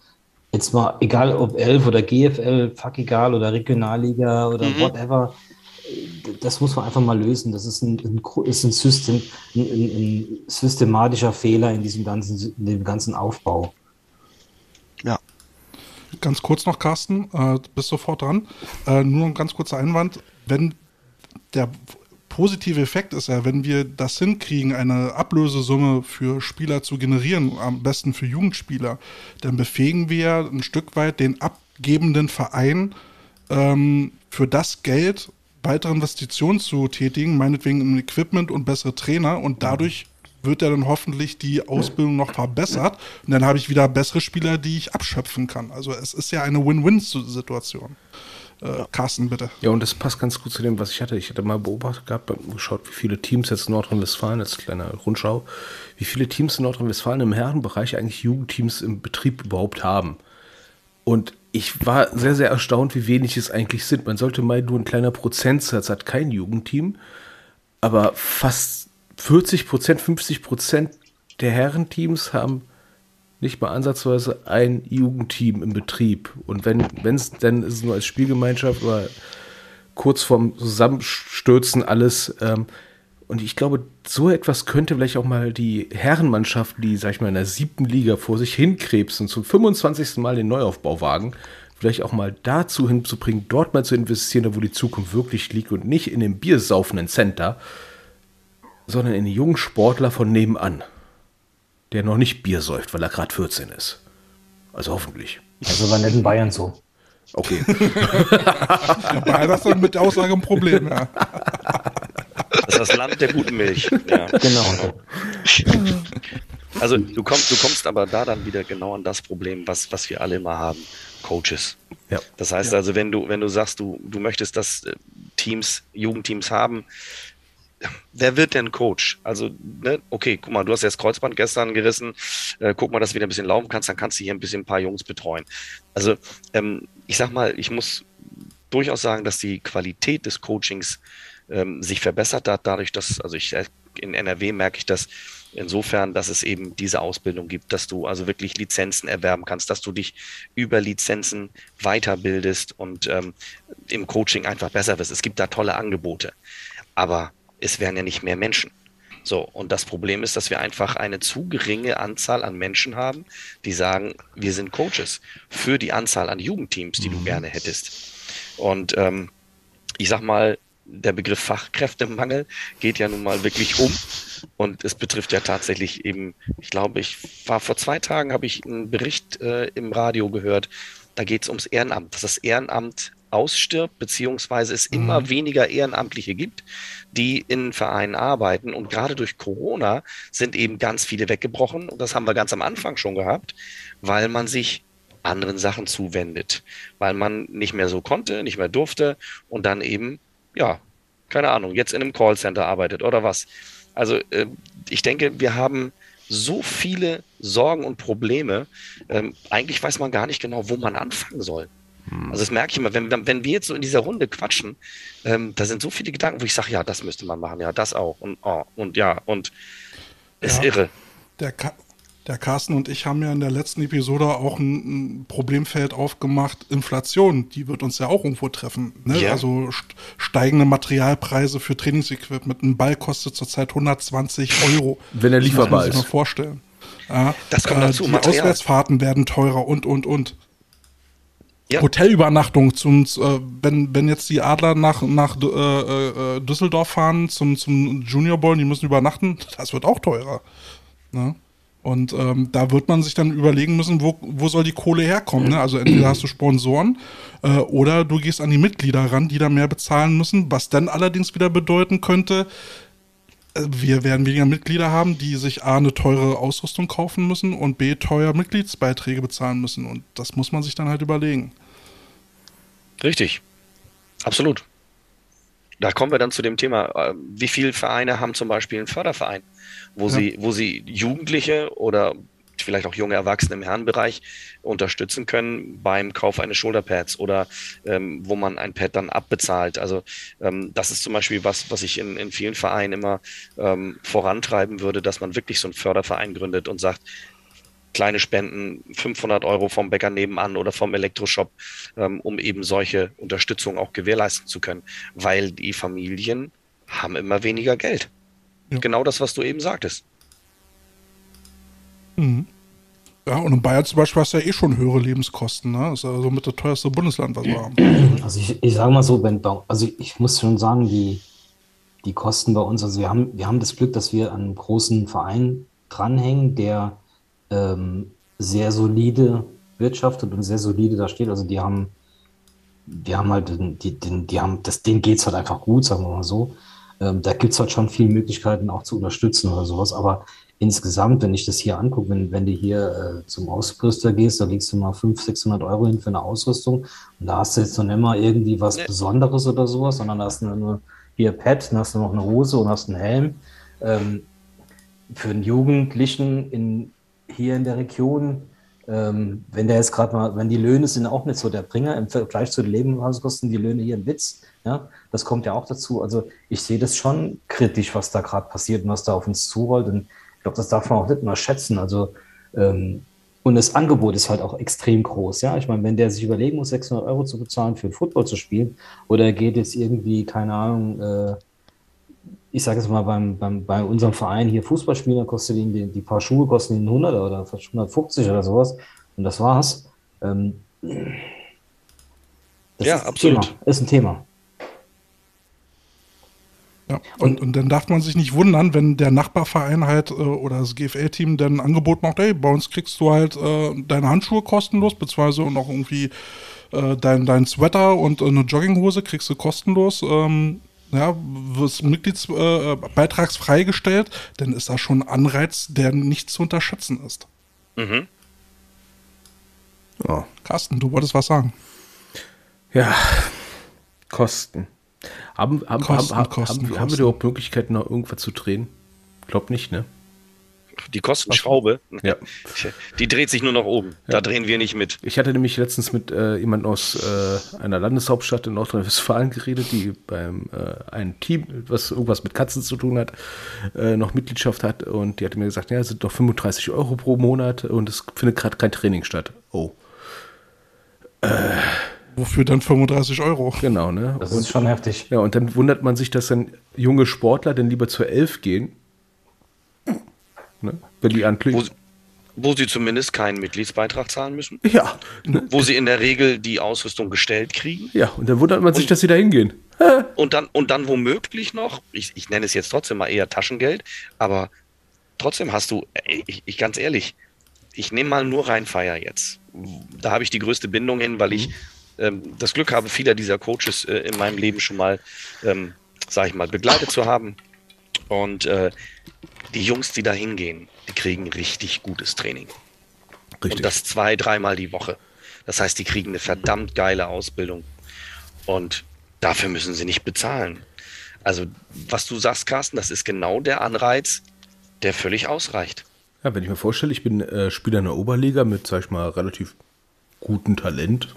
jetzt mal, egal ob 11 oder GFL, fuck egal, oder Regionalliga oder mhm. whatever, das muss man einfach mal lösen. Das ist ein, ein ist ein, System, ein, ein, systematischer Fehler in diesem ganzen, in dem ganzen Aufbau. Ja. Ganz kurz noch, Carsten, äh, bist sofort dran. Äh, nur ein ganz kurzer Einwand. Wenn der positive Effekt ist ja, wenn wir das hinkriegen, eine Ablösesumme für Spieler zu generieren, am besten für Jugendspieler, dann befähigen wir ein Stück weit den abgebenden Verein ähm, für das Geld weitere Investitionen zu tätigen, meinetwegen in Equipment und bessere Trainer und dadurch wird ja dann hoffentlich die Ausbildung noch verbessert und dann habe ich wieder bessere Spieler, die ich abschöpfen kann. Also es ist ja eine Win-Win-Situation. Äh, Carsten, bitte. Ja, und das passt ganz gut zu dem, was ich hatte. Ich hatte mal beobachtet gehabt, geschaut, wie viele Teams jetzt in Nordrhein-Westfalen, als kleine Rundschau, wie viele Teams in Nordrhein-Westfalen im Herrenbereich eigentlich Jugendteams im Betrieb überhaupt haben. Und ich war sehr, sehr erstaunt, wie wenig es eigentlich sind. Man sollte mal nur ein kleiner Prozentsatz hat kein Jugendteam, aber fast 40 Prozent, 50 Prozent der Herrenteams haben nicht mal ansatzweise ein Jugendteam im Betrieb. Und wenn es dann ist nur als Spielgemeinschaft oder kurz vorm Zusammenstürzen alles. Ähm, und ich glaube, so etwas könnte vielleicht auch mal die Herrenmannschaften, die, sag ich mal, in der siebten Liga vor sich hinkrebsen, zum 25. Mal den Neuaufbau wagen, vielleicht auch mal dazu hinzubringen, dort mal zu investieren, wo die Zukunft wirklich liegt und nicht in dem biersaufenden Center, sondern in den jungen Sportler von nebenan der noch nicht Bier säuft, weil er gerade 14 ist. Also hoffentlich. Also bei netten Bayern so. Okay. [LAUGHS] das ist dann mit der Aussage ein Problem, ja. Das ist das Land der guten Milch. Ja. Genau. [LAUGHS] Also du kommst, du kommst aber da dann wieder genau an das Problem, was, was wir alle immer haben. Coaches. Ja. Das heißt ja. also, wenn du, wenn du sagst, du, du möchtest, dass äh, Teams, Jugendteams haben, wer wird denn Coach? Also, ne, okay, guck mal, du hast jetzt Kreuzband gestern gerissen, äh, guck mal, dass du wieder ein bisschen laufen kannst, dann kannst du hier ein bisschen ein paar Jungs betreuen. Also, ähm, ich sag mal, ich muss durchaus sagen, dass die Qualität des Coachings ähm, sich verbessert hat, dadurch, dass, also ich in NRW merke ich das insofern, dass es eben diese Ausbildung gibt, dass du also wirklich Lizenzen erwerben kannst, dass du dich über Lizenzen weiterbildest und ähm, im Coaching einfach besser wirst. Es gibt da tolle Angebote. Aber es wären ja nicht mehr Menschen. So, und das Problem ist, dass wir einfach eine zu geringe Anzahl an Menschen haben, die sagen, wir sind Coaches für die Anzahl an Jugendteams, die mhm. du gerne hättest. Und ähm, ich sag mal, der Begriff Fachkräftemangel geht ja nun mal wirklich um. Und es betrifft ja tatsächlich eben, ich glaube, ich war vor zwei Tagen, habe ich einen Bericht äh, im Radio gehört, da geht es ums Ehrenamt, dass das Ehrenamt ausstirbt, beziehungsweise es mhm. immer weniger Ehrenamtliche gibt, die in Vereinen arbeiten. Und gerade durch Corona sind eben ganz viele weggebrochen. Und das haben wir ganz am Anfang schon gehabt, weil man sich anderen Sachen zuwendet, weil man nicht mehr so konnte, nicht mehr durfte und dann eben, ja, keine Ahnung, jetzt in einem Callcenter arbeitet oder was. Also äh, ich denke, wir haben so viele Sorgen und Probleme. Ähm, eigentlich weiß man gar nicht genau, wo man anfangen soll. Hm. Also das merke ich immer, wenn, wenn wir jetzt so in dieser Runde quatschen, ähm, da sind so viele Gedanken, wo ich sage, ja, das müsste man machen, ja, das auch und oh, und ja, und ist ja, irre. Der, der Carsten und ich haben ja in der letzten Episode auch ein, ein Problemfeld aufgemacht. Inflation, die wird uns ja auch irgendwo treffen. Ne? Yeah. Also steigende Materialpreise für Trainingsequipment. Ein Ball kostet zurzeit 120 Euro. Wenn er lieferbar das ist. Muss man vorstellen. Ja, das kommt dazu. Äh, die Material. Auswärtsfahrten werden teurer und, und, und. Ja. Hotelübernachtung zum, äh, wenn, wenn jetzt die Adler nach, nach äh, äh, Düsseldorf fahren zum, zum Junior Bowl, die müssen übernachten, [LAUGHS] das wird auch teurer. Ne? Und ähm, da wird man sich dann überlegen müssen, wo, wo soll die Kohle herkommen. Ne? Also entweder hast du Sponsoren äh, oder du gehst an die Mitglieder ran, die da mehr bezahlen müssen, was dann allerdings wieder bedeuten könnte, äh, wir werden weniger Mitglieder haben, die sich A, eine teure Ausrüstung kaufen müssen und B, teuer Mitgliedsbeiträge bezahlen müssen. Und das muss man sich dann halt überlegen. Richtig. Absolut. Da kommen wir dann zu dem Thema, äh, wie viele Vereine haben zum Beispiel einen Förderverein? wo ja. sie, wo sie Jugendliche oder vielleicht auch junge Erwachsene im Herrenbereich unterstützen können beim Kauf eines Shoulderpads oder ähm, wo man ein Pad dann abbezahlt. Also ähm, das ist zum Beispiel was, was ich in, in vielen Vereinen immer ähm, vorantreiben würde, dass man wirklich so einen Förderverein gründet und sagt, kleine Spenden, 500 Euro vom Bäcker nebenan oder vom Elektroshop, ähm, um eben solche Unterstützung auch gewährleisten zu können, weil die Familien haben immer weniger Geld. Ja. Genau das, was du eben sagtest. Mhm. Ja, und in Bayern zum Beispiel hast du ja eh schon höhere Lebenskosten. Ne? Das ist also mit das teuerste Bundesland, was wir haben. Also ich, ich sage mal so, wenn, also ich muss schon sagen, die, die Kosten bei uns, also wir haben, wir haben das Glück, dass wir an einem großen Verein dranhängen, der ähm, sehr solide wirtschaftet und sehr solide da steht. Also die haben, die haben halt, die, die, die haben, das, denen geht es halt einfach gut, sagen wir mal so. Ähm, da gibt es halt schon viele Möglichkeiten auch zu unterstützen oder sowas. Aber insgesamt, wenn ich das hier angucke, wenn, wenn du hier äh, zum Ausrüster gehst, da legst du mal 500, 600 Euro hin für eine Ausrüstung und da hast du jetzt noch nicht mal irgendwie was Besonderes oder sowas, sondern da hast du nur hier Pad, dann hast du noch eine Hose und hast einen Helm. Ähm, für einen Jugendlichen in, hier in der Region, ähm, wenn der jetzt gerade mal, wenn die Löhne sind auch nicht so der Bringer im Vergleich zu den Lebenskosten, die Löhne hier ein Witz. Ja, das kommt ja auch dazu. Also ich sehe das schon kritisch, was da gerade passiert und was da auf uns zurollt. Und glaube, das darf man auch nicht mal schätzen. Also ähm, und das Angebot ist halt auch extrem groß. Ja, ich meine, wenn der sich überlegen muss, 600 Euro zu bezahlen für Football zu spielen, oder er geht jetzt irgendwie, keine Ahnung, äh, ich sage jetzt mal, beim, beim, bei unserem Verein hier Fußball spielen, dann kostet ihn die, die paar Schuhe kosten ihn 100 oder 150 oder sowas. Und das war's. Ähm, das ja, ist absolut. Thema. Ist ein Thema. Ja, und, und dann darf man sich nicht wundern, wenn der Nachbarverein halt äh, oder das GFL-Team dann ein Angebot macht, hey, bei uns kriegst du halt äh, deine Handschuhe kostenlos, beziehungsweise und auch irgendwie äh, dein, dein Sweater und eine Jogginghose kriegst du kostenlos. Ähm, ja, wirst Mitgliedsbeitragsfrei äh, gestellt, dann ist das schon ein Anreiz, der nicht zu unterschätzen ist. Mhm. Ja. Carsten, du wolltest was sagen. Ja, Kosten. Haben, haben, Kosten, haben, Kosten, haben, Kosten. haben wir überhaupt Möglichkeiten, noch irgendwas zu drehen? Glaub nicht, ne? Die Kostenschraube, ja. [LAUGHS] die dreht sich nur nach oben. Ja. Da drehen wir nicht mit. Ich hatte nämlich letztens mit äh, jemandem aus äh, einer Landeshauptstadt in Nordrhein-Westfalen geredet, die beim äh, einem Team, was irgendwas mit Katzen zu tun hat, äh, noch Mitgliedschaft hat. Und die hatte mir gesagt, ja, es sind doch 35 Euro pro Monat und es findet gerade kein Training statt. Oh. Äh Wofür dann 35 Euro? Genau, ne? Das ist schon heftig. Ja, und dann wundert man sich, dass dann junge Sportler dann lieber zur Elf gehen. Ne? Wenn die wo, wo sie zumindest keinen Mitgliedsbeitrag zahlen müssen. Ja. Ne? Wo sie in der Regel die Ausrüstung gestellt kriegen. Ja, und dann wundert man sich, und, dass sie da hingehen. und, dann, und dann womöglich noch, ich, ich nenne es jetzt trotzdem mal eher Taschengeld, aber trotzdem hast du, ich, ich ganz ehrlich, ich nehme mal nur Rheinfeier jetzt. Da habe ich die größte Bindung hin, weil ich ähm, das Glück habe, viele dieser Coaches äh, in meinem Leben schon mal, ähm, sage ich mal, begleitet zu haben. Und äh, die Jungs, die da hingehen, die kriegen richtig gutes Training. Richtig. Und das zwei, dreimal die Woche. Das heißt, die kriegen eine verdammt geile Ausbildung. Und dafür müssen sie nicht bezahlen. Also, was du sagst, Carsten, das ist genau der Anreiz, der völlig ausreicht. Ja, wenn ich mir vorstelle, ich bin äh, Spieler in der Oberliga mit, sag ich mal, relativ gutem Talent.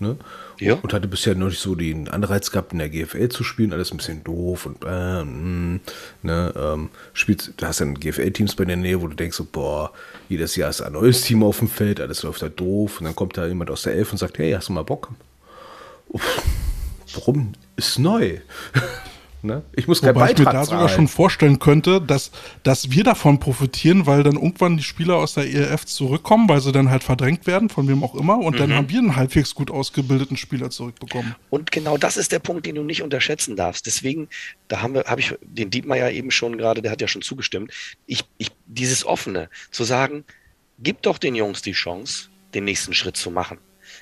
Ne? Ja. Und hatte bisher noch nicht so den Anreiz gehabt, in der GFL zu spielen. Alles ein bisschen doof und äh, mh, ne, ähm, spielst, du hast dann GFL-Teams bei der Nähe, wo du denkst, so, boah, jedes Jahr ist ein neues Team auf dem Feld, alles läuft da doof. Und dann kommt da jemand aus der Elf und sagt, hey, hast du mal Bock? Uff, warum? Ist neu. Ne? Ich muss kein Wobei ich mir da sogar schon vorstellen könnte, dass, dass wir davon profitieren, weil dann irgendwann die Spieler aus der ERF zurückkommen, weil sie dann halt verdrängt werden, von wem auch immer, und mhm. dann haben wir einen halbwegs gut ausgebildeten Spieler zurückbekommen. Und genau das ist der Punkt, den du nicht unterschätzen darfst. Deswegen, da haben wir, habe ich den Dietmar ja eben schon gerade, der hat ja schon zugestimmt, ich, ich, dieses Offene, zu sagen, gib doch den Jungs die Chance, den nächsten Schritt zu machen.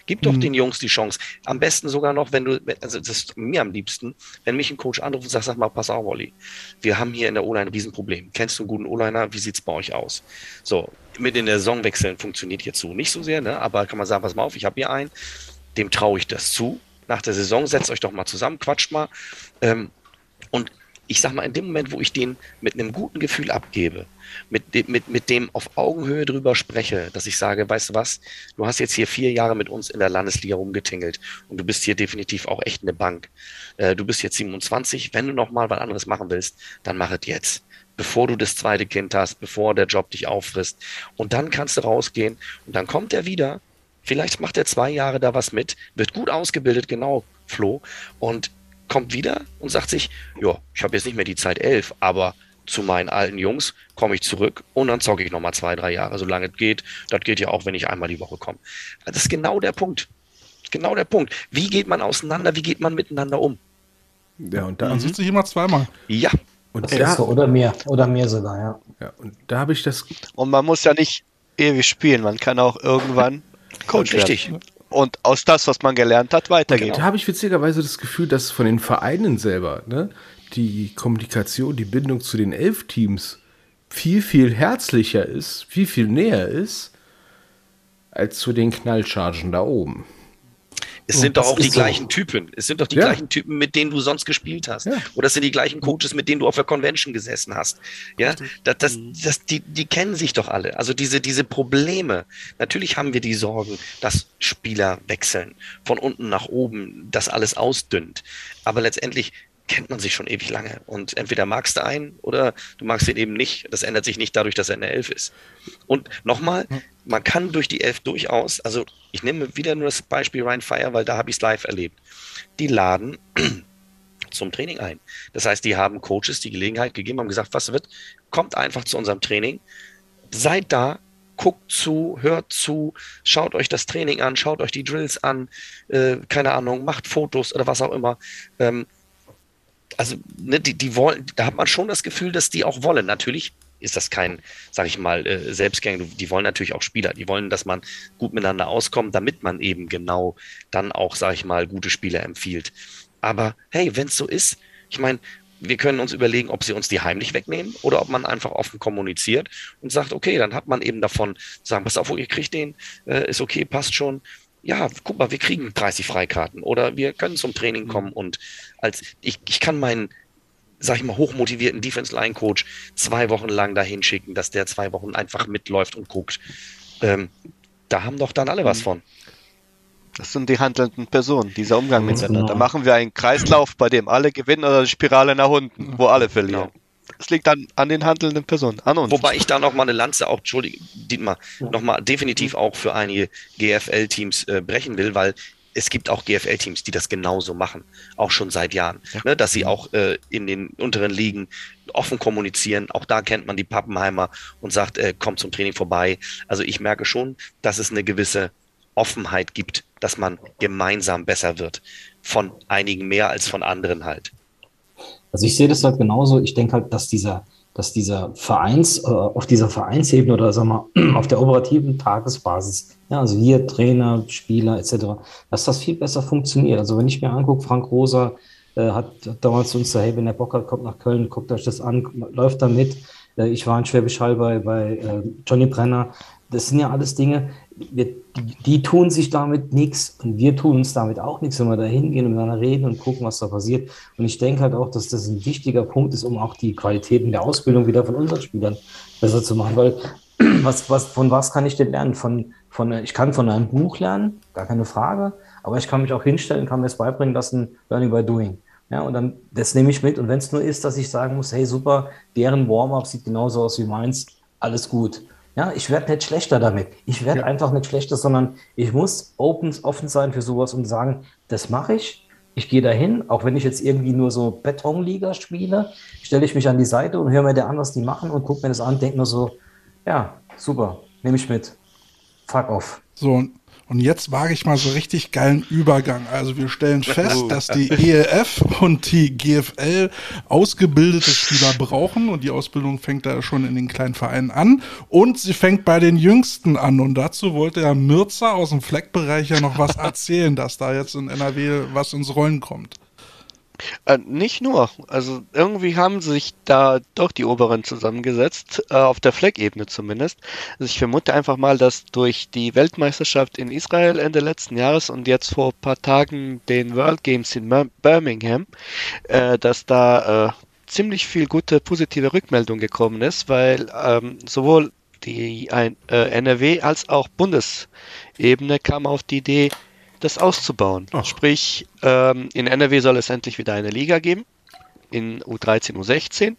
Gib doch mhm. den Jungs die Chance. Am besten sogar noch, wenn du, also das ist mir am liebsten, wenn mich ein Coach anruft und sagt, sag mal, pass auf, Olli, wir haben hier in der O-Line ein Riesenproblem. Kennst du einen guten O-Liner? Wie sieht's bei euch aus? So, mit in der Saison wechseln funktioniert hierzu nicht so sehr, ne? aber kann man sagen, pass mal auf, ich habe hier einen, dem traue ich das zu. Nach der Saison setzt euch doch mal zusammen, quatscht mal. Ähm, und ich sag mal, in dem Moment, wo ich den mit einem guten Gefühl abgebe, mit, dem, mit, mit dem auf Augenhöhe drüber spreche, dass ich sage, weißt du was, du hast jetzt hier vier Jahre mit uns in der Landesliga rumgetingelt und du bist hier definitiv auch echt eine Bank. Äh, du bist jetzt 27, wenn du nochmal was anderes machen willst, dann mach es jetzt bevor du das zweite Kind hast, bevor der Job dich auffrisst. Und dann kannst du rausgehen und dann kommt er wieder. Vielleicht macht er zwei Jahre da was mit, wird gut ausgebildet, genau, Flo, und kommt wieder und sagt sich, ja, ich habe jetzt nicht mehr die Zeit elf, aber zu meinen alten Jungs komme ich zurück und dann zocke ich nochmal zwei, drei Jahre, solange es geht. Das geht ja auch, wenn ich einmal die Woche komme. Das ist genau der Punkt. Genau der Punkt. Wie geht man auseinander? Wie geht man miteinander um? Ja, und da mhm. sitze ich immer zweimal. Ja. Und da, so, oder mehr, oder mehr sogar, ja. ja. Und da habe ich das. Und man muss ja nicht ewig spielen, man kann auch irgendwann [LAUGHS] Coach Richtig. Werden und aus das, was man gelernt hat, weitergehen. Da habe ich witzigerweise das Gefühl, dass von den Vereinen selber ne, die Kommunikation, die Bindung zu den elf Teams viel, viel herzlicher ist, viel, viel näher ist, als zu den Knallchargen da oben. Es sind doch auch die so. gleichen Typen. Es sind doch die ja. gleichen Typen, mit denen du sonst gespielt hast. Ja. Oder es sind die gleichen Coaches, mit denen du auf der Convention gesessen hast. Ja, das, das, mhm. das, die, die kennen sich doch alle. Also diese, diese Probleme. Natürlich haben wir die Sorgen, dass Spieler wechseln, von unten nach oben, das alles ausdünnt. Aber letztendlich kennt man sich schon ewig lange. Und entweder magst du einen oder du magst ihn eben nicht. Das ändert sich nicht dadurch, dass er in der Elf ist. Und nochmal, man kann durch die Elf durchaus, also ich nehme wieder nur das Beispiel Ryan Fire, weil da habe ich es live erlebt. Die laden [CLEARS THROAT] zum Training ein. Das heißt, die haben Coaches die Gelegenheit gegeben, haben gesagt, was wird, kommt einfach zu unserem Training, seid da, guckt zu, hört zu, schaut euch das Training an, schaut euch die Drills an, äh, keine Ahnung, macht Fotos oder was auch immer. Ähm, also ne, die, die wollen, da hat man schon das Gefühl, dass die auch wollen. Natürlich ist das kein, sag ich mal, äh, Selbstgänger. Die wollen natürlich auch Spieler. Die wollen, dass man gut miteinander auskommt, damit man eben genau dann auch, sag ich mal, gute Spieler empfiehlt. Aber hey, wenn es so ist, ich meine, wir können uns überlegen, ob sie uns die heimlich wegnehmen oder ob man einfach offen kommuniziert und sagt, okay, dann hat man eben davon, sagen, pass auf, ihr kriegt den, äh, ist okay, passt schon ja, guck mal, wir kriegen 30 Freikarten oder wir können zum Training mhm. kommen und als ich, ich kann meinen, sag ich mal, hochmotivierten Defense-Line-Coach zwei Wochen lang dahin schicken, dass der zwei Wochen einfach mitläuft und guckt. Ähm, da haben doch dann alle was mhm. von. Das sind die handelnden Personen, dieser Umgang miteinander. Genau. Da machen wir einen Kreislauf, bei dem alle gewinnen oder eine Spirale nach unten, wo alle verlieren. Genau. Es liegt dann an den handelnden Personen, an uns. Wobei ich da noch mal eine Lanze auch, Entschuldigung, Dietmar, noch mal definitiv auch für einige GFL-Teams äh, brechen will, weil es gibt auch GFL-Teams, die das genauso machen, auch schon seit Jahren, ja. ne, dass sie auch äh, in den unteren Ligen offen kommunizieren. Auch da kennt man die Pappenheimer und sagt, äh, kommt zum Training vorbei. Also ich merke schon, dass es eine gewisse Offenheit gibt, dass man gemeinsam besser wird. von einigen mehr als von anderen halt. Also ich sehe das halt genauso. Ich denke halt, dass dieser, dass dieser Vereins, äh, auf dieser Vereinsebene oder sagen [CLEARS THROAT] wir, auf der operativen Tagesbasis, ja, also wir, Trainer, Spieler etc., dass das viel besser funktioniert. Also wenn ich mir angucke, Frank Rosa äh, hat damals uns gesagt, hey, wenn der Bock hat, kommt nach Köln, guckt euch das an, läuft da mit. Äh, ich war in Schwäbisch Hall bei, bei äh, Johnny Brenner. Das sind ja alles Dinge, wir, die, die, tun sich damit nichts und wir tun uns damit auch nichts, wenn wir da hingehen und miteinander reden und gucken, was da passiert. Und ich denke halt auch, dass das ein wichtiger Punkt ist, um auch die Qualitäten der Ausbildung wieder von unseren Spielern besser zu machen. Weil [CLEARS THROAT] was, was, von was kann ich denn lernen? Von, von, ich kann von einem Buch lernen, gar keine Frage, aber ich kann mich auch hinstellen, kann mir es beibringen lassen, Learning by Doing. Ja, und dann, das nehme ich mit. Und wenn es nur ist, dass ich sagen muss, hey, super, deren Warm-up sieht genauso aus wie meins, alles gut. Ja, ich werde nicht schlechter damit. Ich werde ja. einfach nicht schlechter, sondern ich muss open, offen sein für sowas und sagen, das mache ich. Ich gehe dahin, auch wenn ich jetzt irgendwie nur so Betonliga spiele, stelle ich mich an die Seite und höre mir der an, was die machen und gucke mir das an, denke nur so, ja, super, nehme ich mit. Fuck off. So, und jetzt wage ich mal so richtig geilen Übergang. Also wir stellen fest, dass die ELF und die GFL ausgebildete Spieler brauchen und die Ausbildung fängt da schon in den kleinen Vereinen an und sie fängt bei den Jüngsten an. Und dazu wollte ja Mirza aus dem Fleckbereich ja noch was erzählen, dass da jetzt in NRW was ins Rollen kommt. Äh, nicht nur. Also irgendwie haben sich da doch die Oberen zusammengesetzt, äh, auf der Fleckebene zumindest. Also ich vermute einfach mal, dass durch die Weltmeisterschaft in Israel Ende letzten Jahres und jetzt vor ein paar Tagen den World Games in Birmingham, äh, dass da äh, ziemlich viel gute positive Rückmeldung gekommen ist, weil ähm, sowohl die ein, äh, NRW als auch Bundesebene kam auf die Idee, das auszubauen. Ach. Sprich, ähm, in NRW soll es endlich wieder eine Liga geben, in U13, U16.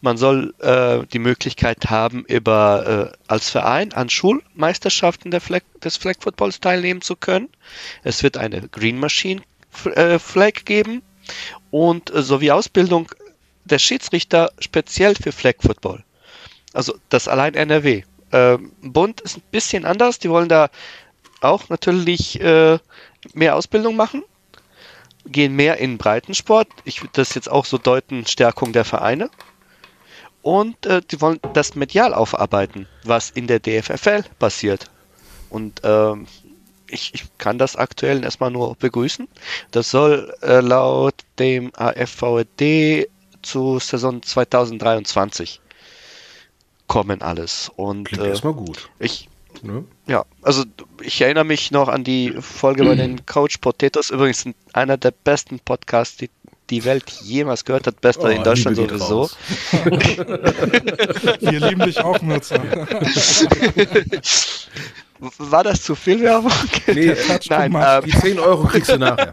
Man soll äh, die Möglichkeit haben, über, äh, als Verein an Schulmeisterschaften Flag, des Flag Footballs teilnehmen zu können. Es wird eine Green Machine äh, Flag geben und äh, sowie Ausbildung der Schiedsrichter speziell für Flag Football. Also das allein NRW. Ähm, Bund ist ein bisschen anders, die wollen da auch natürlich äh, mehr Ausbildung machen, gehen mehr in Breitensport. Ich würde das jetzt auch so deuten, Stärkung der Vereine. Und äh, die wollen das medial aufarbeiten, was in der DFFL passiert. Und ähm, ich, ich, kann das aktuell erstmal nur begrüßen. Das soll äh, laut dem AFVD zu Saison 2023 kommen alles. Und Klingt äh, erstmal gut. Ich, Ne? Ja, also ich erinnere mich noch an die Folge bei den Coach Potatoes, übrigens einer der besten Podcasts, die die Welt jemals gehört hat, bester oh, in Deutschland sowieso. Wir lieben dich auch, Nutzer. [LAUGHS] War das zu viel Werbung? Nee, [LAUGHS] Nein, ähm, die 10 Euro kriegst du nachher.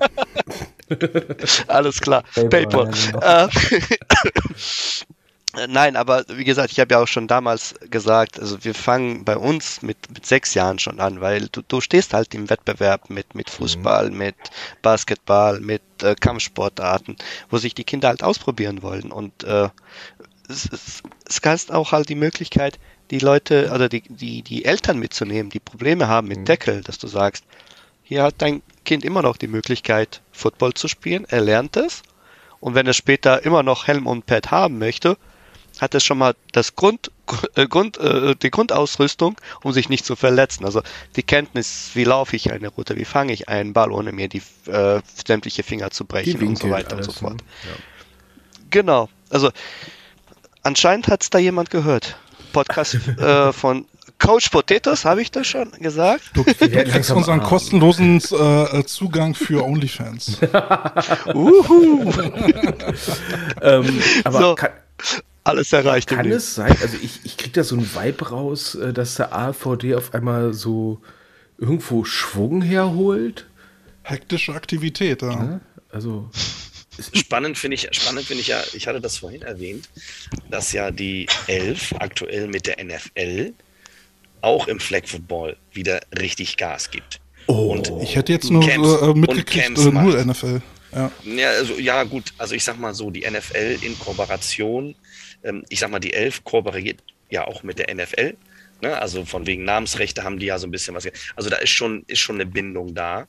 [LAUGHS] Alles klar. PayPal. PayPal. Äh, nein, aber wie gesagt, ich habe ja auch schon damals gesagt, also wir fangen bei uns mit, mit sechs Jahren schon an, weil du, du stehst halt im Wettbewerb mit, mit Fußball, mhm. mit Basketball, mit äh, Kampfsportarten, wo sich die Kinder halt ausprobieren wollen. Und äh, es, es, es heißt auch halt die Möglichkeit, die Leute oder die, die, die Eltern mitzunehmen, die Probleme haben mit mhm. Deckel, dass du sagst, hier hat dein Kind immer noch die Möglichkeit, Football zu spielen, er lernt es. Und wenn er später immer noch Helm und Pad haben möchte, hat es schon mal das Grund, äh, Grund äh, die Grundausrüstung, um sich nicht zu verletzen. Also die Kenntnis, wie laufe ich eine Route, wie fange ich einen Ball, ohne mir die äh, sämtliche Finger zu brechen und so weiter und so fort. Ja. Genau. Also anscheinend hat es da jemand gehört. Podcast [LAUGHS] äh, von Coach Potatoes, habe ich das schon gesagt? Du, du kriegst unseren kostenlosen äh, Zugang für OnlyFans. [LAUGHS] Uhu. [LAUGHS] ähm, aber so. kann, alles erreicht. Kann es sein, also ich, ich kriege da so ein Vibe raus, äh, dass der AVD auf einmal so irgendwo Schwung herholt? Hektische Aktivität, ja. ja also. Spannend finde ich, spannend finde ich ja, ich hatte das vorhin erwähnt, dass ja die Elf aktuell mit der NFL auch im Flag Football wieder richtig Gas gibt. Oh, und ich hätte jetzt nur Camps, äh, mitgekriegt, äh, nur NFL. Ja. Ja, also, ja, gut, also ich sag mal so, die NFL in Kooperation ähm, ich sag mal, die Elf kooperiert ja auch mit der NFL. Ne? Also von wegen Namensrechte haben die ja so ein bisschen was. Also da ist schon, ist schon eine Bindung da.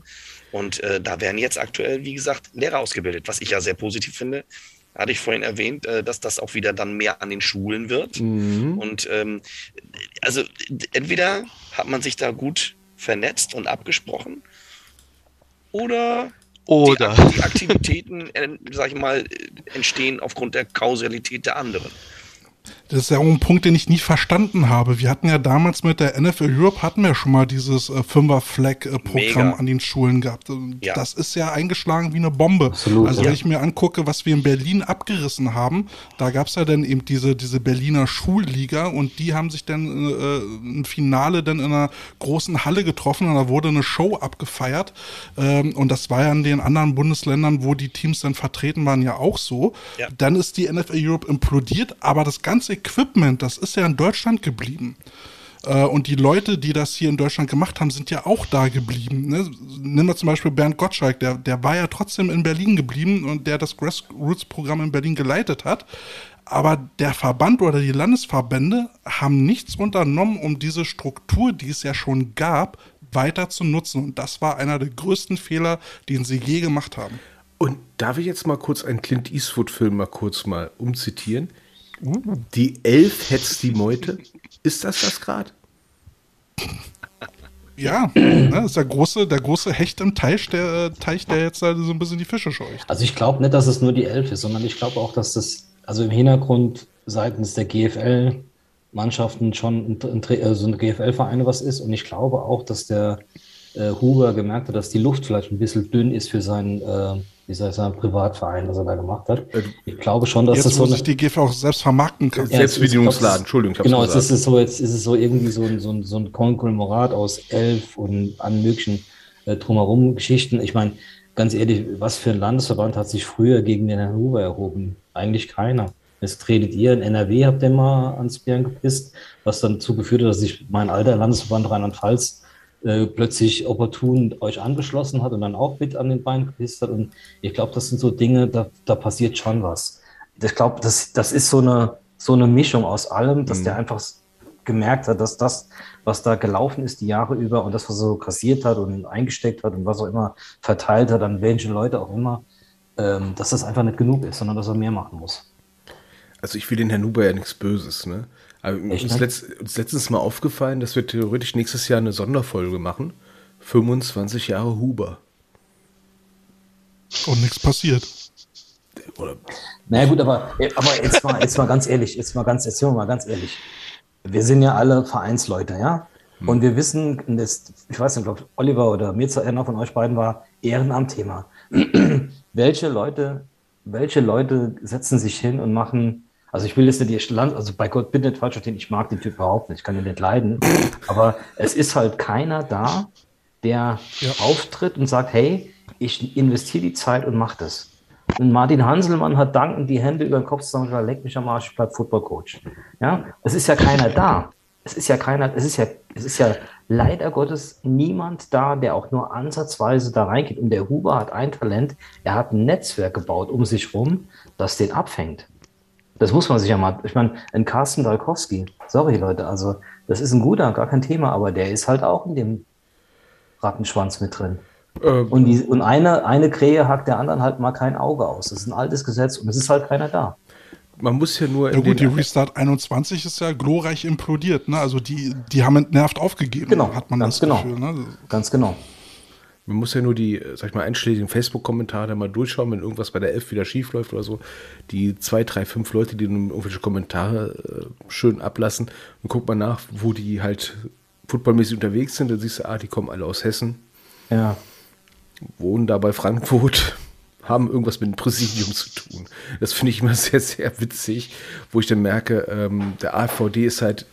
Und äh, da werden jetzt aktuell, wie gesagt, Lehrer ausgebildet, was ich ja sehr positiv finde. Hatte ich vorhin erwähnt, äh, dass das auch wieder dann mehr an den Schulen wird. Mhm. Und ähm, also entweder hat man sich da gut vernetzt und abgesprochen oder Oder. die, Aktivitäten, äh, sag ich mal, entstehen aufgrund der Kausalität der anderen. Das ist ja auch ein Punkt, den ich nie verstanden habe. Wir hatten ja damals mit der NFL Europe hatten wir schon mal dieses äh, Fünfer-Flag-Programm an den Schulen gehabt. Ja. Das ist ja eingeschlagen wie eine Bombe. Absolut, also ja. wenn ich mir angucke, was wir in Berlin abgerissen haben, da gab es ja dann eben diese, diese Berliner Schulliga und die haben sich dann äh, ein Finale dann in einer großen Halle getroffen und da wurde eine Show abgefeiert. Ähm, und das war ja in den anderen Bundesländern, wo die Teams dann vertreten waren, ja auch so. Ja. Dann ist die NFL Europe implodiert, aber das ganze Equipment, das ist ja in Deutschland geblieben. Äh, Und die Leute, die das hier in Deutschland gemacht haben, sind ja auch da geblieben. Ne? Nehmen wir zum Beispiel Bernd Gottschalk, der, der war ja trotzdem in Berlin geblieben und der das Grassroots-Programm in Berlin geleitet hat. Aber der Verband oder die Landesverbände haben nichts unternommen, um diese Struktur, die es ja schon gab, weiter zu nutzen. Und das war einer der größten Fehler, den sie je gemacht haben. Und darf ich jetzt mal kurz einen Clint Eastwood-Film mal kurz mal umzitieren? Die Elf hetzt die Meute. Ist das das gerade? Ja, [CLEARS THROAT] ne, das ist der große, der große Hecht im Teich, der äh, Teich, der jetzt da so ein bisschen die Fische scheucht. Also ich glaube nicht, dass es nur die Elf ist, sondern ich glaube auch, dass das also im Hintergrund seitens der GFL-Mannschaften schon ein, ein, äh, so eine GFL-Vereine was ist. Und ich glaube auch, dass der äh, Huber gemerkt hat, dass die Luft vielleicht ein bisschen dünn ist für seinen, äh, wie soll ich sagen, Privatverein, was er da gemacht hat. Äh, Ich glaube schon, dass Jetzt, das so eine, die GF auch selbst vermarkten kann. Ja, Selbstbedienungsladen, Entschuldigung, Genau, jetzt gesagt. ist es so, jetzt ist es so irgendwie so ein, so ein, so ein Konglomerat aus elf und an möglichen äh, drumherum Geschichten. Ich meine, ganz ehrlich, was für ein Landesverband hat sich früher gegen den Herrn Huber erhoben? Eigentlich keiner. Jetzt tretet ihr in NRW, habt ihr mal ans Bären gepisst, was dann dazu geführt hat, dass sich mein alter Landesverband Rheinland-Pfalz äh, plötzlich opportun euch angeschlossen hat und dann auch mit an den Beinen gepisst hat. Und ich glaube, das sind so Dinge, da, da passiert schon was. Ich glaube, das, das ist so eine, so eine Mischung aus allem, dass der einfach gemerkt hat, dass das, was da gelaufen ist die Jahre über und das, was er so kassiert hat und eingesteckt hat und was auch immer verteilt hat, an welche Leute auch immer, ähm, dass das einfach nicht genug ist, sondern dass er mehr machen muss. Also ich will den Herrn Huber ja nichts Böses, ne? Aber Echt, uns, letzt, uns letztens mal aufgefallen, dass wir theoretisch nächstes Jahr eine Sonderfolge machen. 25 Jahre Huber. Und nichts passiert. Oder Naja gut, aber, aber jetzt, mal, jetzt mal ganz ehrlich, jetzt mal ganz, jetzt sind wir mal ganz ehrlich. Wir sind ja alle Vereinsleute, ja? Und wir wissen, das, ich weiß nicht, ob Oliver oder Mirza, einer von euch beiden war Ehrenamt-Thema. [CLEARS THROAT] welche Leute, welche Leute setzen sich hin und machen, also ich will jetzt nicht die Land, also bei Gott bitte nicht falsch verstehen, ich mag den Typ überhaupt nicht, ich kann ihn nicht leiden, [LAUGHS] aber es ist halt keiner da, der auftritt und sagt, hey, ich investiere die Zeit und mache das. Und Martin Hanselmann hat dankend die Hände über den Kopf zusammen leck mich am Arsch, ich bleib Footballcoach. Ja, es ist ja keiner da. Es ist ja keiner, es ist ja, es ist ja leider Gottes niemand da, der auch nur ansatzweise da reingeht. Und der Huber hat ein Talent, er hat ein Netzwerk gebaut um sich rum, das den abfängt. Das muss man sich ja mal, ich meine, ein Carsten Dalkowski, sorry Leute, also das ist ein guter, gar kein Thema, aber der ist halt auch in dem Rattenschwanz mit drin. äh, Und, die, und eine, eine Krähe hackt der anderen halt mal kein Auge aus. Das ist ein altes Gesetz und es ist halt keiner da. man muss ja nur Ja in gut, die Restart 21 ist ja glorreich implodiert, ne? Also die, die haben entnervt aufgegeben, Genau, hat man ganz das genau. Gefühl, ne? Ganz genau. Man muss ja nur die, äh, sag ich mal, einschlägigen Facebook-Kommentare mal durchschauen, wenn irgendwas bei der Elf wieder schief läuft oder so. Die zwei, drei, fünf Leute, die dann irgendwelche Kommentare äh, schön ablassen und guckt mal nach, wo die halt footballmäßig unterwegs sind, dann siehst du, ah, die kommen alle aus Hessen. Ja. wohnen da bei Frankfurt, [LAUGHS] haben irgendwas mit dem Präsidium zu tun. Das finde ich immer [LAUGHS] sehr, sehr witzig, wo ich dann merke, ähm, der AVD ist halt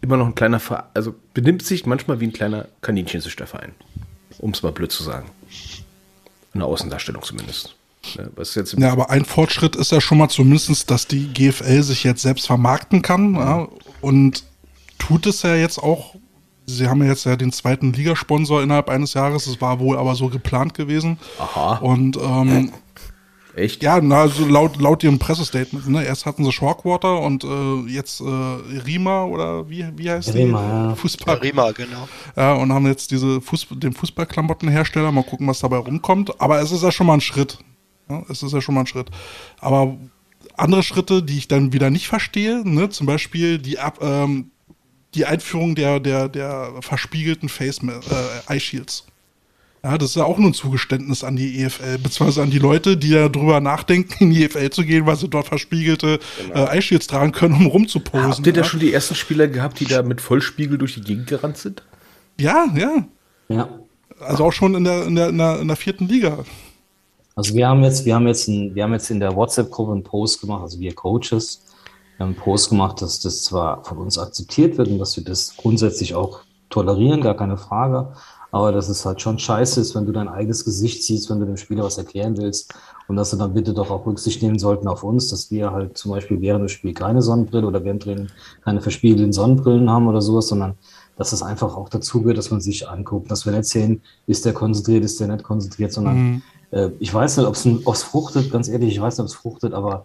immer noch ein kleiner Verein, also benimmt sich manchmal wie ein kleiner Kaninchenzüchterverein, um es mal blöd zu sagen. In der Außendarstellung zumindest. Ja, aber ein Fortschritt ist ja schon mal zumindest, dass die GFL sich jetzt selbst vermarkten kann ja, und tut es ja jetzt auch. Sie haben ja jetzt ja den zweiten Ligasponsor innerhalb eines Jahres. Das war wohl aber so geplant gewesen. Aha. Und ähm, Echt? Ja, na, also laut, laut ihrem Pressestatement. Ne? Erst hatten sie Shorewater und äh, jetzt äh, Rima oder wie, wie heißt Rima, die? ja. Fußball. Rima, genau. Ja, und haben jetzt diese Fußball, den Fußballklamottenhersteller. Mal gucken, was dabei rumkommt. Aber es ist ja schon mal ein Schritt. Ja, es ist ja schon mal ein Schritt. Aber andere Schritte, die ich dann wieder nicht verstehe, ne? zum Beispiel die, Ab, ähm, die Einführung der, der, der verspiegelten Face äh, Eye Shields. Ja, das ist ja auch nur ein Zugeständnis an die EFL, beziehungsweise an die Leute, die ja drüber nachdenken, in die EFL zu gehen, weil sie dort verspiegelte äh, Eye Shields tragen können, um rumzuposen. Habt ihr da ja? schon die ersten Spieler gehabt, die da mit Vollspiegel durch die Gegend gerannt sind? ja, ja. Ja. Also auch schon in der, in der, in der, in der vierten Liga. Also wir haben jetzt, wir haben jetzt, ein, wir haben jetzt in der WhatsApp-Gruppe einen Post gemacht, also wir Coaches, wir haben einen Post gemacht, dass das zwar von uns akzeptiert wird und dass wir das grundsätzlich auch tolerieren, gar keine Frage, aber dass es halt schon scheiße ist, wenn du dein eigenes Gesicht siehst, wenn du dem Spieler was erklären willst und dass sie dann bitte doch auch Rücksicht nehmen sollten auf uns, dass wir halt zum Beispiel während des Spiels keine Sonnenbrille oder während Training keine verspiegelten Sonnenbrillen haben oder sowas, sondern dass es einfach auch dazu gehört, dass man sich anguckt, dass wir nicht sehen, ist der konzentriert, ist der nicht konzentriert, sondern Mhm. äh, ich weiß nicht, ob es fruchtet, ganz ehrlich, ich weiß nicht, ob es fruchtet, aber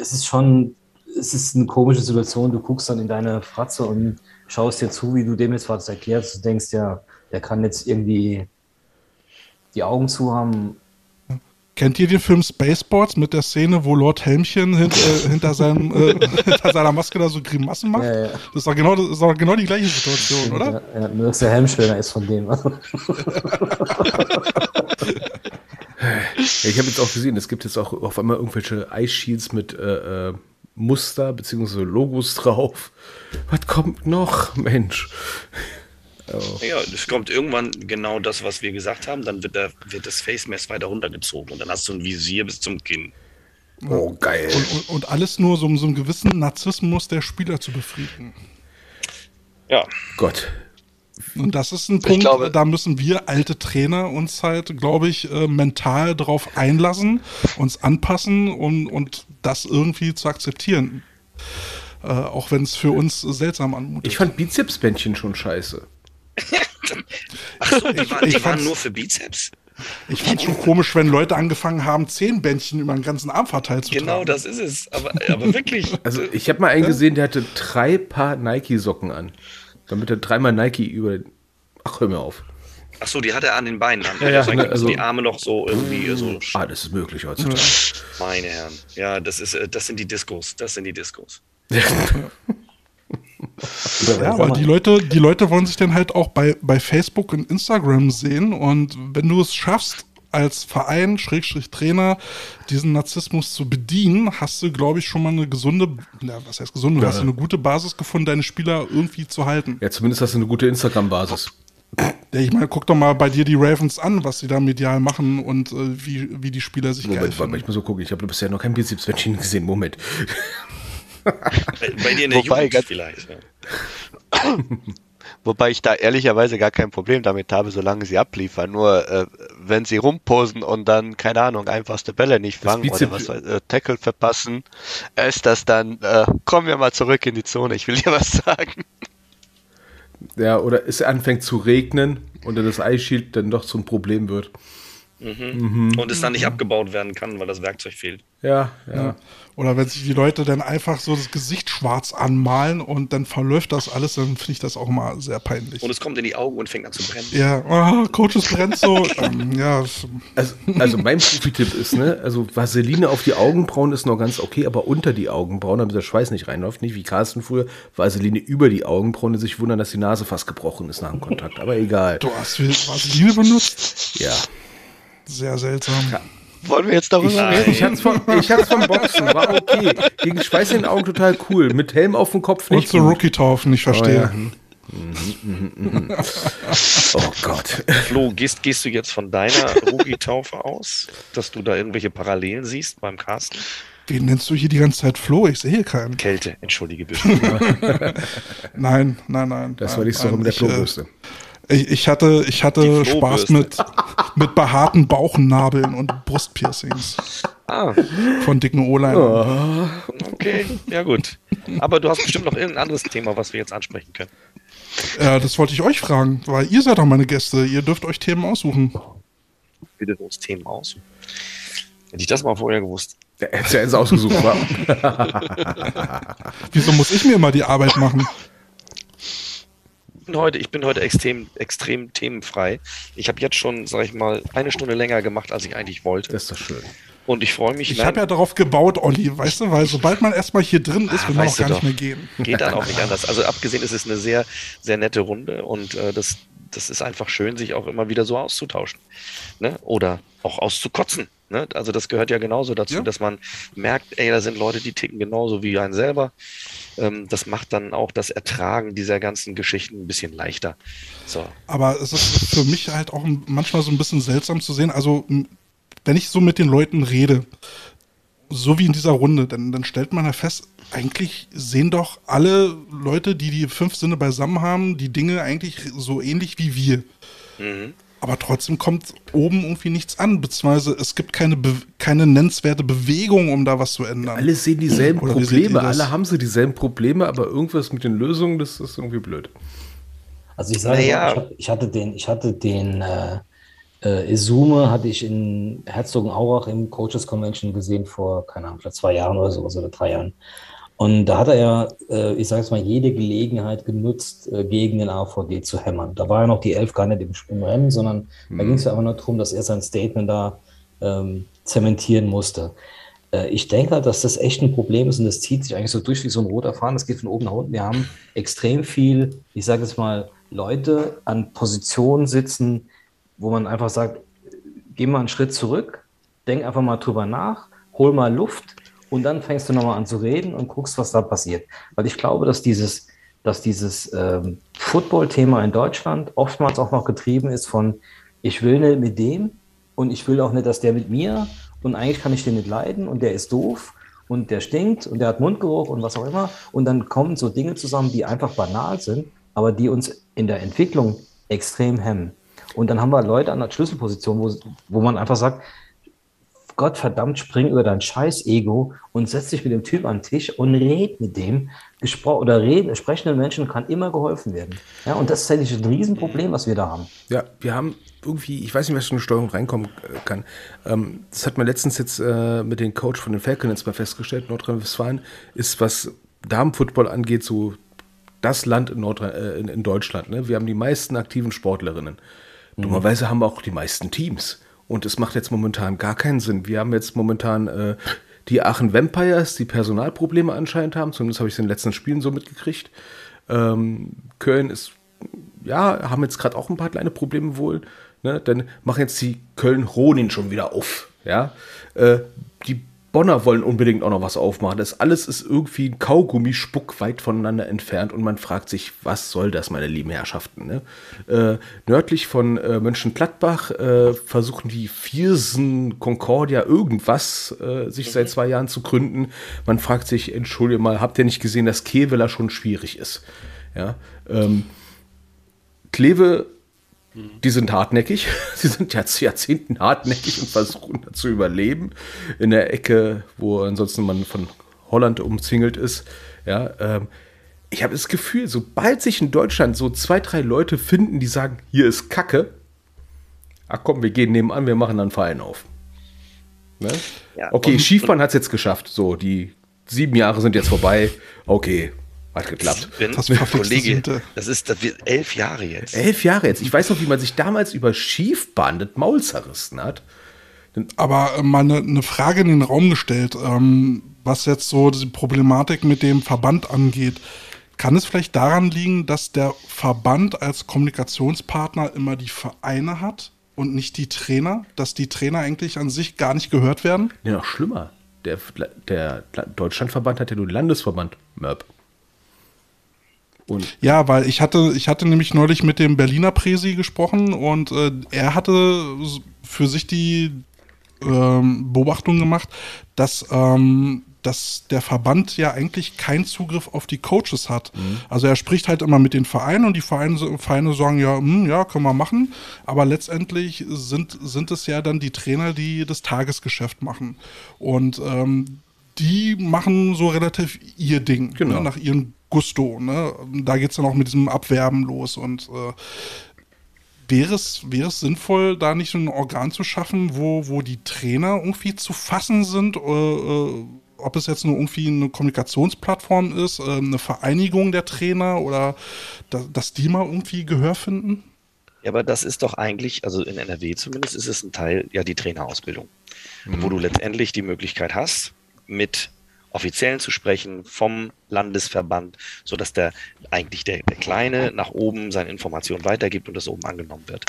es ist schon, es ist eine komische Situation. Du guckst dann in deine Fratze und schaust dir zu, wie du dem jetzt was erklärst. Du denkst ja, der kann jetzt irgendwie die Augen zu haben. Kennt ihr den Film Spaceballs mit der Szene, wo Lord Helmchen hint, äh, hinter, seinem, äh, [LAUGHS] hinter seiner Maske da so Grimassen macht? Ja, ja. Das ist doch genau, das ist doch genau die gleiche Situation, oder? Ja, ja, nur dass der Helm schöner ist von dem. [LAUGHS] Ja, ich habe jetzt auch gesehen, es gibt jetzt auch auf einmal irgendwelche Ice Shields mit äh, äh, Muster bzw. Logos drauf. Was kommt noch, Mensch? Ja, es kommt irgendwann genau das, was wir gesagt haben. Dann wird, der, wird das Face Mask weiter runtergezogen und dann hast du ein Visier bis zum Kinn. Oh, geil. Und, und, und alles nur so, um so einen gewissen Narzissmus der Spieler zu befriedigen. Ja, Gott. Und das ist ein Punkt, glaube- da müssen wir alte Trainer uns halt, glaube ich, äh, mental drauf einlassen, uns anpassen und, und das irgendwie zu akzeptieren. Äh, auch wenn es für uns seltsam anmutet. Ich fand Bizepsbändchen schon scheiße. Achso, die, Ich- waren, ich die waren nur für Bizeps. Ich fand schon komisch, wenn Leute angefangen haben, zehn Bändchen über den ganzen Arm verteilt zu Genau, tragen. das ist es. Aber, aber wirklich. [LAUGHS] Also ich habe mal einen gesehen, der hatte drei Paar Nike-Socken an. Damit er dreimal Nike über. Ach, hör mir auf. Achso, die hat er an den Beinen. An. Ja, ja, also, ne, also- die Arme noch so irgendwie so. Ah, das ist möglich heutzutage. Meine Herren. Ja, das ist, äh, das sind die Diskos. Das sind die Diskos. [LAUGHS] Ja, aber die Leute, die Leute wollen sich dann halt auch bei, bei Facebook und Instagram sehen und wenn du es schaffst, als Verein, Schrägstrich Trainer, diesen Narzissmus zu bedienen, hast du, glaube ich, schon mal eine gesunde, na, was heißt gesunde, du hast eine gute Basis gefunden, deine Spieler irgendwie zu halten. Ja, zumindest hast du eine gute Instagram-Basis. Ja, ich meine, guck doch mal bei dir die Ravens an, was sie da medial machen und äh, wie, wie die Spieler sich geil Moment, warte mal, finden. ich muss so gucken. Ich habe bisher noch kein Bizepsbändchen gesehen. Moment. Bei, [LAUGHS] bei dir in der Wobei, Jugend vielleicht. Ja. [COUGHS] Wobei ich da ehrlicherweise gar kein Problem damit habe, solange sie abliefern. Nur äh, wenn sie rumposen und dann, keine Ahnung, einfachste Bälle nicht fangen oder was weiß, äh, Tackle verpassen, ist das dann, äh, kommen wir mal zurück in die Zone, ich will dir was sagen. Ja, oder es anfängt zu regnen und dann das Shield dann doch zum Problem wird. Und es dann nicht abgebaut werden kann, weil das Werkzeug fehlt. Ja, ja. Ja. Oder wenn sich die Leute dann einfach so das Gesicht schwarz anmalen und dann verläuft das alles, dann finde ich das auch mal sehr peinlich. Und es kommt in die Augen und fängt an zu brennen. Ja, oh, Coach, es brennt so. [LAUGHS] ähm, ja, Also, also mein Profi-Tipp ist, ne, also Vaseline auf die Augenbrauen ist noch ganz okay, aber unter die Augenbrauen, damit der Schweiß nicht reinläuft, nicht wie Carsten früher, Vaseline über die Augenbrauen und sich wundern, dass die Nase fast gebrochen ist nach dem Kontakt. Aber egal. du hast Vaseline benutzt. Ja. Sehr seltsam. Wollen wir jetzt darüber Ich, reden? ich, hatte vom, ich hatte vom Boxen, war okay. Gegen Schweiß in den Augen total cool. Mit Helm auf dem Kopf Und nicht. zu gut. Rookie-Taufen, ich verstehe. [LAUGHS] Oh Gott. Flo, gehst, gehst du jetzt von deiner Rookie-Taufe aus, dass du da irgendwelche Parallelen siehst beim Carsten? Wen nennst du hier die ganze Zeit Flo? Ich sehe keinen. Kälte, entschuldige bitte. [LAUGHS] Nein, nein, nein. Das nein, war die Story nein, mit der ich, äh, Klobürste. Ich, ich hatte, ich hatte Spaß mit, mit behaarten Bauchnabeln und Brustpiercings Ah, von dicken O-Line. okay, ja gut. Aber du hast bestimmt noch irgendein anderes Thema, was wir jetzt ansprechen können. Äh, das wollte ich euch fragen, weil ihr seid doch meine Gäste. Ihr dürft euch Themen aussuchen. Wir dürfen uns Themen aus. Hätte ich das mal vorher gewusst. Der hätte ja jetzt ausgesucht, war. [LAUGHS] Wieso muss ich mir immer die Arbeit machen? Ich bin heute, ich bin heute extrem, extrem themenfrei. Ich habe jetzt schon, sag ich mal, eine Stunde länger gemacht, als ich eigentlich wollte. Das ist doch schön. Und ich freue mich. Ich habe ja darauf gebaut, Olli, weißt du, weil sobald man erstmal hier drin ist, Ah, will man auch gar nicht doch. mehr gehen. Geht dann [LAUGHS] auch nicht anders. Also abgesehen ist es eine sehr, sehr nette Runde und äh, das, das ist einfach schön, sich auch immer wieder so auszutauschen. Ne? Oder auch auszukotzen. Ne? Also das gehört ja genauso dazu, Ja. dass man merkt, ey, da sind Leute, die ticken genauso wie ein selber. Ähm, das macht dann auch das Ertragen dieser ganzen Geschichten ein bisschen leichter. So. Aber es ist für mich halt auch manchmal so ein bisschen seltsam zu sehen. Also, wenn ich so mit den Leuten rede, so wie in dieser Runde, dann, dann stellt man ja fest, eigentlich sehen doch alle Leute, die die fünf Sinne beisammen haben, die Dinge eigentlich so ähnlich wie wir. Mhm. Aber trotzdem kommt oben irgendwie nichts an, beziehungsweise es gibt keine, Be keine nennenswerte Bewegung, um da was zu ändern. Alle sehen dieselben Oder Probleme, alle haben sie dieselben Probleme, aber irgendwas mit den Lösungen, das ist irgendwie blöd. Also ich sage, Naja. ich, ich hatte den, ich hatte den äh, äh, Izume hatte ich in Herzogenaurach im Coaches Convention gesehen vor, keine Ahnung, vielleicht zwei Jahren oder sowas oder drei Jahren. Und da hat er ja, äh, ich sage es mal, jede Gelegenheit genutzt, äh, gegen den AVD zu hämmern. Da war ja noch die Elf gar nicht im, im Rennen, sondern da ging es ja einfach nur darum, dass er sein Statement da ähm, zementieren musste. Äh, Ich denke halt, dass das echt ein Problem ist und das zieht sich eigentlich so durch wie so ein roter Faden. Das geht von oben nach unten. Wir haben extrem viel, ich sage jetzt mal, Leute an Positionen sitzen, wo man einfach sagt, geh mal einen Schritt zurück, denk einfach mal drüber nach, hol mal Luft und dann fängst du nochmal an zu reden und guckst, was da passiert. Weil ich glaube, dass dieses, dass dieses ähm, Football-Thema in Deutschland oftmals auch noch getrieben ist von, ich will nicht mit dem und ich will auch nicht, dass der mit mir und eigentlich kann ich den nicht leiden und der ist doof und der stinkt und der hat Mundgeruch und was auch immer. Und dann kommen so Dinge zusammen, die einfach banal sind, aber die uns in der Entwicklung extrem hemmen. Und dann haben wir Leute an der Schlüsselposition, wo, wo man einfach sagt, Gott verdammt, spring über dein scheiß Ego und setz dich mit dem Typ an den Tisch und red mit dem. Gespro oder reden, sprechenden Menschen kann immer geholfen werden. Ja, und das ist eigentlich ein Riesenproblem, was wir da haben. Ja, wir haben irgendwie, ich weiß nicht, was für eine Steuerung reinkommen äh, kann. Ähm, das hat man letztens jetzt äh, mit dem Coach von den Falcons jetzt mal festgestellt. Nordrhein-Westfalen ist, was Damenfootball angeht, so das Land in, Nordrhein, äh, in, in Deutschland. Ne? Wir haben die meisten aktiven Sportlerinnen. Dummerweise haben wir auch die meisten Teams. Und es macht jetzt momentan gar keinen Sinn. Wir haben jetzt momentan äh, die Aachen Vampires, die Personalprobleme anscheinend haben. Zumindest habe ich es in den letzten Spielen so mitgekriegt. Ähm, Köln ist, ja, haben jetzt gerade auch ein paar kleine Probleme wohl. Ne? Dann machen jetzt die Köln-Ronin schon wieder auf. Ja? Äh, die Bonner wollen unbedingt auch noch was aufmachen. Das alles ist irgendwie ein Kaugummispuck weit voneinander entfernt und man fragt sich, was soll das, meine lieben Herrschaften? Ne? Äh, nördlich von äh, Mönchengladbach äh, versuchen die Viersen Concordia irgendwas äh, sich seit zwei Jahren zu gründen. Man fragt sich, entschuldige mal, habt ihr nicht gesehen, dass Keveler schon schwierig ist? Ja, ähm, Kleve die sind hartnäckig. [LAUGHS] Sie sind ja zu Jahrzehnten hartnäckig und versuchen da zu überleben. In der Ecke, wo ansonsten man von Holland umzingelt ist. Ja, ähm, ich habe das Gefühl, sobald sich in Deutschland so zwei, drei Leute finden, die sagen, hier ist Kacke, ach komm, wir gehen nebenan, wir machen dann einen Verein auf. Ne? Ja, okay, Schiefbahn hat es jetzt geschafft. So, die sieben Jahre sind jetzt vorbei. Okay, hat geklappt. Das verflixte Kollege, Siebte. das ist das wird elf Jahre jetzt. Elf Jahre jetzt. Ich weiß noch, wie man sich damals über Schiefbahn das Maul zerrissen hat. Aber äh, mal eine, eine Frage in den Raum gestellt, ähm, was jetzt so die Problematik mit dem Verband angeht. Kann es vielleicht daran liegen, dass der Verband als Kommunikationspartner immer die Vereine hat und nicht die Trainer? Dass die Trainer eigentlich an sich gar nicht gehört werden? Nee, noch schlimmer. Der, der Deutschlandverband hat ja nur den Landesverband. Mörb. Und Ja, weil ich hatte, ich hatte nämlich neulich mit dem Berliner Presi gesprochen und äh, er hatte für sich die ähm, Beobachtung gemacht, dass, ähm, dass der Verband ja eigentlich keinen Zugriff auf die Coaches hat. Also er spricht halt immer mit den Vereinen und die Vereine, Vereine sagen ja, hm, ja, können wir machen, aber letztendlich sind, sind es ja dann die Trainer, die das Tagesgeschäft machen. Und ähm, die machen so relativ ihr Ding, Genau. ne, nach ihrem Gusto. Ne? Da geht es dann auch mit diesem Abwerben los und äh, wäre es, wäre es sinnvoll, da nicht so ein Organ zu schaffen, wo, wo die Trainer irgendwie zu fassen sind? Äh, äh, ob es jetzt nur irgendwie eine Kommunikationsplattform ist, äh, eine Vereinigung der Trainer oder da, dass die mal irgendwie Gehör finden? Ja, aber das ist doch eigentlich, also in NRW zumindest ist es ein Teil, ja, die Trainerausbildung, mhm. wo du letztendlich die Möglichkeit hast, mit Offiziellen zu sprechen vom Landesverband, so dass der eigentlich der, der Kleine nach oben seine Informationen weitergibt und das oben angenommen wird.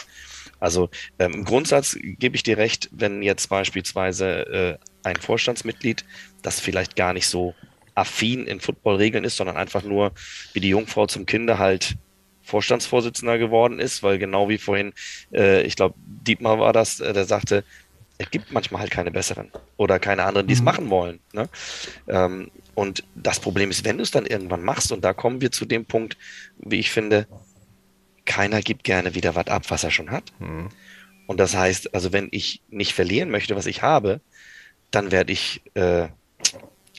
Also ähm, im Grundsatz gebe ich dir recht, wenn jetzt beispielsweise äh, ein Vorstandsmitglied, das vielleicht gar nicht so affin in Footballregeln ist, sondern einfach nur wie die Jungfrau zum Kinder halt Vorstandsvorsitzender geworden ist, weil genau wie vorhin, äh, ich glaube, Dietmar war das, äh, der sagte, es gibt manchmal halt keine besseren oder keine anderen, die es mhm. machen wollen. Ne? Ähm, und das Problem ist, wenn du es dann irgendwann machst, und da kommen wir zu dem Punkt, wie ich finde, keiner gibt gerne wieder was ab, was er schon hat. Mhm. Und das heißt, also wenn ich nicht verlieren möchte, was ich habe, dann werde ich äh,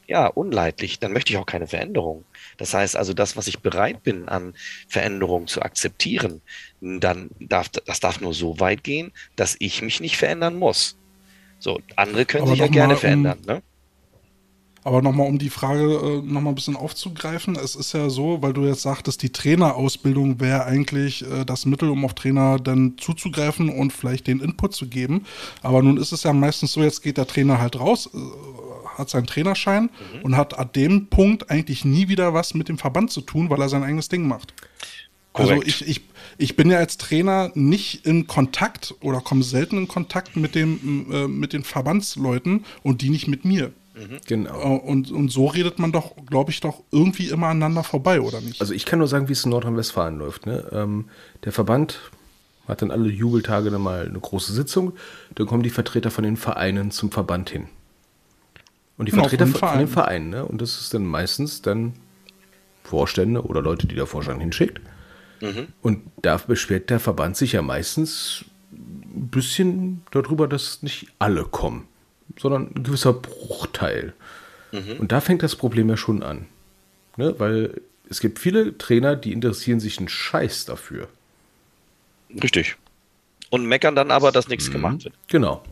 ja unleidlich, dann möchte ich auch keine Veränderung. Das heißt also, das, was ich bereit bin an Veränderungen zu akzeptieren, dann darf das darf nur so weit gehen, dass ich mich nicht verändern muss. So, andere können aber sich ja gerne verändern, ne? Aber nochmal, um die Frage äh, nochmal ein bisschen aufzugreifen, es ist ja so, weil du jetzt sagtest, die Trainerausbildung wäre eigentlich äh, das Mittel, um auf Trainer dann zuzugreifen und vielleicht den Input zu geben. Aber nun ist es ja meistens so, jetzt geht der Trainer halt raus, äh, hat seinen Trainerschein mhm. und hat an dem Punkt eigentlich nie wieder was mit dem Verband zu tun, weil er sein eigenes Ding macht. Also Korrekt. Also ich, ich, ich bin ja als Trainer nicht in Kontakt oder komme selten in Kontakt mit, dem, äh, mit den Verbandsleuten und die nicht mit mir. Mhm. Genau. Äh, und, und so redet man doch, glaube ich, doch irgendwie immer aneinander vorbei, oder nicht? Also ich kann nur sagen, wie es in Nordrhein-Westfalen läuft. Ne? Ähm, der Verband hat dann alle Jubeltage dann mal eine große Sitzung. Dann kommen die Vertreter von den Vereinen zum Verband hin. Und die genau, Vertreter von den, Vereinen. von den Vereinen. Ne? Und das ist dann meistens dann Vorstände oder Leute, die der Vorstand hinschickt. Mhm. Und da beschwert der Verband sich ja meistens ein bisschen darüber, dass nicht alle kommen, sondern ein gewisser Bruchteil. Mhm. Und da fängt das Problem ja schon an. Ne? Weil es gibt viele Trainer, die interessieren sich einen Scheiß dafür. Richtig. Und meckern dann aber, dass nichts mhm. gemacht wird. Genau.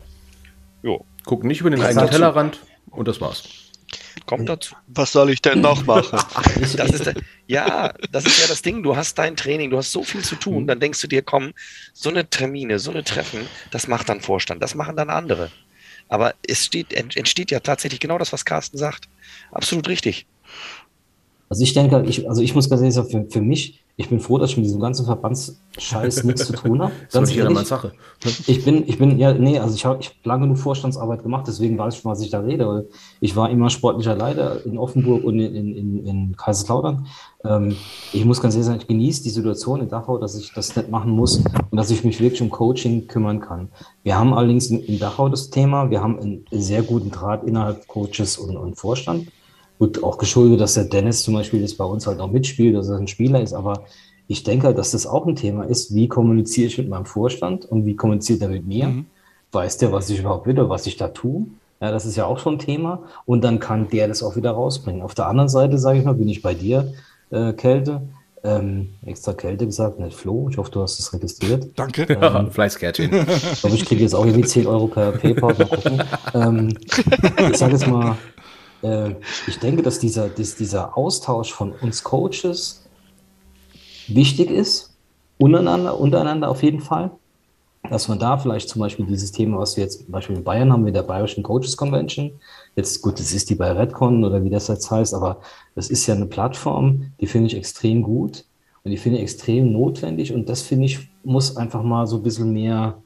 Jo. Gucken nicht über den eigenen Tellerrand und das war's. Kommt dazu. Was soll ich denn noch machen? [LAUGHS] das ist, ja, das ist ja das Ding. Du hast dein Training, du hast so viel zu tun. Mhm. Dann denkst du dir, komm, so eine Termine, so eine Treffen, das macht dann Vorstand, das machen dann andere. Aber es steht, entsteht ja tatsächlich genau das, was Carsten sagt. Absolut richtig. Also ich denke, ich, also ich muss ganz ehrlich sagen, für, für mich ich bin froh, dass ich mit diesem ganzen Verbandsscheiß nichts zu tun habe. [LAUGHS] Ganz ehrlich, mal Sache. Ich bin, ich bin, ja, nee, also ich habe ich hab lange genug Vorstandsarbeit gemacht, deswegen weiß ich, was ich da rede. Ich war immer sportlicher Leiter in Offenburg und in, in, in Kaiserslautern. Ähm, ich muss ganz ehrlich sagen, ich genieße die Situation in Dachau, dass ich das nicht machen muss und dass ich mich wirklich um Coaching kümmern kann. Wir haben allerdings in, in Dachau das Thema, wir haben einen sehr guten Draht innerhalb Coaches und, und Vorstand. Gut, auch geschuldet, dass der Dennis zum Beispiel das bei uns halt auch mitspielt, dass er ein Spieler ist, aber ich denke, dass das auch ein Thema ist, wie kommuniziere ich mit meinem Vorstand und wie kommuniziert er mit mir? Mhm. Weiß der, was ich überhaupt will oder was ich da tue? Ja, das ist ja auch schon ein Thema. Und dann kann der das auch wieder rausbringen. Auf der anderen Seite, sage ich mal, bin ich bei dir, äh, Kälte. Ähm, extra Kälte gesagt, nicht Flo. Ich hoffe, du hast es registriert. Danke. Ähm, ja, Fleißkärtchen. Ich glaube, ich kriege jetzt auch irgendwie 10 Euro per PayPal. Mal gucken. Ähm, ich sage jetzt mal, äh, ich denke, dass dieser, dass dieser Austausch von uns Coaches wichtig ist, untereinander, untereinander auf jeden Fall. Dass man da vielleicht zum Beispiel dieses Thema, was wir jetzt zum Beispiel in Bayern haben mit der Bayerischen Coaches Convention, jetzt gut, das ist die bei Redcon oder wie das jetzt heißt, aber das ist ja eine Plattform, die finde ich extrem gut und die finde ich extrem notwendig und das finde ich muss einfach mal so ein bisschen mehr,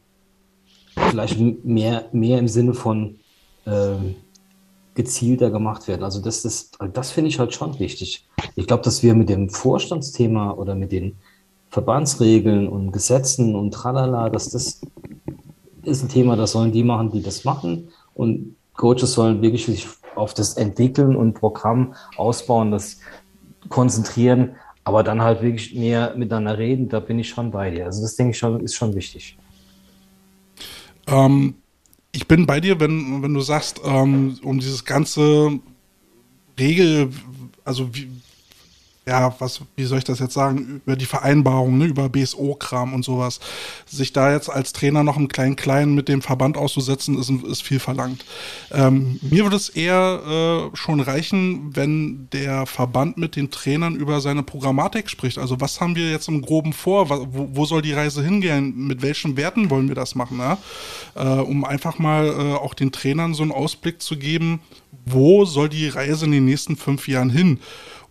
vielleicht mehr, mehr im Sinne von ähm, gezielter gemacht werden. Also das, das, das finde ich halt schon wichtig. Ich glaube, dass wir mit dem Vorstandsthema oder mit den Verbandsregeln und Gesetzen und tralala, dass das ist ein Thema, das sollen die machen, die das machen. Und Coaches sollen wirklich sich auf das Entwickeln und Programm ausbauen, das konzentrieren, aber dann halt wirklich mehr miteinander reden, da bin ich schon bei dir. Also das denke ich schon, ist schon wichtig. Ähm, ich bin bei dir, wenn, wenn du sagst, ähm, um dieses ganze Regel, also wie, ja, was, wie soll ich das jetzt sagen, über die Vereinbarung, ne, über BSO-Kram und sowas. Sich da jetzt als Trainer noch einen kleinen Kleinen mit dem Verband auszusetzen, ist, ist viel verlangt. Ähm, mir würde es eher äh, schon reichen, wenn der Verband mit den Trainern über seine Programmatik spricht. Also was haben wir jetzt im Groben vor? Wo, wo soll die Reise hingehen? Mit welchen Werten wollen wir das machen? Ja? Äh, um einfach mal äh, auch den Trainern so einen Ausblick zu geben, wo soll die Reise in den nächsten fünf Jahren hin?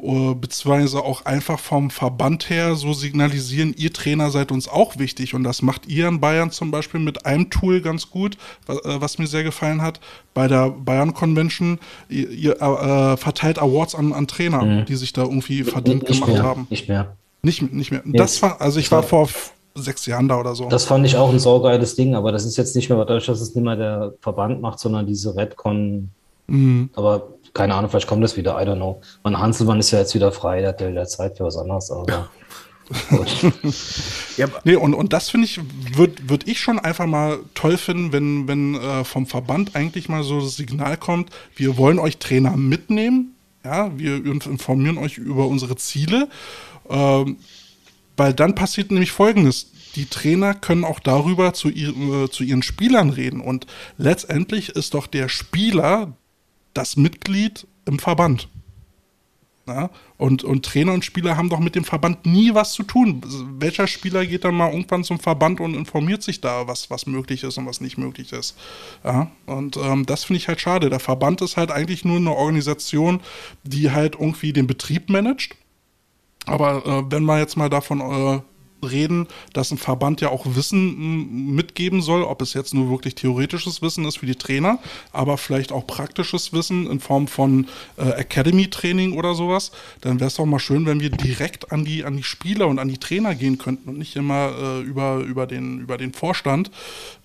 Beziehungsweise auch einfach vom Verband her so signalisieren, ihr Trainer seid uns auch wichtig. Und das macht ihr in Bayern zum Beispiel mit einem Tool ganz gut, was mir sehr gefallen hat. Bei der Bayern Convention, ihr, ihr äh, verteilt Awards an, an Trainer, mhm. die sich da irgendwie verdient nicht gemacht mehr, haben. Nicht mehr. Nicht, nicht mehr. Das war, also ich war vor sechs Jahren da oder so. Das fand ich auch ein saugeiles Ding, aber das ist jetzt nicht mehr dadurch, dass es nicht mehr der Verband macht, sondern diese Redcon. Mhm. Aber keine Ahnung, vielleicht kommt das wieder, I don't know. Mein Hanselmann ist ja jetzt wieder frei, der hat ja wieder Zeit für was anderes, aber. [LAUGHS] ja, nee, und, und das finde ich, würde würd ich schon einfach mal toll finden, wenn, wenn äh, vom Verband eigentlich mal so das Signal kommt, wir wollen euch Trainer mitnehmen, ja, wir informieren euch über unsere Ziele, ähm, weil dann passiert nämlich Folgendes, die Trainer können auch darüber zu, ihr, äh, zu ihren Spielern reden und letztendlich ist doch der Spieler das Mitglied im Verband. Ja? Und, und Trainer und Spieler haben doch mit dem Verband nie was zu tun. Welcher Spieler geht dann mal irgendwann zum Verband und informiert sich da, was, was möglich ist und was nicht möglich ist? Ja? Und ähm, das finde ich halt schade. Der Verband ist halt eigentlich nur eine Organisation, die halt irgendwie den Betrieb managt. Aber äh, wenn man jetzt mal davon äh, reden, dass ein Verband ja auch Wissen mitgeben soll, ob es jetzt nur wirklich theoretisches Wissen ist für die Trainer, aber vielleicht auch praktisches Wissen in Form von äh, Academy-Training oder sowas, dann wäre es doch mal schön, wenn wir direkt an die, an die Spieler und an die Trainer gehen könnten und nicht immer äh, über, über, den, über den Vorstand,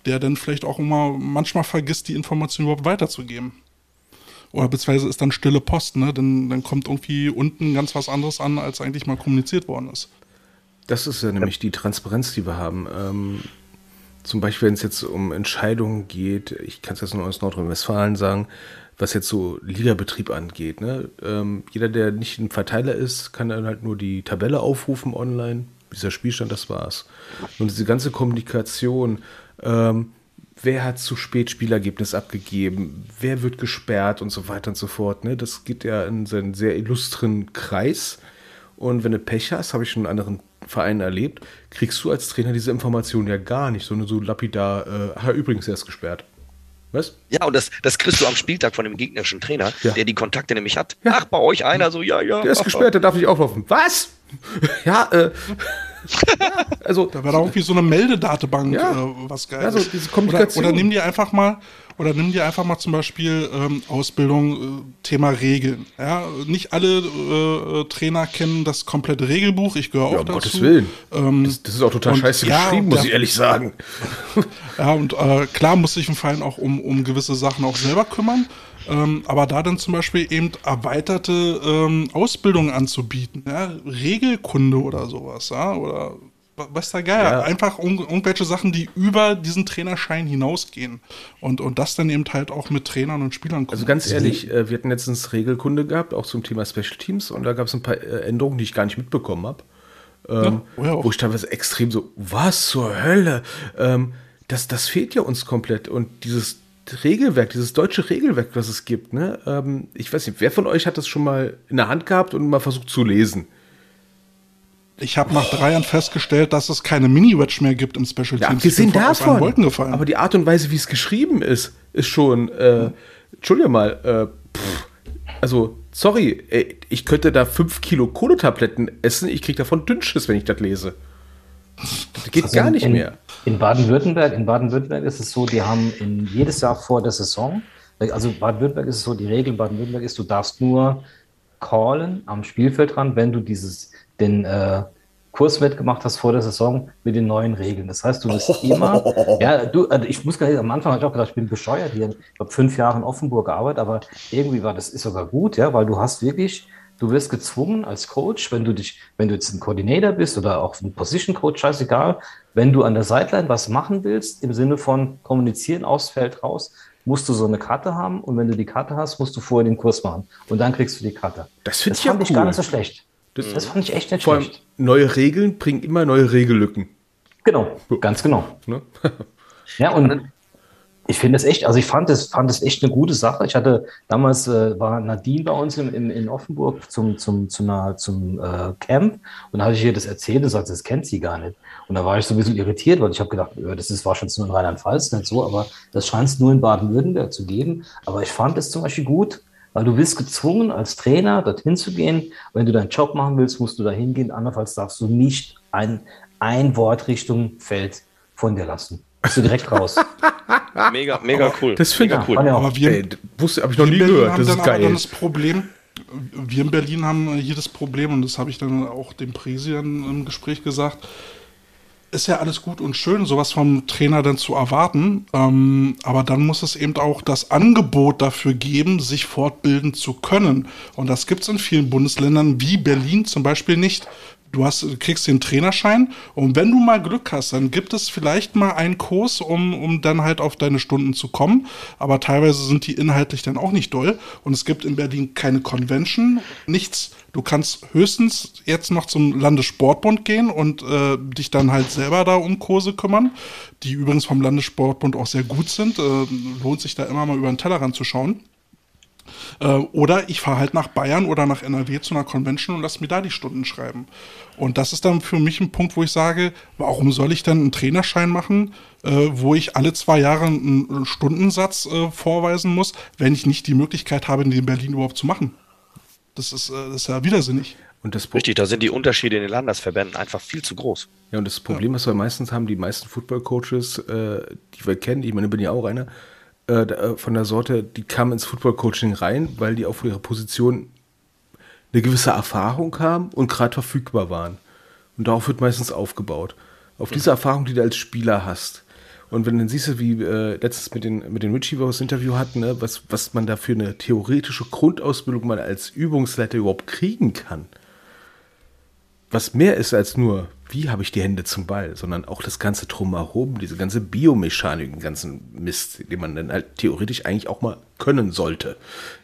der dann vielleicht auch immer manchmal vergisst, die Information überhaupt weiterzugeben. Oder beziehungsweise ist dann stille Post, ne? Dann, dann kommt irgendwie unten ganz was anderes an, als eigentlich mal kommuniziert worden ist. Das ist ja nämlich die Transparenz, die wir haben. Ähm, zum Beispiel, wenn es jetzt um Entscheidungen geht, ich kann es jetzt nur aus Nordrhein-Westfalen sagen, was jetzt so Ligabetrieb angeht. Ne? Ähm, jeder, der nicht ein Verteiler ist, kann dann halt nur die Tabelle aufrufen online. Dieser Spielstand, das war's. Und diese ganze Kommunikation, ähm, wer hat zu spät Spielergebnis abgegeben, wer wird gesperrt und so weiter und so fort. Ne? Das geht ja in seinen sehr illustren Kreis. Und wenn du Pech hast, habe ich schon in anderen Vereinen erlebt, kriegst du als Trainer diese Information ja gar nicht, sondern so lapidar, äh, hat übrigens erst gesperrt. Was? Ja, und das, das kriegst du am Spieltag von dem gegnerischen Trainer, ja. der die Kontakte nämlich hat. Ja. Ach, bei euch einer so, ja, ja. Der ist gesperrt, der darf nicht auflaufen. Was? [LAUGHS] ja, äh. [LAUGHS] also, da wäre da irgendwie so eine Meldedatenbank, ja. äh, was geil. Ja, so diese Kommunikation. Oder, oder nimm dir einfach mal, oder nimm dir einfach mal zum Beispiel ähm, Ausbildung, äh, Thema Regeln. Ja, nicht alle äh, Trainer kennen das komplette Regelbuch. Ich gehöre ja, auch um dazu. Gottes Willen. Ähm, das, das, ist auch total und, scheiße ja, geschrieben, muss ich ehrlich sagen. [LAUGHS] ja, und äh, klar muss sich ein Verein auch um, um gewisse Sachen auch selber kümmern. Ähm, aber da dann zum Beispiel eben erweiterte ähm, Ausbildungen anzubieten, ja? Regelkunde oder sowas, ja, oder was da geil, ja. einfach un irgendwelche Sachen, die über diesen Trainerschein hinausgehen und, und das dann eben halt auch mit Trainern und Spielern kommen. Also ganz ehrlich, äh, wir hatten letztens Regelkunde gehabt, auch zum Thema Special Teams und da gab es ein paar äh, Änderungen, die ich gar nicht mitbekommen habe. Ähm, ja, oh ja, wo ich teilweise extrem so, was zur Hölle? Ähm, das, das fehlt ja uns komplett und dieses Regelwerk, dieses deutsche Regelwerk, was es gibt, ne? Ähm, ich weiß nicht, wer von euch hat das schon mal in der Hand gehabt und mal versucht zu lesen? Ich habe nach drei Jahren festgestellt, dass es keine Mini-Wedge mehr gibt im Special ja, Teams. Abgesehen davon, Wolken gefallen. aber die Art und Weise, wie es geschrieben ist, ist schon, äh, Entschuldige mal, äh, pff, also, sorry, ey, ich könnte da fünf Kilo Kohletabletten essen, ich kriege davon Dünnschiss, wenn ich das lese. Das geht also gar nicht in, mehr. In Baden-Württemberg, in Baden-Württemberg ist es so, die haben in, jedes Jahr vor der Saison, also Baden-Württemberg ist es so, die Regel in Baden-Württemberg ist, du darfst nur callen am Spielfeld ran, wenn du dieses den äh, Kurs gemacht hast vor der Saison mit den neuen Regeln. Das heißt, du bist oh. immer, [LAUGHS] ja, du, also ich muss gar nicht, am Anfang habe ich auch gedacht, ich bin bescheuert hier. Ich habe fünf Jahre in Offenburg gearbeitet, aber irgendwie war das ist sogar gut, ja, weil du hast wirklich, du wirst gezwungen als Coach, wenn du dich, wenn du jetzt ein Coordinator bist oder auch ein Position Coach, scheißegal, wenn du an der Sideline was machen willst, im Sinne von kommunizieren aufs Feld raus, musst du so eine Karte haben und wenn du die Karte hast, musst du vorher den Kurs machen und dann kriegst du die Karte. Das finde ich ja cool. ich gar nicht so schlecht. Das, Das fand ich echt nicht vor allem schlecht. neue Regeln bringen immer neue Regellücken. Genau, ganz genau. Ne? [LAUGHS] Ja, und ich finde es echt, also ich fand es, fand echt eine gute Sache. Ich hatte damals äh, war Nadine bei uns in, in, in Offenburg zum, zum, zu einer, zum äh, Camp und da hatte ich ihr das erzählt und sagte, das kennt sie gar nicht. Und da war ich so ein bisschen irritiert, weil ich habe gedacht, das ist wahrscheinlich nur in Rheinland-Pfalz nicht so, aber das scheint es nur in Baden-Württemberg zu geben. Aber ich fand es zum Beispiel gut, weil du bist gezwungen, als Trainer dorthin zu gehen. Wenn du deinen Job machen willst, musst du da hingehen. Andernfalls darfst du nicht ein, ein Wort Richtung Feld von dir lassen. Bist du direkt raus. [LAUGHS] Mega, mega cool. Das finde ich cool. Aber wir, Ey, wusste, habe ich noch nie Berlin gehört. haben Das ist geil. dann das Problem, wir in Berlin haben hier das Problem, und das habe ich dann auch dem Präsidenten im Gespräch gesagt, ist ja alles gut und schön, sowas vom Trainer dann zu erwarten, ähm, aber dann muss es eben auch das Angebot dafür geben, sich fortbilden zu können. Und das gibt es in vielen Bundesländern wie Berlin zum Beispiel nicht. Du hast, du kriegst den Trainerschein und wenn du mal Glück hast, dann gibt es vielleicht mal einen Kurs, um, um dann halt auf deine Stunden zu kommen. Aber teilweise sind die inhaltlich dann auch nicht doll. Und es gibt in Berlin keine Convention, nichts. Du kannst höchstens jetzt noch zum Landessportbund gehen und äh, dich dann halt selber da um Kurse kümmern, die übrigens vom Landessportbund auch sehr gut sind. Äh, lohnt sich da immer mal über den Tellerrand zu schauen. Äh, oder ich fahre halt nach Bayern oder nach NRW zu einer Convention und lass mir da die Stunden schreiben. Und das ist dann für mich ein Punkt, wo ich sage, warum soll ich dann einen Trainerschein machen, äh, wo ich alle zwei Jahre einen Stundensatz äh, vorweisen muss, wenn ich nicht die Möglichkeit habe, den in Berlin überhaupt zu machen? Das ist, äh, das ist ja widersinnig. Und das, Pro Richtig, da sind die Unterschiede in den Landesverbänden einfach viel zu groß. ja, und das Problem, was wir meistens haben, die meisten Football-Coaches, äh, die wir kennen, ich meine, ich bin ja auch einer, äh, äh, von der Sorte, die kamen ins Football-Coaching rein, weil die auf ihrer Position eine gewisse Erfahrung haben und gerade verfügbar waren. Und darauf wird meistens aufgebaut. Auf diese Erfahrung, die du als Spieler hast. Und wenn du dann siehst, wie äh, letztens mit den, mit den Richie, wo das Interview hatten, ne, was, was man da für eine theoretische Grundausbildung mal als Übungsleiter überhaupt kriegen kann, was mehr ist als nur, wie habe ich die Hände zum Ball, sondern auch das ganze Drumherum, diese ganze Biomechanik, den ganzen Mist, den man dann halt theoretisch eigentlich auch mal können sollte.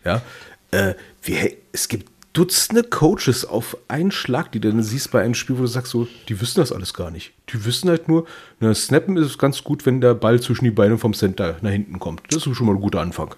Ja, äh, wie, es gibt Dutzende Coaches auf einen Schlag, die du dann siehst bei einem Spiel, wo du sagst, so, die wissen das alles gar nicht. Die wissen halt nur, na, Snappen ist es ganz gut, wenn der Ball zwischen die Beine vom Center nach hinten kommt. Das ist schon mal ein guter Anfang.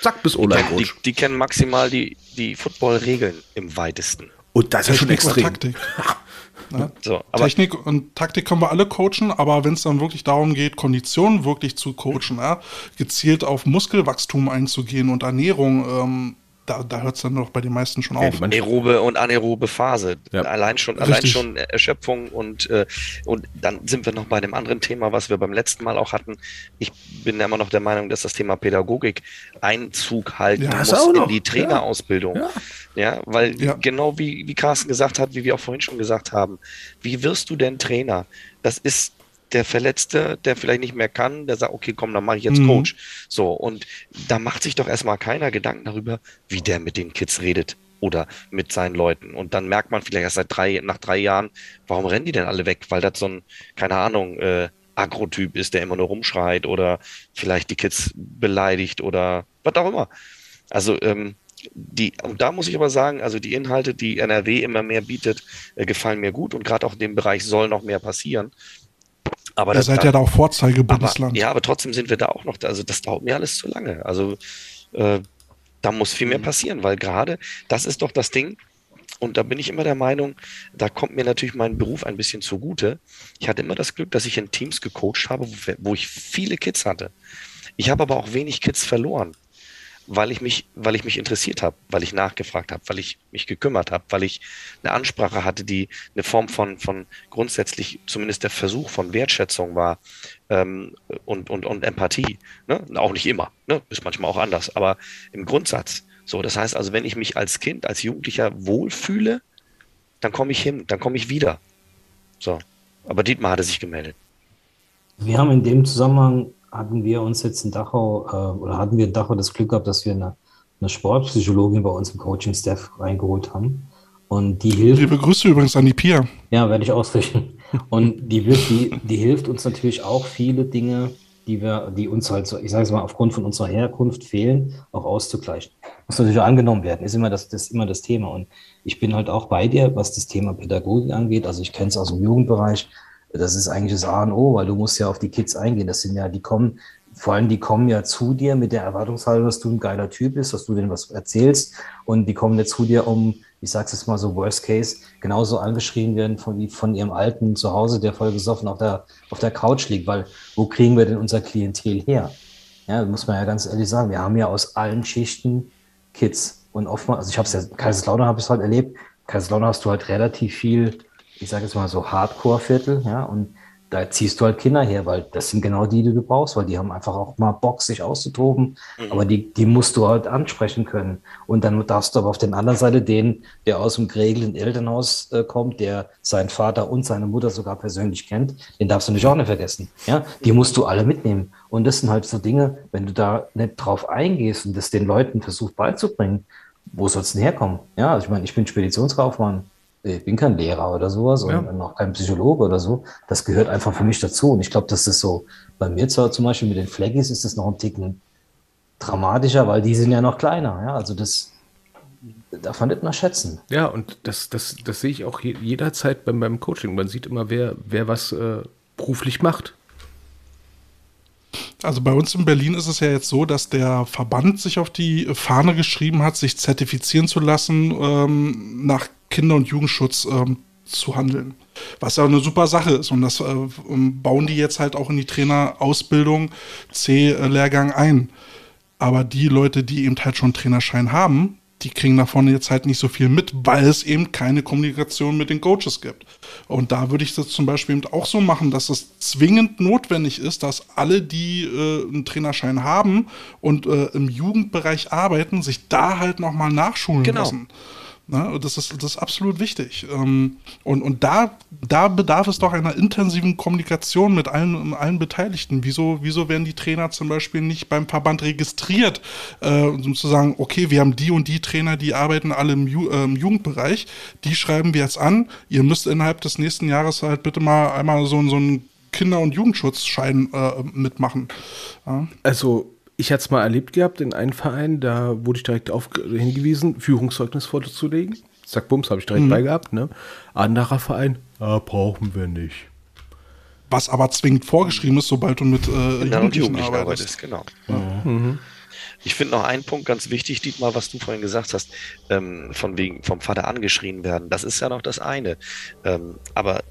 Zack, bis Die, Online-Coach. die kennen maximal die, die Football-Regeln im weitesten. Und das ist ja schon extrem. Taktik. [LAUGHS] Ja. So, Technik und Taktik können wir alle coachen, aber wenn es dann wirklich darum geht, Konditionen wirklich zu coachen, ja, gezielt auf Muskelwachstum einzugehen und Ernährung, ähm, da, da hört es dann doch bei den meisten schon Ja, auf. aerobe und anaerobe Phase. Ja. Allein schon, allein schon Erschöpfung und, äh, und dann sind wir noch bei dem anderen Thema, was wir beim letzten Mal auch hatten. Ich bin immer noch der Meinung, dass das Thema Pädagogik Einzug halten Ja, muss in noch. die Trainerausbildung. Ja. Ja, weil Ja. genau wie, wie Carsten gesagt hat, wie wir auch vorhin schon gesagt haben, wie wirst du denn Trainer? Das ist der Verletzte, der vielleicht nicht mehr kann, der sagt, okay, komm, dann mache ich jetzt Mhm. Coach. So, und da macht sich doch erstmal keiner Gedanken darüber, wie der mit den Kids redet oder mit seinen Leuten. Und dann merkt man vielleicht erst seit drei, nach drei Jahren, warum rennen die denn alle weg? Weil das so ein, keine Ahnung, äh, Agro-Typ ist, der immer nur rumschreit oder vielleicht die Kids beleidigt oder was auch immer. Also, ähm, die, und da muss ich aber sagen, also die Inhalte, die NRW immer mehr bietet, äh, gefallen mir gut und gerade auch in dem Bereich soll noch mehr passieren. Aber Ihr das, seid ja da auch Vorzeigebundesland. aber, ja, aber trotzdem sind wir da auch noch, also das dauert mir alles zu lange. Also äh, da muss viel Mhm. mehr passieren, weil gerade das ist doch das Ding. Und da bin ich immer der Meinung, da kommt mir natürlich mein Beruf ein bisschen zugute. Ich hatte immer das Glück, dass ich in Teams gecoacht habe, wo, wo ich viele Kids hatte. Ich habe aber auch wenig Kids verloren, weil ich mich, weil ich mich interessiert habe, weil ich nachgefragt habe, weil ich mich gekümmert habe, weil ich eine Ansprache hatte, die eine Form von, von grundsätzlich zumindest der Versuch von Wertschätzung war ähm, und, und, und Empathie. Ne? Auch nicht immer, ne? ist manchmal auch anders, aber im Grundsatz. So, das heißt also, wenn ich mich als Kind, als Jugendlicher wohlfühle, dann komme ich hin, dann komme ich wieder. So. Aber Dietmar hatte sich gemeldet. Wir haben in dem Zusammenhang, hatten wir uns jetzt in Dachau, äh, oder hatten wir in Dachau das Glück gehabt, dass wir eine, eine Sportpsychologin bei uns im Coaching-Staff reingeholt haben. Und die hilft, Liebe Grüße übrigens an die Pia. ja, werde ich ausrichten. Und die, wird, die, die hilft uns natürlich auch, viele Dinge die wir, die uns halt so, ich sage es mal, aufgrund von unserer Herkunft fehlen, auch auszugleichen. Muss natürlich auch angenommen werden, ist immer das, das, ist immer das Thema. Und ich bin halt auch bei dir, was das Thema Pädagogik angeht. Also ich kenne es aus dem Jugendbereich. Das ist eigentlich das A und O, weil du musst ja auf die Kids eingehen. Das sind ja, die kommen, vor allem die kommen ja zu dir mit der Erwartungshaltung, dass du ein geiler Typ bist, dass du denen was erzählst. Und die kommen nicht zu dir, um ich sag's jetzt mal so, Worst Case, genauso angeschrien werden von, von ihrem alten Zuhause, der voll gesoffen auf der, auf der Couch liegt, weil wo kriegen wir denn unser Klientel her? Ja, muss man ja ganz ehrlich sagen. Wir haben ja aus allen Schichten Kids. Und oftmals, also ich habe es ja, Kaiserslautern habe ich es halt erlebt. Kaiserslautern hast du halt relativ viel, ich sage jetzt mal so Hardcore-Viertel, ja, und da ziehst du halt Kinder her, weil das sind genau die, die du brauchst, weil die haben einfach auch mal Bock, sich auszutoben. Mhm. Aber die, die musst du halt ansprechen können. Und dann darfst du aber auf der anderen Seite den, der aus dem geregelten Elternhaus äh, kommt, der seinen Vater und seine Mutter sogar persönlich kennt, den darfst du nicht auch nicht vergessen. Ja, die musst du alle mitnehmen. Und das sind halt so Dinge, wenn du da nicht drauf eingehst und das den Leuten versuchst beizubringen, wo soll es denn herkommen? Ja, also ich meine, ich bin Speditionskaufmann ich bin kein Lehrer oder sowas ja. und auch kein Psychologe oder so. Das gehört einfach für mich dazu. Und ich glaube, das ist so, bei mir zwar zum Beispiel mit den Flaggies ist das noch ein Ticken dramatischer, weil die sind ja noch kleiner. Ja, also das darf man nicht mal schätzen. Ja, und das, das, das sehe ich auch jederzeit beim, beim Coaching. Man sieht immer, wer, wer was äh, beruflich macht. Also bei uns in Berlin ist es ja jetzt so, dass der Verband sich auf die Fahne geschrieben hat, sich zertifizieren zu lassen ähm, nach Kinder- und Jugendschutz ähm, zu handeln. Was ja eine super Sache ist. Und das äh, bauen die jetzt halt auch in die Trainerausbildung C-Lehrgang ein. Aber die Leute, die eben halt schon Trainerschein haben, die kriegen davon jetzt halt nicht so viel mit, weil es eben keine Kommunikation mit den Coaches gibt. Und da würde ich das zum Beispiel eben auch so machen, dass es zwingend notwendig ist, dass alle, die äh, einen Trainerschein haben und äh, im Jugendbereich arbeiten, sich da halt nochmal nachschulen genau. lassen. Ne? Das, ist, das ist absolut wichtig. Ähm, und und da, da bedarf es doch einer intensiven Kommunikation mit allen, allen Beteiligten. Wieso, wieso werden die Trainer zum Beispiel nicht beim Verband registriert, äh, um zu sagen, okay, wir haben die und die Trainer, die arbeiten alle im, Ju äh, im Jugendbereich, die schreiben wir jetzt an. Ihr müsst innerhalb des nächsten Jahres halt bitte mal einmal so, so einen Kinder- und Jugendschutzschein äh, mitmachen. Ja. Also ich hatte es mal erlebt gehabt in einem Verein, da wurde ich direkt auf, hingewiesen, Führungszeugnis vorzulegen. Zack, bums, habe ich direkt mhm. beigehabt. Ne? Anderer Verein, ah, brauchen wir nicht. Was aber zwingend vorgeschrieben ist, sobald du mit äh, Jugendlichen, Jugendlichen arbeitest. arbeitest. Genau. Mhm. Mhm. Ich finde noch einen Punkt ganz wichtig, Dietmar, was du vorhin gesagt hast, ähm, von wegen vom Vater angeschrien werden. Das ist ja noch das eine. Ähm, aber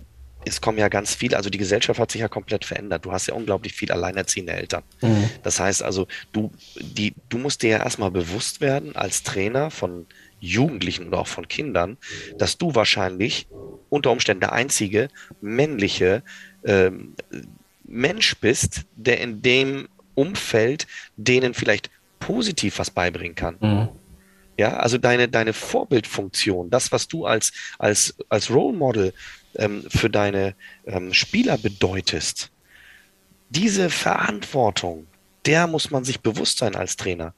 es kommen ja ganz viele, also die Gesellschaft hat sich ja komplett verändert. Du hast ja unglaublich viel alleinerziehende Eltern. Mhm. Das heißt also, du, die, du musst dir ja erstmal bewusst werden als Trainer von Jugendlichen oder auch von Kindern, dass du wahrscheinlich unter Umständen der einzige männliche ähm, Mensch bist, der in dem Umfeld denen vielleicht positiv was beibringen kann. Mhm. Ja, also deine, deine Vorbildfunktion, das, was du als, als, als Role Model ähm, für deine ähm, Spieler bedeutest, diese Verantwortung, der muss man sich bewusst sein als Trainer.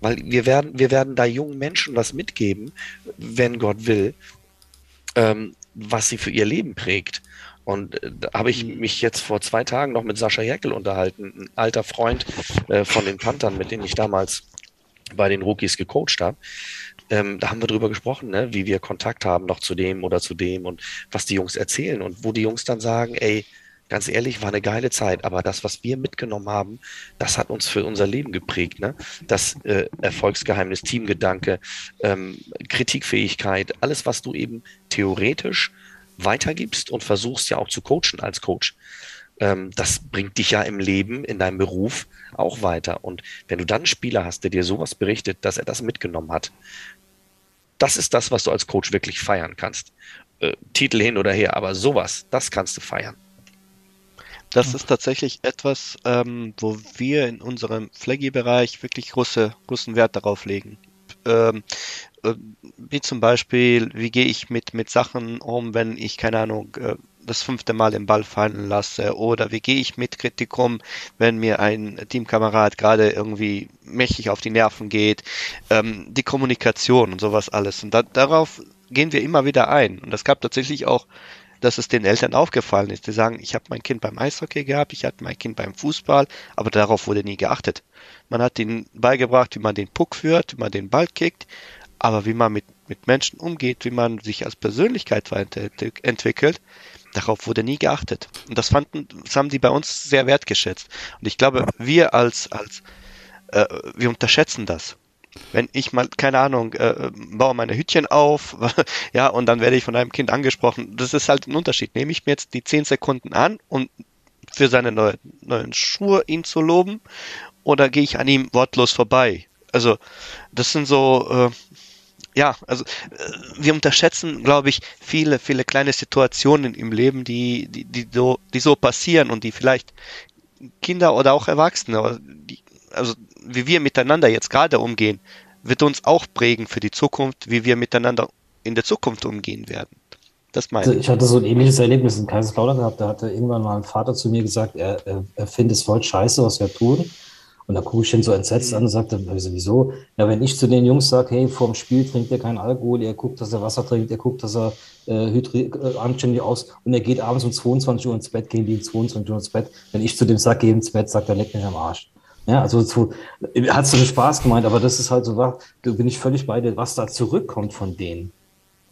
Weil wir werden, wir werden da jungen Menschen was mitgeben, wenn Gott will, ähm, was sie für ihr Leben prägt. Und äh, da habe ich mhm. mich jetzt vor zwei Tagen noch mit Sascha Jäckel unterhalten, ein alter Freund äh, von den Panthern, mit denen ich damals bei den Rookies gecoacht habe ähm, da haben wir drüber gesprochen, ne, wie wir Kontakt haben noch zu dem oder zu dem und was die Jungs erzählen und wo die Jungs dann sagen, ey, ganz ehrlich, war eine geile Zeit, aber das, was wir mitgenommen haben, das hat uns für unser Leben geprägt. Ne? Das äh, Erfolgsgeheimnis, Teamgedanke, ähm, Kritikfähigkeit, alles, was du eben theoretisch weitergibst und versuchst ja auch zu coachen als Coach. Ähm, das bringt dich ja im Leben, in deinem Beruf auch weiter. Und wenn du dann einen Spieler hast, der dir sowas berichtet, dass er das mitgenommen hat, das ist das, was du als Coach wirklich feiern kannst. Äh, Titel hin oder her, aber sowas, das kannst du feiern. Das ist tatsächlich etwas, ähm, wo wir in unserem Flaggy-Bereich wirklich große, großen Wert darauf legen. Ähm, äh, wie zum Beispiel, wie gehe ich mit, mit Sachen um, wenn ich, keine Ahnung, äh, das fünfte Mal den Ball fallen lasse oder wie gehe ich mit Kritik um, wenn mir ein Teamkamerad gerade irgendwie mächtig auf die Nerven geht, ähm, die Kommunikation und sowas alles. Und da, darauf gehen wir immer wieder ein. Und es gab tatsächlich auch dass es den Eltern aufgefallen ist. Die sagen, ich habe mein Kind beim Eishockey gehabt, ich hatte mein Kind beim Fußball, aber darauf wurde nie geachtet. Man hat ihnen beigebracht, wie man den Puck führt, wie man den Ball kickt, aber wie man mit, mit Menschen umgeht, wie man sich als Persönlichkeit weiterentwickelt, darauf wurde nie geachtet. Und das fanden, das haben die bei uns sehr wertgeschätzt. Und ich glaube, wir als, als, äh, wir unterschätzen das. Wenn ich mal, keine Ahnung, äh, baue meine Hütchen auf, [LAUGHS] ja, und dann werde ich von einem Kind angesprochen. Das ist halt ein Unterschied. Nehme ich mir jetzt die zehn Sekunden an, um für seine neue, neuen Schuhe ihn zu loben, oder gehe ich an ihm wortlos vorbei? Also, das sind so, äh, ja, also äh, wir unterschätzen, glaube ich, viele, viele kleine Situationen im Leben, die, die, die, so, die so passieren und die vielleicht Kinder oder auch Erwachsene, also wie wir miteinander jetzt gerade umgehen, wird uns auch prägen für die Zukunft, wie wir miteinander in der Zukunft umgehen werden. Das meine also ich. hatte so ein ähnliches Erlebnis in Kaiserslautern gehabt. Da hatte irgendwann mal ein Vater zu mir gesagt, er, er, er findet es voll scheiße, was wir tun. Und da gucke ich ihn so entsetzt an und sagte, wieso? Ja, wenn ich zu den Jungs sage, hey, vorm Spiel trinkt er keinen Alkohol, er guckt, dass er Wasser trinkt, er guckt, dass er äh, hydri äh, anständig aus und er geht abends um 22 Uhr ins Bett, gehen die um 22 Uhr ins Bett. Wenn ich zu dem sage, geh ins Bett, sagt er, leck mich am Arsch. Ja, also zu, hat so Spaß gemeint, aber das ist halt so, da bin ich völlig bei dir, was da zurückkommt von denen,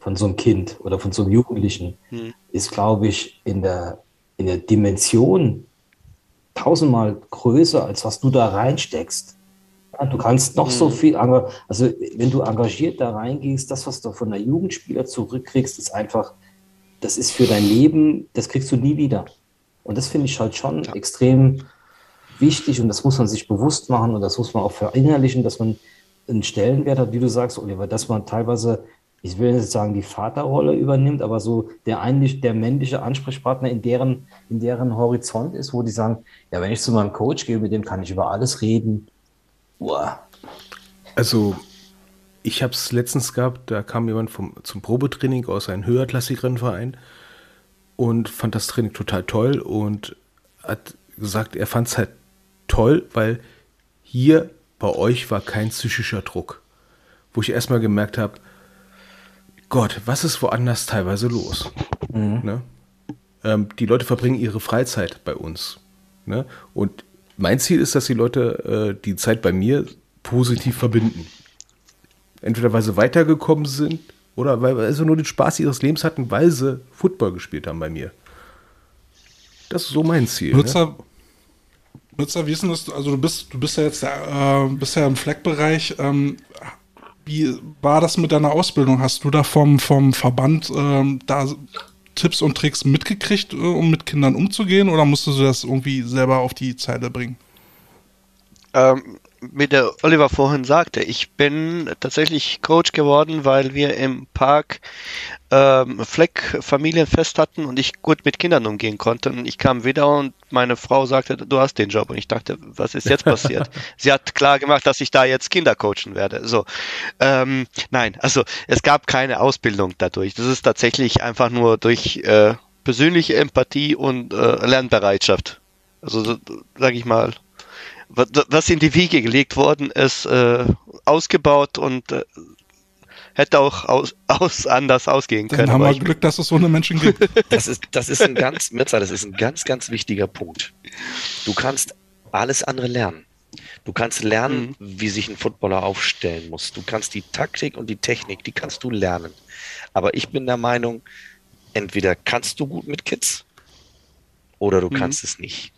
von so einem Kind oder von so einem Jugendlichen, hm. ist, glaube ich, in der, in der Dimension tausendmal größer, als was du da reinsteckst. Ja, du kannst noch hm. so viel, also wenn du engagiert da reingehst, das, was du von der Jugendspieler zurückkriegst, ist einfach, das ist für dein Leben, das kriegst du nie wieder. Und das finde ich halt schon ja. extrem wichtig und das muss man sich bewusst machen und das muss man auch verinnerlichen, dass man einen Stellenwert hat, wie du sagst, Oliver, dass man teilweise, ich will nicht sagen, die Vaterrolle übernimmt, aber so der eigentlich der männliche Ansprechpartner in deren, in deren Horizont ist, wo die sagen, ja, wenn ich zu meinem Coach gehe, mit dem kann ich über alles reden. Boah. Also, ich habe es letztens gehabt, da kam jemand vom, zum Probetraining aus einem höherklassigeren Verein und fand das Training total toll und hat gesagt, er fand es halt toll, weil hier bei euch war kein psychischer Druck. Wo ich erstmal gemerkt habe, Gott, was ist woanders teilweise los? Mhm. Ne? Ähm, die Leute verbringen ihre Freizeit bei uns. Ne? Und mein Ziel ist, dass die Leute äh, die Zeit bei mir positiv verbinden. Entweder weil sie weitergekommen sind oder weil sie nur den Spaß ihres Lebens hatten, weil sie Football gespielt haben bei mir. Das ist so mein Ziel. Nutzer, ne? Nutzer, wie ist denn das? Also du bist, du bist ja jetzt äh, bist ja im Fleckbereich. Ähm, wie war das mit deiner Ausbildung? Hast du da vom, vom Verband ähm, da Tipps und Tricks mitgekriegt, äh, um mit Kindern umzugehen, oder musstest du das irgendwie selber auf die Zeile bringen? Ähm, wie der Oliver vorhin sagte, ich bin tatsächlich Coach geworden, weil wir im Park ähm, Fleck Familienfest hatten und ich gut mit Kindern umgehen konnte. Und ich kam wieder und meine Frau sagte, du hast den Job. Und ich dachte, was ist jetzt passiert? [LAUGHS] Sie hat klar gemacht, dass ich da jetzt Kinder coachen werde. So, ähm, nein, also es gab keine Ausbildung dadurch. Das ist tatsächlich einfach nur durch äh, persönliche Empathie und äh, Lernbereitschaft. Also sage ich mal, was in die Wiege gelegt worden ist, äh, ausgebaut und äh, hätte auch aus, [LAUGHS] aus anders ausgehen können. Dann haben wir Glück, dass es so eine Menschen gibt. [LAUGHS] Das ist, das ist ein ganz, Mirza, das ist ein ganz, ganz wichtiger Punkt. Du kannst alles andere lernen. Du kannst lernen, mhm. wie sich ein Footballer aufstellen muss. Du kannst die Taktik und die Technik, die kannst du lernen. Aber ich bin der Meinung, entweder kannst du gut mit Kids oder du mhm. kannst es nicht.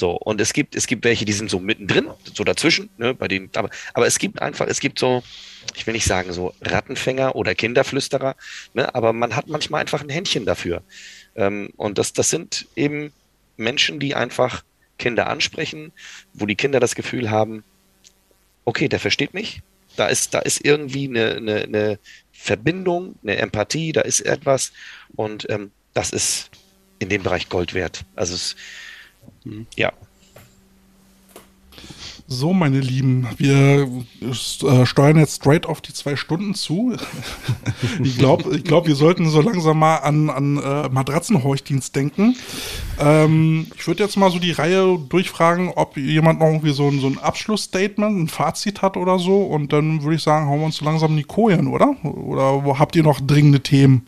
So, und es gibt, es gibt welche, die sind so mittendrin, so dazwischen, ne, bei denen, aber, aber es gibt einfach, es gibt so, ich will nicht sagen so Rattenfänger oder Kinderflüsterer, ne, aber man hat manchmal einfach ein Händchen dafür. Ähm, und das, das sind eben Menschen, die einfach Kinder ansprechen, wo die Kinder das Gefühl haben, okay, der versteht mich, da ist, da ist irgendwie eine, eine, eine Verbindung, eine Empathie, da ist etwas und ähm, das ist in dem Bereich Gold wert. Also es, ja. So, meine Lieben, wir äh, steuern jetzt straight auf die zwei Stunden zu. [LAUGHS] ich glaube, ich glaub, wir sollten so langsam mal an, an äh, Matratzenhorchdienst denken. Ähm, ich würde jetzt mal so die Reihe durchfragen, ob jemand noch irgendwie so ein, so ein Abschlussstatement, ein Fazit hat oder so. Und dann würde ich sagen, hauen wir uns so langsam in die Kojen, oder? Oder wo habt ihr noch dringende Themen?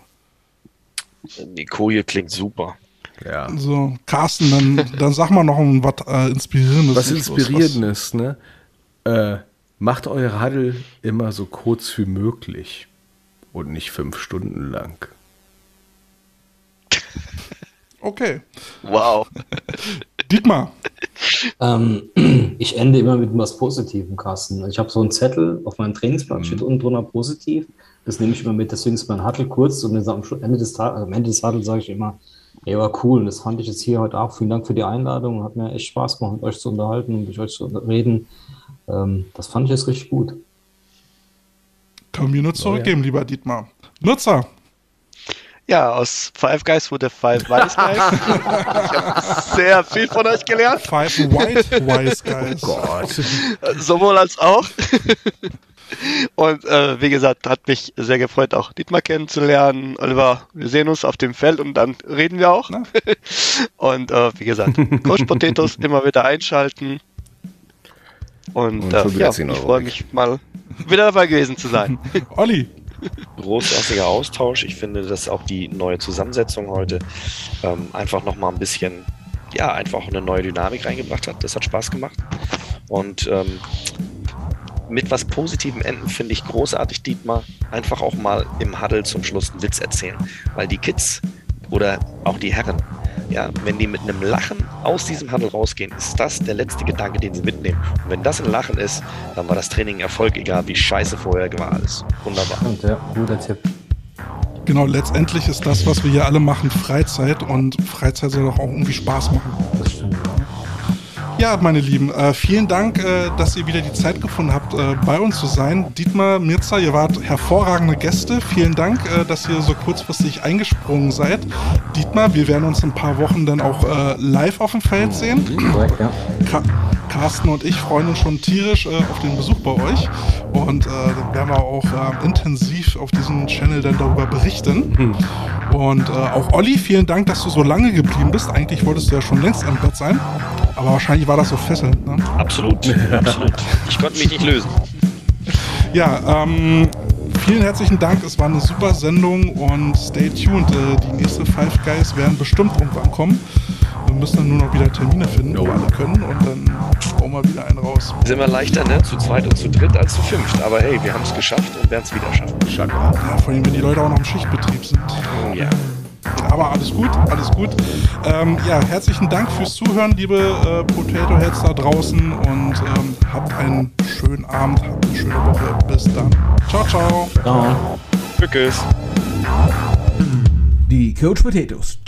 Die Koje klingt super. Ja. So, Carsten, dann, dann sag mal noch ein was äh, Inspirierendes. Was. Inspirierendes, ne? Äh, macht eure Huddle immer so kurz wie möglich und nicht fünf Stunden lang. [LAUGHS] Okay. Wow. [LAUGHS] Dietmar, Ähm, [CLEARS THROAT] ich ende immer mit was Positivem, Carsten. Ich habe so einen Zettel auf meinem Trainingsplan, steht unten drunter positiv. Das nehme ich immer mit, deswegen ist mein Huddle kurz und dann am Ende des, Tages, am Ende des Huddle sage ich immer, ey, war cool. Und das fand ich jetzt hier heute auch. Vielen Dank für die Einladung. Hat mir echt Spaß gemacht, mit euch zu unterhalten und mit euch zu reden. Ähm, das fand ich jetzt richtig gut. können wir nur zurückgeben, lieber Dietmar. Nutzer, Ja, aus Five Guys wurde Five Wise Guys. [LAUGHS] ich habe sehr viel von euch gelernt, Five White Wise Guys. Gott. sowohl als auch. [LAUGHS] Und äh, wie gesagt, hat mich sehr gefreut, auch Dietmar kennenzulernen. Oliver, wir sehen uns auf dem Feld und dann reden wir auch. [LAUGHS] Und äh, wie gesagt, Coach Potatoes immer wieder einschalten. Und, Und äh, ja, 10 ich freue mich mal wieder dabei gewesen zu sein. [LAUGHS] Olli, großartiger Austausch. Ich finde, dass auch die neue Zusammensetzung heute ähm, einfach nochmal ein bisschen, ja, einfach eine neue Dynamik reingebracht hat. Das hat Spaß gemacht. Und ähm, mit was Positivem enden finde ich großartig, Dietmar. Einfach auch mal im Huddle zum Schluss einen Witz erzählen. Weil die Kids oder auch die Herren, ja, wenn die mit einem Lachen aus diesem Huddle rausgehen, ist das der letzte Gedanke, den sie mitnehmen. Und wenn das ein Lachen ist, dann war das Training ein Erfolg, egal wie scheiße vorher war alles. Wunderbar. Und ja, guter Tipp. genau, letztendlich ist das, was wir hier alle machen, Freizeit und Freizeit soll doch auch irgendwie Spaß machen. Das stimmt. Ja, meine Lieben, äh, vielen Dank, äh, dass ihr wieder die Zeit gefunden habt, äh, bei uns zu sein. Dietmar, Mirza, ihr wart hervorragende Gäste. Vielen Dank, äh, dass ihr so kurzfristig eingesprungen seid. Dietmar, wir werden uns in ein paar Wochen dann auch äh, live auf dem Feld sehen. Ja. Ka Carsten und ich freuen uns schon tierisch äh, auf den Besuch bei euch. Und dann werden wir auch intensiv auf diesem Channel dann darüber berichten. Und äh, auch Olli, vielen Dank, dass du so lange geblieben bist. Eigentlich wolltest du ja schon längst am Bett sein. Aber wahrscheinlich war das so fesselnd. Ne? Absolut, [LAUGHS] absolut. Ich konnte mich nicht lösen. Ja, ähm, vielen herzlichen Dank. Es war eine super Sendung und stay tuned. Äh, die nächste Five Guys werden bestimmt irgendwann kommen. Wir müssen dann nur noch wieder Termine finden, wo alle können und dann bauen wir wieder einen raus. Ist immer leichter, ne? Zu zweit und zu dritt als zu fünft. Aber hey, wir haben es geschafft und werden es wieder schaffen. Schaka. Ja, vor allem, wenn die Leute auch noch im Schichtbetrieb sind. Oh, ja. Aber alles gut, alles gut. Ähm, ja, herzlichen Dank fürs Zuhören, liebe äh, Potato Heads da draußen und ähm, habt einen schönen Abend, habt eine schöne Woche. Bis dann. Ciao, ciao. Ja. Tschüss. Die Coach Potatoes